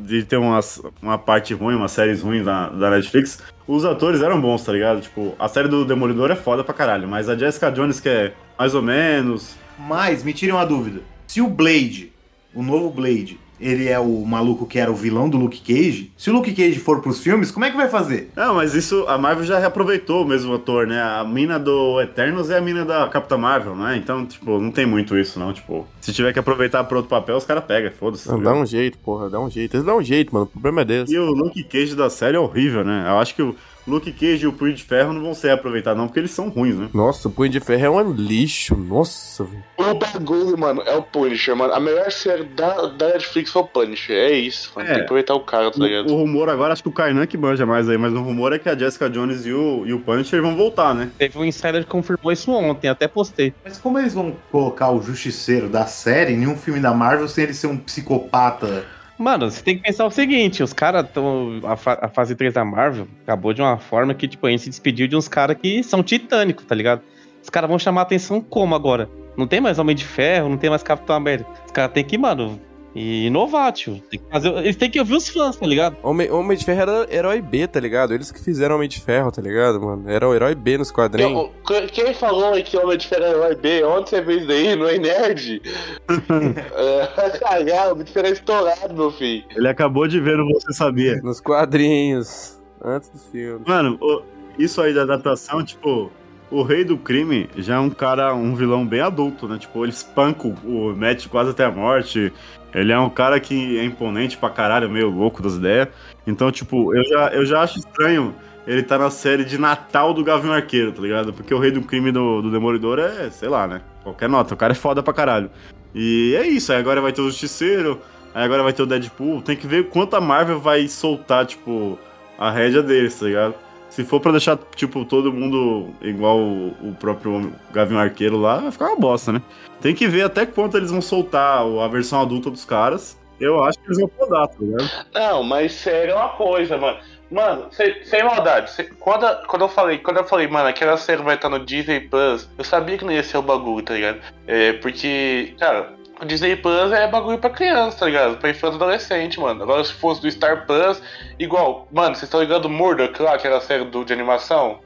de ter umas, uma parte ruim, umas séries ruins da, da Netflix, os atores eram bons, tá ligado? Tipo, a série do Demolidor é foda pra caralho, mas a Jessica Jones, que é mais ou menos, Mas, me tirem uma dúvida. Se o Blade, o novo Blade, ele é o maluco que era o vilão do Luke Cage, se o Luke Cage for pros filmes, como é que vai fazer? Não, mas isso a Marvel já reaproveitou o mesmo ator, né? A mina do Eternos é a mina da Capitã Marvel, né? Então, tipo, não tem muito isso, não. Tipo, se tiver que aproveitar pra outro papel, os caras pegam, foda-se. tá Não, dá um jeito, porra, dá um jeito. Eles dão um jeito, mano. O problema é desse. E o Luke Cage da série é horrível, né? Eu acho que o Luke Cage e o Punho de Ferro não vão ser aproveitados, não, porque eles são ruins, né? Nossa, o Punho de Ferro é um lixo. Nossa, velho. O bagulho, mano, é o Punisher, mano. A melhor série da, da Netflix foi o Punisher. É isso, mano. É. Tem que aproveitar o cara, tá O, ligado? o rumor agora, acho que o Kainan que manja mais aí, mas o rumor é que a Jessica Jones e o, e o Punisher vão voltar, né? Teve um insider que confirmou isso ontem, até postei. Mas como eles vão colocar o Justiceiro da série em um filme da Marvel sem ele ser um psicopata? Mano, você tem que pensar o seguinte: os caras estão. A, fa- a fase 3 da Marvel acabou de uma forma que, tipo, a gente se despediu de uns caras que são titânicos, tá ligado? Os caras vão chamar atenção como agora? Não tem mais Homem de Ferro, não tem mais Capitão América. Os caras têm que, mano, e inovar, tio. Tem que fazer, eles têm que ouvir os fãs, tá ligado? Homem, Homem de Ferro era herói B, tá ligado? Eles que fizeram Homem de Ferro, tá ligado, mano? Era o herói B nos quadrinhos. Eu- quem falou aí que Homem de Ferro é herói B? Onde você fez isso daí? Não é nerd? é, caralho, Homem de Ferro é estourado, meu filho. Ele acabou de ver no Você Sabia. Nos quadrinhos. Antes do filme. Mano, o- isso aí da adaptação, tipo, o rei do crime já é um cara, um vilão bem adulto, né? Tipo, ele espanca o o Matt quase até a morte. Ele é um cara que é imponente pra caralho, meio louco das ideias. Então, tipo, eu já, eu já acho estranho ele tá na série de Natal do Gavião Arqueiro, tá ligado? Porque o rei do crime do, do Demolidor é, sei lá, né? Qualquer nota, o cara é foda pra caralho. E é isso, aí agora vai ter o Justiceiro, aí agora vai ter o Deadpool. Tem que ver quanto a Marvel vai soltar, tipo, a rédea deles, tá ligado? Se for pra deixar, tipo, todo mundo igual o, o próprio Gavião Arqueiro lá, vai ficar uma bosta, né? Tem que ver até quanto eles vão soltar a versão adulta dos caras. Eu acho que eles vão podar, tá ligado? Não, mas sério é uma coisa, mano. Mano, sem, sem maldade, cê- quando, quando eu falei, quando eu falei, mano, aquela série vai estar no Disney Plus, eu sabia que não ia ser o bagulho, tá ligado? É, porque, cara, o Disney Plus é bagulho pra criança, tá ligado? Pra infância e adolescente, mano. Agora se fosse do Star Plus, igual, mano, vocês estão ligando Murdoch lá, aquela série do, de animação?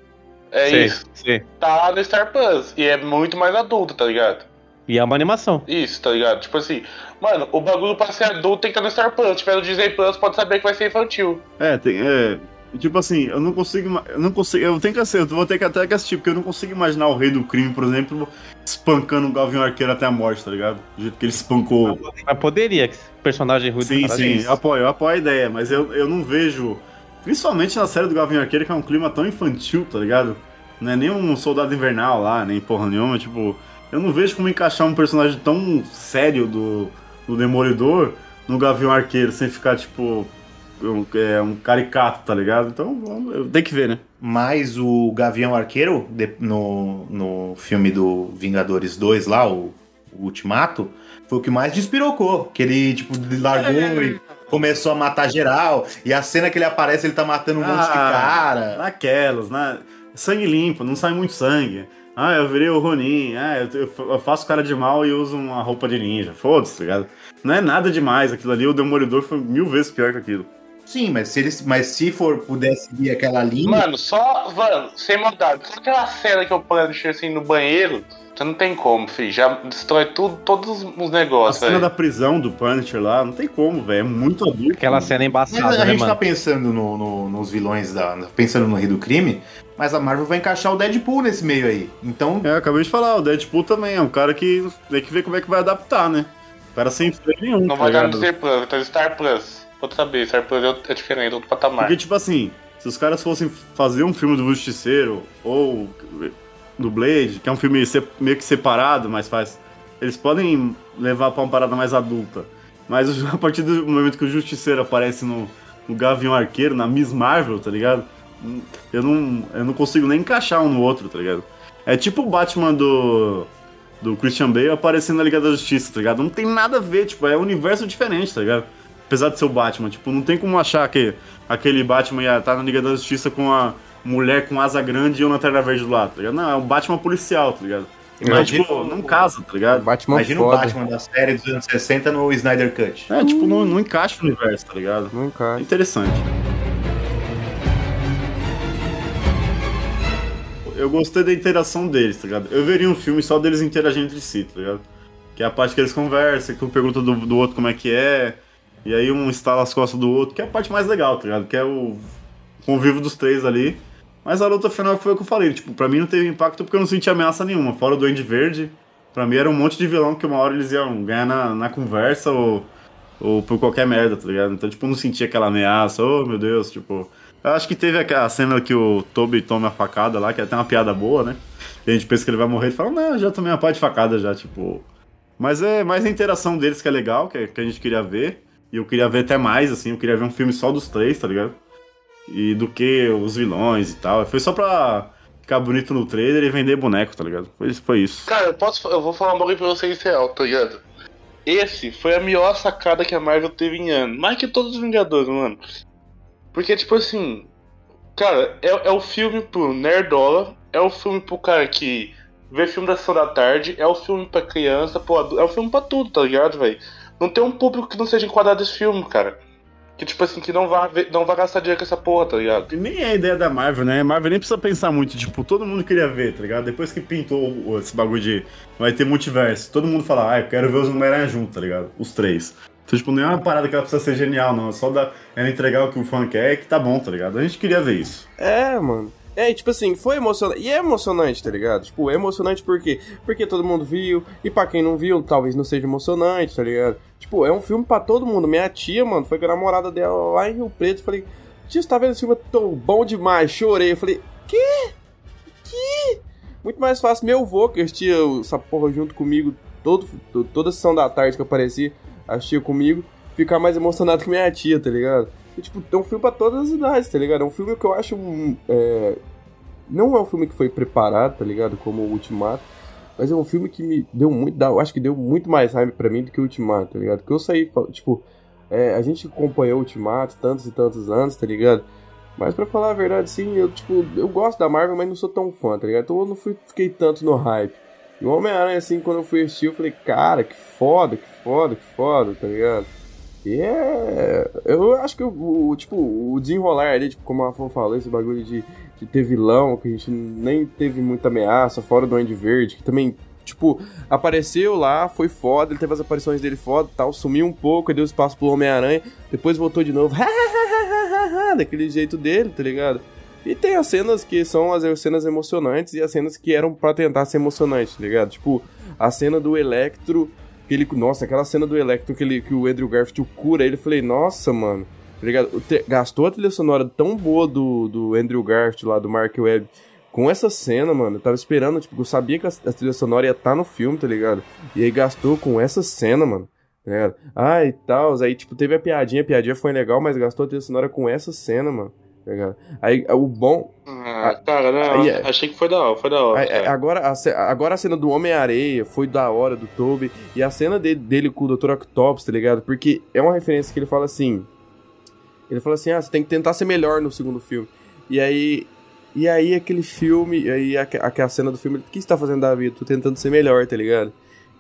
É Sei, isso. sei. Tá no Star Plus. E é muito mais adulto, tá ligado? E é uma animação. Isso, tá ligado? Tipo assim, mano, o bagulho pra ser adulto tem que estar no Star Plus. Se tiver no Disney Plus, pode saber que vai ser infantil. É, tem. É, tipo assim, eu não consigo. Eu não consigo. Eu tenho que assistir, eu vou ter que até que assistir, porque eu não consigo imaginar o rei do crime, por exemplo, espancando o Gavião Arqueiro até a morte, tá ligado? Do jeito que ele espancou. Mas poderia, que personagem ruim Sim, sim, isso. apoio, eu apoio a ideia, mas eu, eu não vejo. Principalmente na série do Gavião Arqueiro, que é um clima tão infantil, tá ligado? Não é nem um soldado invernal lá, nem porra nenhuma, tipo. Eu não vejo como encaixar um personagem tão sério do, do Demolidor no Gavião Arqueiro, sem ficar, tipo. Um, é, um caricato, tá ligado? Então, tenho que ver, né? Mas o Gavião Arqueiro, de- no, no filme do Vingadores 2 lá, o, o Ultimato, foi o que mais despirocou. Que ele, tipo, largou e começou a matar geral. E a cena que ele aparece, ele tá matando um monte de Ah, cara. Naquelas, né? Sangue limpo, não sai muito sangue. Ah, eu virei o Ronin. Ah, eu, eu- eu faço cara de mal e uso uma roupa de ninja. Foda-se, tá ligado? Não é nada demais. Aquilo ali, o Demolidor foi mil vezes pior que aquilo. Sim, mas se, ele, mas se for pudesse seguir aquela linha. Mano, só, mano, sem maldade, só aquela cena que eu Punisher assim no banheiro, você não tem como, filho. Já destrói tudo, todos os A negócios, cena velho. da prisão do Punisher lá, não tem como, velho. É muito adulto. Aquela mano. cena Mas embaçada, a né, gente tá mano? pensando no- no- nos vilões da. pensando no Rei do Crime, mas a Marvel vai encaixar o Deadpool nesse meio aí. Então, É, eu acabei de falar, o Deadpool também é um cara que tem que ver como é que vai adaptar, né? O cara sem freio nenhum. Não tá vai dar no? Disney Plus, ter no Star Plus. Saber, Star Plus é- é diferente, outro patamar. Porque, tipo assim, se os caras fossem fazer um filme do Justiceiro ou do Blade, que é um filme meio que separado, mas faz. Eles podem levar pra uma parada mais adulta. Mas a partir do momento que o Justiceiro aparece no, no Gavião Arqueiro, na Miss Marvel, tá ligado? Eu não, eu não consigo nem encaixar um no outro, tá ligado? É tipo o Batman do. Do Christian Bale aparecendo na Liga da Justiça, tá ligado? Não tem nada a ver, tipo, é um universo diferente, tá ligado? Apesar de ser o Batman, tipo, não tem como achar que aquele Batman ia estar na Liga da Justiça com a mulher com asa grande e o Lanterna Verde do lado, tá ligado? Não, é um Batman policial, tá ligado? Mas, Imagina tipo, não casa, tá ligado? Batman imagina o foda. Batman da série dos anos 60 no Snyder Cut. É, tipo, não, não encaixa no universo, tá ligado? Não É encaixa. interessante. Eu gostei da interação deles, tá ligado? Eu veria um filme só deles interagindo entre si, tá ligado? Que é a parte que eles conversam, que um pergunta do, do outro como é que é, e aí um estala as costas do outro, que é a parte mais legal, tá ligado? Que é o convívio dos três ali. Mas a luta final foi o que eu falei, tipo, pra mim não teve impacto porque eu não senti ameaça nenhuma. Fora o Duende Verde, pra mim era um monte de vilão que uma hora eles iam ganhar na, na conversa ou, ou por qualquer merda, tá ligado? Então, tipo, eu não senti aquela ameaça, oh meu Deus, tipo. Eu acho que teve aquela cena que o Toby toma a facada lá, que é até uma piada boa, né? E a gente pensa que ele vai morrer, ele fala, não, já tomei uma pá de facada já, tipo. Mas é mais a interação deles que é legal, que, é- que a gente queria ver. E eu queria ver até mais, assim, eu queria ver um filme só dos três, tá ligado? E do que os vilões e tal. Foi só pra ficar bonito no trailer e vender boneco, tá ligado? Foi, foi isso. Cara, eu posso. Eu vou falar um bagulho pra vocês real, tá ligado? Esse foi a melhor sacada que a Marvel teve em ano. Mais que todos os Vingadores, mano. Porque, tipo assim. Cara, é, é o filme pro Nerdola. É o filme pro cara que vê filme da sessão da tarde. É o filme pra criança. É o filme pra tudo, tá ligado, velho? Não tem um público que não seja enquadrado nesse filme, cara. Que, tipo assim, que não vai, ver- não vai gastar dinheiro com essa porra, tá ligado? E nem é a ideia da Marvel, né? A Marvel nem precisa pensar muito, tipo, todo mundo queria ver, tá ligado? Depois que pintou esse bagulho de vai ter multiverso, todo mundo fala, ah, eu quero ver os Homem-Aranha junto, tá ligado? Os três. Então, tipo, não é uma parada que ela precisa ser genial, não. É só dar, ela entregar o que o fã quer que tá bom, tá ligado? A gente queria ver isso. É, mano. É, e, tipo assim, foi emocionante. E é emocionante, tá ligado? Tipo, é emocionante por quê? Porque todo mundo viu. E pra quem não viu, talvez não seja emocionante, tá ligado? Tipo, é um filme pra todo mundo. Minha tia, mano, foi com a namorada dela lá em Rio Preto. Falei, tia, você tá vendo esse filme? Tão bom demais. Chorei. Eu falei, quê? Que? Muito mais fácil. Meu avô, que assistia essa porra junto comigo todo, to- toda sessão da tarde que eu aparecia, assistia comigo, ficar mais emocionado que minha tia, tá ligado? E, tipo, é um filme pra todas as idades, tá ligado? É um filme que eu acho. hum, é, Não é um filme que foi preparado, tá ligado? Como o Ultimato. Mas é um filme que me deu muito. Eu acho que deu muito mais hype pra mim do que o Ultimato, tá ligado? Porque eu saí, tipo. é, a gente acompanhou o Ultimato tantos e tantos anos, tá ligado? Mas pra falar a verdade, sim, eu, tipo, eu gosto da Marvel, mas não sou tão fã, tá ligado? Então eu não fui, fiquei tanto no hype. E o Homem-Aranha, assim, quando eu fui assistir, eu falei, cara, que foda, que foda, que foda, tá ligado? E é. Eu acho que o, o- tipo, o desenrolar ali, tipo, como a Rafa falou, esse bagulho de, de ter vilão, que a gente nem teve muita ameaça, fora do Andy Verde, que também, tipo, apareceu lá, foi foda, ele teve as aparições dele foda tal, sumiu um pouco, deu espaço pro Homem-Aranha, depois voltou de novo, daquele jeito dele, tá ligado? E tem as cenas que são as cenas emocionantes e as cenas que eram pra tentar ser emocionantes, tá ligado? Tipo, a cena do Electro, que ele. Nossa, aquela cena do Electro que, ele, que o Andrew Garfield cura ele, eu falei, nossa, mano. Tá Gastou a trilha sonora tão boa do, do Andrew Garfield lá, do Mark Webb, com essa cena, mano. Eu tava esperando, tipo, eu sabia que a, a trilha sonora ia estar no filme, tá ligado? E aí gastou com essa cena, mano. Tá ligado? Ah, e tal. Aí, tipo, teve a piadinha, a piadinha foi legal, mas gastou a trilha sonora com essa cena, mano. Tá? Aí, o bom. Ah, cara, não, aí é- achei que foi da hora, foi da hora. Aí, agora, a, agora a cena do Homem-Areia foi da hora, do Toby. E a cena dele, dele com o Dr. Octopus, tá ligado? Porque é uma referência que ele fala assim. Ele fala assim: ah, você tem que tentar ser melhor no segundo filme. E aí. E aí aquele filme. E aí aque- aquela cena do filme. O que você tá fazendo da vida? Tô tentando ser melhor, tá ligado?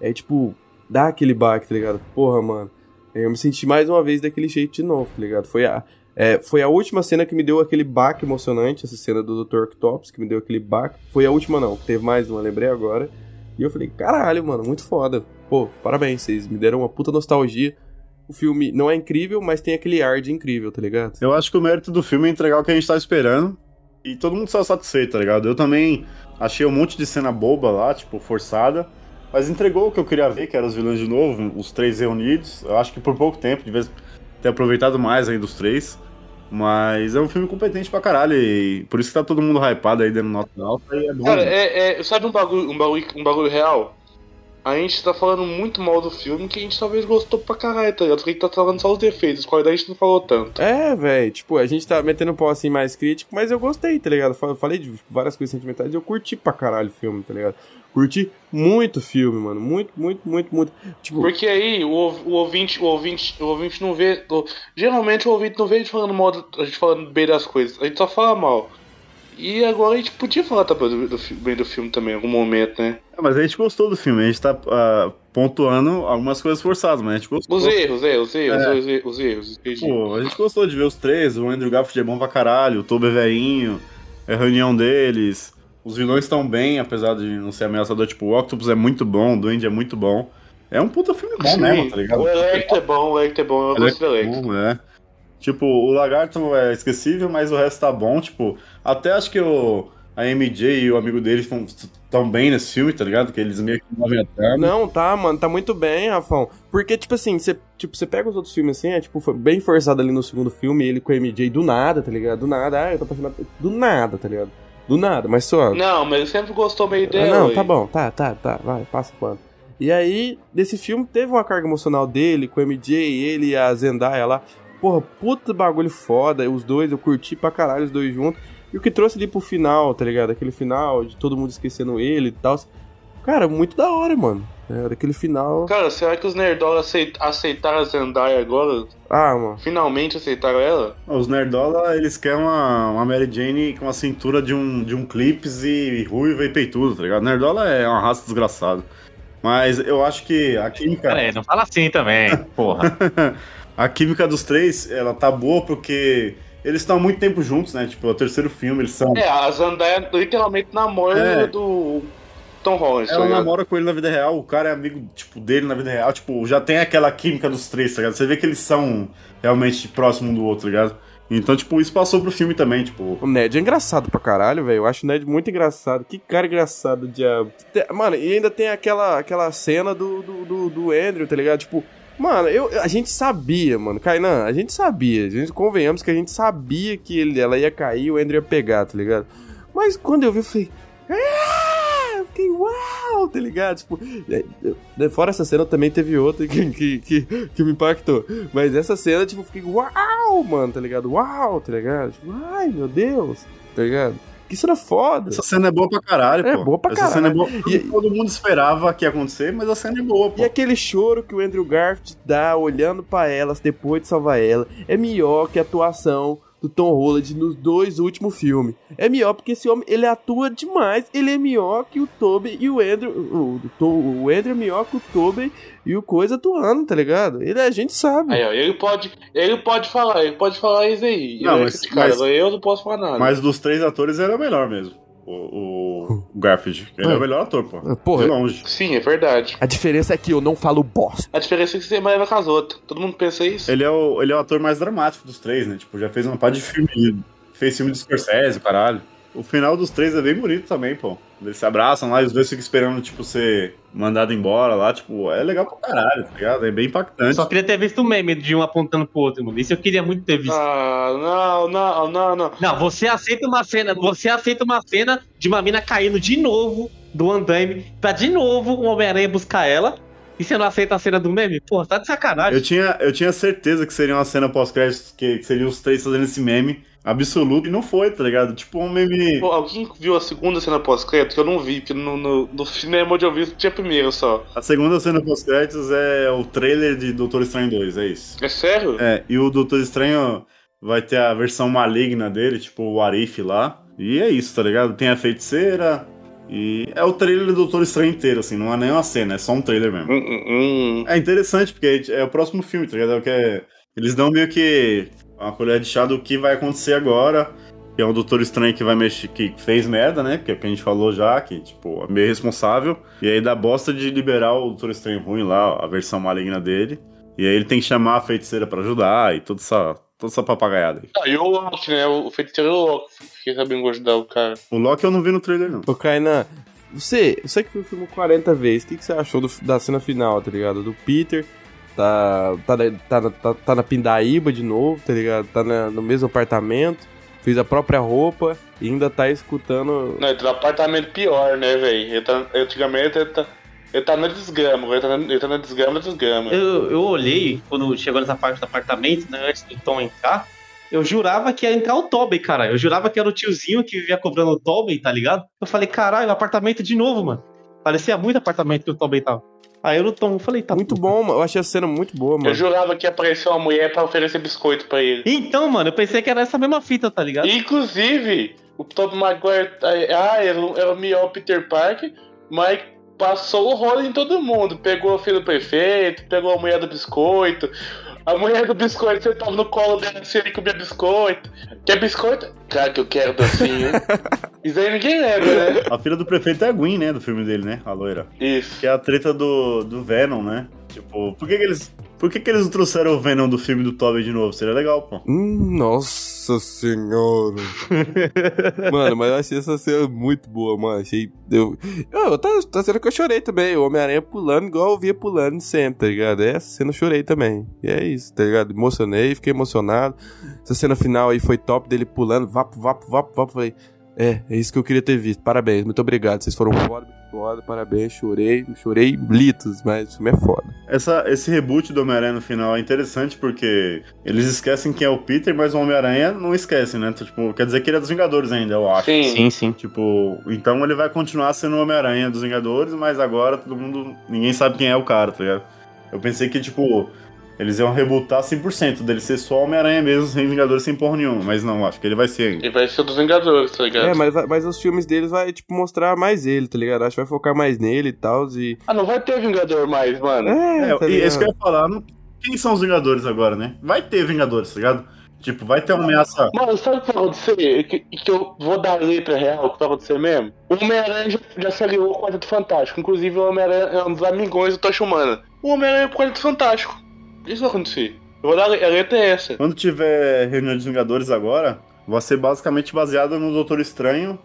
Aí, tipo, dá aquele baque, tá ligado? Porra, mano. Eu me senti mais uma vez daquele jeito de novo, tá ligado? Foi a. É, foi a última cena que me deu aquele baque emocionante, essa cena do Dr. Octopus, que me deu aquele baque. Foi a última, não, teve mais uma, lembrei agora. E eu falei, caralho, mano, muito foda. Pô, parabéns, vocês me deram uma puta nostalgia. O filme não é incrível, mas tem aquele ar de incrível, tá ligado? Eu acho que o mérito do filme é entregar o que a gente tá esperando. E todo mundo saiu satisfeito, tá ligado? Eu também achei um monte de cena boba lá, tipo, forçada. Mas entregou o que eu queria ver, que eram os vilões de novo, os três reunidos. Eu acho que por pouco tempo, devia ter aproveitado mais aí dos três. Mas é um filme competente pra caralho. E por isso que tá todo mundo hypado aí dando nota alta. E é bom. Cara, né? é, é, sabe um bagulho, um, bagulho, um bagulho real? A gente tá falando muito mal do filme que a gente talvez gostou pra caralho, tá ligado? Porque a gente tá falando só os defeitos, qualidade a gente não falou tanto. É, velho, tipo, a gente tá metendo pau assim mais crítico, mas eu gostei, tá ligado? Eu falei de várias coisas sentimentais e eu curti pra caralho o filme, tá ligado? Curti muito o filme, mano. Muito, muito, muito, muito. Tipo, Porque aí o, o ouvinte, o ouvinte, o ouvinte não vê. o- geralmente o ouvinte não vê a gente falando mal, a gente falando bem das coisas, a gente só fala mal. E agora a gente podia falar também do, do bem do filme também, em algum momento, né? É, mas a gente gostou do filme. A gente tá ah, pontuando algumas coisas forçadas, mas a gente gostou. Os erros, é, os erros, É. os erros, os erros. entendi. Pô, a gente gostou de ver os três, o Andrew Garfield é bom pra caralho, o Toby é velhinho, é a reunião deles, os vilões estão bem, apesar de não ser ameaçador, tipo, o Octopus é muito bom, o Duende é muito bom. É um puta filme bom Sim, mesmo, tá ligado? O Electro é bom, o Electro é bom, eu gosto do Ele Electro. é. Tipo, o Lagarto é esquecível, mas o resto tá bom, tipo, até acho que o, a MJ e o amigo dele estão tão bem nesse filme, tá ligado? Que eles meio que movem a terra. Não, tá, mano, tá muito bem, Rafão. Porque, tipo assim, você tipo, pega os outros filmes assim, é tipo, foi bem forçado ali no segundo filme, ele com a MJ do nada, tá ligado? Do nada, ah, eu tô apaixonado. Do nada, tá ligado? Do nada, mas só. Não, mas ele sempre gostou meio Ah, dela. não, tá bom, tá, tá, tá, vai, passa o pano. E aí, desse filme, teve uma carga emocional dele, com o MJ, ele e a Zendaya lá. Porra, puta bagulho foda, os dois, eu curti pra caralho os dois juntos. E o que trouxe ali pro final, tá ligado? Aquele final de todo mundo esquecendo ele e tal. Cara, muito da hora, mano. É, daquele final. Cara, será que os nerdola aceit aceitaram a Zendaya agora? Ah, mano. Finalmente aceitaram ela? Os Nerdola, eles querem uma, uma Mary Jane com a cintura de um, de um clips e ruiva e peitudo, tá ligado? Nerdola é uma raça desgraçada. Mas eu acho que a química. Pera aí, não fala assim também, porra. a química dos três, ela tá boa porque eles estão há muito tempo juntos, né? Tipo, é o terceiro filme, eles são. É, a Zendaya literalmente namora É. do Tom Holland. tá Ela ligado? namora com ele na vida real, o cara é amigo, tipo, dele na vida real, tipo, já tem aquela química dos três, tá ligado? Você vê que eles são realmente próximos um do outro, tá ligado? Então, tipo, isso passou pro filme também, tipo. O Ned é engraçado pra caralho, velho. Eu acho o Ned muito engraçado. Que cara engraçado, diabo. Te- Mano, e ainda tem aquela, aquela cena do, do, do, do Andrew, tá ligado? Tipo, mano, eu, a gente sabia, mano. Kainan, a gente sabia. A gente convenhamos que a gente sabia que ele, ela ia cair e o Andrew ia pegar, tá ligado? Mas quando eu vi, eu falei. "Ah!" Eu fiquei, uau, tá ligado? Tipo, é, eu- fora essa cena também teve outra que, que, que, que me impactou. Mas essa cena, tipo, eu fiquei, uau, mano, tá ligado? Uau, tá ligado? Tipo, ai, meu Deus, tá ligado? Que cena foda. Essa cena é boa pra caralho, É pô. boa pra Essa cena é caralho. boa. E- Todo mundo esperava que ia acontecer, mas a cena é boa, pô. E aquele choro que o Andrew Garfield dá olhando pra elas depois de salvar ela é melhor que a atuação do Tom Holland nos dois últimos filmes. É melhor porque esse homem, ele atua demais. Ele é melhor que o Tobey e o Andrew. O, o, o Andrew é melhor que o Tobey e o Coisa atuando, tá ligado? Ele a gente sabe. Aí, ó, ele pode, ele pode falar, ele pode falar isso aí. Não, é mas- cara, mas- eu não posso falar nada. Mas dos três atores, é o melhor mesmo. O, o, o Garfield. Ele é o melhor ator, pô. Porra. De longe. Sim, é verdade. A diferença é que eu não falo bosta. A diferença é que você mais leva com as outras. Todo mundo pensa isso? Ele é, o, ele é o ator mais dramático dos três, né? Tipo, já fez uma parte de filme. Fez filme de Scorsese, caralho. O final dos três é bem bonito também, pô. Eles se abraçam lá e os dois ficam esperando, tipo, ser mandado embora lá. Tipo, é legal pra caralho, tá ligado? É bem impactante. Só queria ter visto o meme de um apontando pro outro, mano. Isso eu queria muito ter visto. Ah, não, não, não, não. Não, você aceita uma cena, você aceita uma cena de uma mina caindo de novo do andaime pra de novo o Homem-Aranha buscar ela. E você não aceita a cena do meme? Pô, tá de sacanagem. Eu tinha, eu tinha certeza que seria uma cena pós-créditos, que, que seriam os três fazendo esse meme absoluto, e não foi, tá ligado? Tipo um meme. Pô, alguém viu a segunda cena pós-crédito? Que eu não vi, porque no, no, no cinema onde eu vi tinha a primeira só. A segunda cena pós-créditos é o trailer de Doutor Estranho 2, é isso. É sério? É, e o Doutor Estranho vai ter a versão maligna dele, tipo o Arif lá. E é isso, tá ligado? Tem a feiticeira. E é o trailer do Doutor Estranho inteiro, assim, não é nem uma cena, é só um trailer mesmo. Hum, hum, hum. É interessante, porque é o próximo filme, tá ligado? É o que é- Eles dão meio que uma colher de chá do que vai acontecer agora. Que é o Doutor Estranho que vai mexer, que fez merda, né? Que é o que a gente falou já, que, tipo, é meio responsável. E aí dá bosta de liberar o Doutor Estranho ruim lá, a versão maligna dele. E aí ele tem que chamar a feiticeira pra ajudar e toda essa, toda essa papagaiada aí. Ah, e o Loki, né? O feiticeiro Loki. Fiquei sabendo ajudar o cara. O Loki eu não vi no trailer, não. Ô, Kainan, você, você que viu o filme 40 vezes, o que, que você achou do- da cena final, tá ligado? Do Peter, tá, tá, na- tá, na- tá, tá na Pindaíba de novo, tá ligado? Tá na- no mesmo apartamento, fez a própria roupa e ainda tá escutando. Não, ele tá no apartamento pior, né, velho? Ele tá, antigamente ele tá, ele tá na desgrama, ele tá na, ele tá na desgrama da desgrama. Eu, eu olhei quando chegou nessa parte do apartamento, né, antes do Tom entrar. Eu jurava que ia entrar o Tobey, cara. Eu jurava que era o tiozinho que vivia cobrando o Tobey, tá ligado? Eu falei, caralho, apartamento de novo, mano. Parecia muito apartamento que o Tobey tava. Aí eu no Tom, eu falei, tá Muito bom, mano. Eu achei a cena muito boa, Eu mano. jurava que ia aparecer uma mulher pra oferecer biscoito pra ele. Então, mano, eu pensei que era essa mesma fita, tá ligado? Inclusive, o Tobey Maguire, ah, era, o- era o melhor Peter Parker, mas passou o rolo em todo mundo. Pegou o filho do prefeito, pegou a mulher do biscoito. A mulher do biscoito, você tava no colo dela se ele comia biscoito. Quer biscoito? Claro que eu quero, docinho. Isso aí ninguém lembra, né? A filha do prefeito é a Gwen, né? Do filme dele, né? A loira. Isso. Que é a treta do, do Venom, né? Tipo, por que, que eles. Por que, que eles não trouxeram o Venom do filme do Tobey de novo? Seria legal, pô. Hum, nossa senhora. mano, mas eu achei essa cena muito boa, mano. Achei. Eu, eu, tá, tá que eu chorei também. O Homem-Aranha pulando igual eu via pulando sempre, tá ligado? Essa cena eu chorei também. E é isso, tá ligado? Emocionei, fiquei emocionado. Essa cena final aí foi top dele pulando, vapo, vapo, vapo, vapo. Falei, é, é isso que eu queria ter visto. Parabéns, muito obrigado. Vocês foram foda, foda, parabéns. Chorei, chorei litos, mas o filme é foda. Essa, esse reboot do Homem-Aranha no final é interessante porque eles esquecem quem é o Peter, mas o Homem-Aranha não esquece, né? Tipo, quer dizer que ele é dos Vingadores ainda, eu acho. Sim. Sim, sim. Tipo, então ele vai continuar sendo o Homem-Aranha dos Vingadores, mas agora todo mundo. Ninguém sabe quem é o cara, tá ligado? Eu pensei que, tipo, eles iam rebutar 100% dele ser só Homem-Aranha mesmo, sem Vingadores sem porra nenhuma. Mas não, acho que ele vai ser ainda. Ele vai ser dos Vingadores, tá ligado? É, mas, mas os filmes deles vai, tipo, mostrar mais ele, tá ligado? Acho que vai focar mais nele e tal. E... Ah, não vai ter Vingador mais, mano. É, É, tá e isso que eu ia falar, não- quem são os Vingadores agora, né? Vai ter Vingadores, tá ligado? Tipo, vai ter uma ameaça. Mano, sabe o que vai acontecer? Que, que eu vou dar a letra real, o que vai acontecer mesmo? O Homem-Aranha já, já se aliou com o Quarteto Fantástico. Inclusive, o Homem-Aranha é um dos amigões do Tocha Humana. O Homem-Aranha é pro Quarteto Fantástico. Isso vai acontecer. Eu vou dar a le- a letra é essa. Quando tiver reunião dos Vingadores agora, vai ser basicamente baseada no Doutor Estranho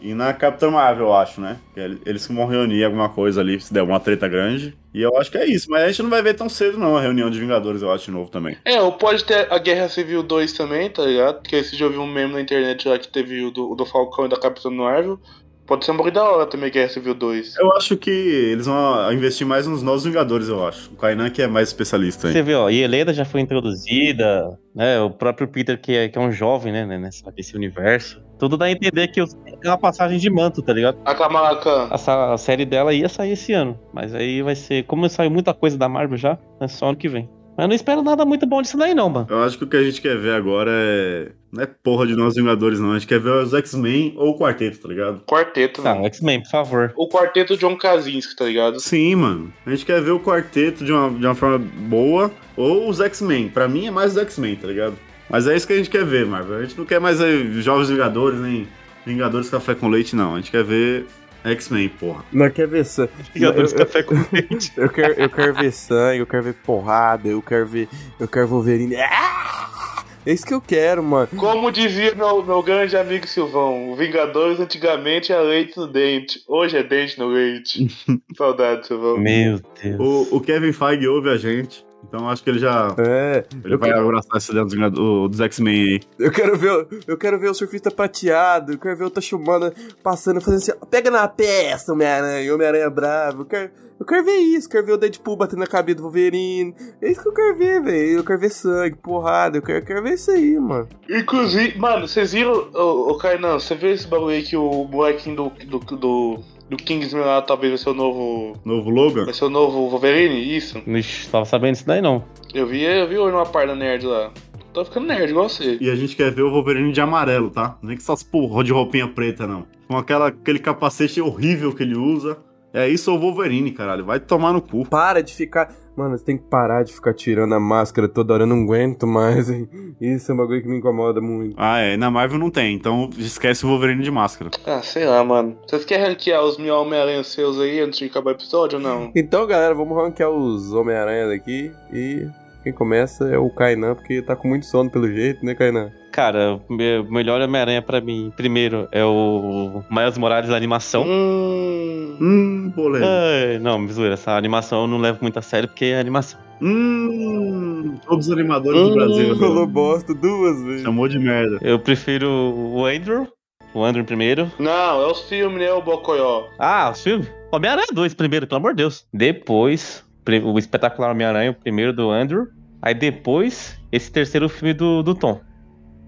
e na Capitã Marvel, eu acho, né? Ele- Eles vão reunir alguma coisa ali, se der uma treta grande. E eu acho que é isso, mas a gente não vai ver tão cedo, não, a reunião de Vingadores, eu acho, de novo também. É, ou pode ter a Guerra Civil 2 também, tá ligado? Porque esse dia eu vi um meme na internet lá que teve o do, o do Falcão e da Capitã Marvel. Pode ser um bagulho da hora também, Guerra Civil 2. Eu acho que eles vão investir mais nos novos Vingadores, eu acho. O Kainan que é mais especialista aí. Você vê, ó, e Helena já foi introduzida, né? O próprio Peter, que é, que é um jovem, né? Nessa, nesse universo. Tudo dá a entender que é uma passagem de manto, tá ligado? A Kamala Khan. Essa, a série dela ia sair esse ano. Mas aí vai ser. Como saiu muita coisa da Marvel já, é só ano que vem. Mas eu não espero nada muito bom disso daí, não, mano. Eu acho que o que a gente quer ver agora é. Não é porra de novos Vingadores, não. A gente quer ver os X-Men ou o Quarteto, tá ligado? Quarteto, mano. X-Men, por favor. O quarteto John Krasinski, tá ligado? Sim, mano. A gente quer ver o quarteto de uma, de uma forma boa ou os X-Men. Pra mim é mais os X-Men, tá ligado? Mas é isso que a gente quer ver, Marvel. A gente não quer mais aí, Jovens Vingadores, nem Vingadores Café com Leite, não. A gente quer ver X-Men, porra. Não quer ver sangue. Vingadores Eu- eu- Café com Leite. Eu quero, eu quero ver sangue, eu quero ver porrada, eu quero ver. Eu quero Wolverine. Ah! É isso que eu quero, mano. Como dizia meu, meu grande amigo Silvão, o Vingadores antigamente era leite no dente, hoje é dente no leite. Saudade, Silvão. Meu Deus. O, o Kevin Feige ouve a gente. Então acho que ele já. É, Ele vai quero, abraçar esse ideia dos, dos X-Men aí. eu quero ver, o- eu quero ver o surfista prateado, eu quero ver o Tachumana passando, fazendo assim, pega na peça, Homem-Aranha, Homem-Aranha bravo. Eu quero, eu quero ver isso, quero ver o Deadpool batendo na cabeça do Wolverine. É isso que eu quero ver, velho. Eu quero ver sangue, porrada, eu quero, eu quero ver isso aí, mano. Inclusive, mano, vocês viram, ô, ô Kainan, você viu esse bagulho aí que o molequinho do, do, do, do Kingsman lá talvez vai ser o novo. Novo Logan? Vai ser o novo Wolverine? Isso. Ixi, tava sabendo disso daí não. Eu vi, eu vi hoje numa parda nerd lá. Tô ficando nerd igual você. E a gente quer ver o Wolverine de amarelo, tá? Nem que essas porra de roupinha preta, não. Com aquela, aquele capacete horrível que ele usa. É isso ou Wolverine, caralho. Vai tomar no cu. Para de ficar. Mano, você tem que parar de ficar tirando a máscara toda hora, eu não aguento mais, hein? Isso é um bagulho que me incomoda muito. Ah, é. Na Marvel não tem, então esquece o Wolverine de máscara. Ah, sei lá, mano. Vocês querem ranquear os mil Homem-Aranha seus aí antes de acabar o episódio ou não? Então, galera, vamos ranquear os Homem-Aranha daqui. E quem começa é o Kainan, porque tá com muito sono pelo jeito, né, Kainan? Cara, o me- o melhor Homem-Aranha pra mim, primeiro, é o Miles Morales da animação. Hum. Hum, polêmico. Ai, não, me zoeira, essa animação eu não levo muito a sério porque é animação. Hum. Todos os animadores do Hum. Brasil. Falou bosta duas vezes. Chamou de merda. Eu prefiro o Andrew, o Andrew primeiro. Não, é os filmes, né, o Bocoyó. Ah, os filmes? Homem-Aranha 2 primeiro, pelo amor de Deus. Depois, o espetacular Homem-Aranha, o primeiro do Andrew. Aí depois, esse terceiro filme do, do Tom.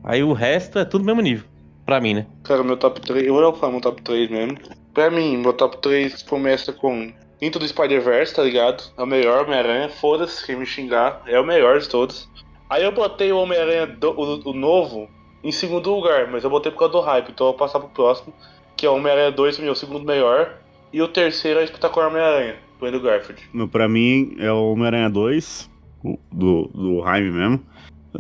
Aí o resto é tudo no mesmo nível. Pra mim, né? Cara, meu top 3. Eu vou falar meu top 3 mesmo. Pra mim, meu top 3 começa com Into do Spider-Verse, tá ligado? É o melhor Homem-Aranha. Foda-se quem me xingar. É o melhor de todos. Aí eu botei o Homem-Aranha, o, o novo, em segundo lugar. Mas eu botei por causa do hype. Então eu vou passar pro próximo. Que é o Homem-Aranha 2, meu, segundo melhor. E o terceiro é o Espetacular Homem-Aranha, do Andrew Garfield. No, pra mim é o Homem-Aranha 2, o- do, do Jaime mesmo.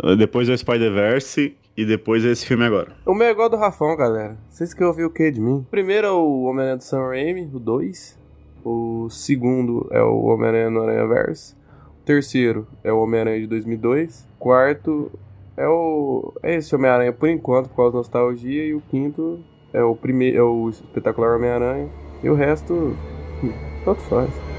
Uh, Depois é o Spider-Verse e depois é esse filme agora. O meu é igual do Rafão, galera. Vocês querem ouvir o que de mim? Primeiro é o Homem-Aranha do Sam Raimi, o 2. O segundo é o Homem-Aranha no Aranha Verso. O terceiro é o Homem-Aranha de 2002. Quarto é o. É esse Homem-Aranha por enquanto, por causa da nostalgia. E o quinto é o primeiro. É o espetacular Homem-Aranha. E o resto. Tanto faz.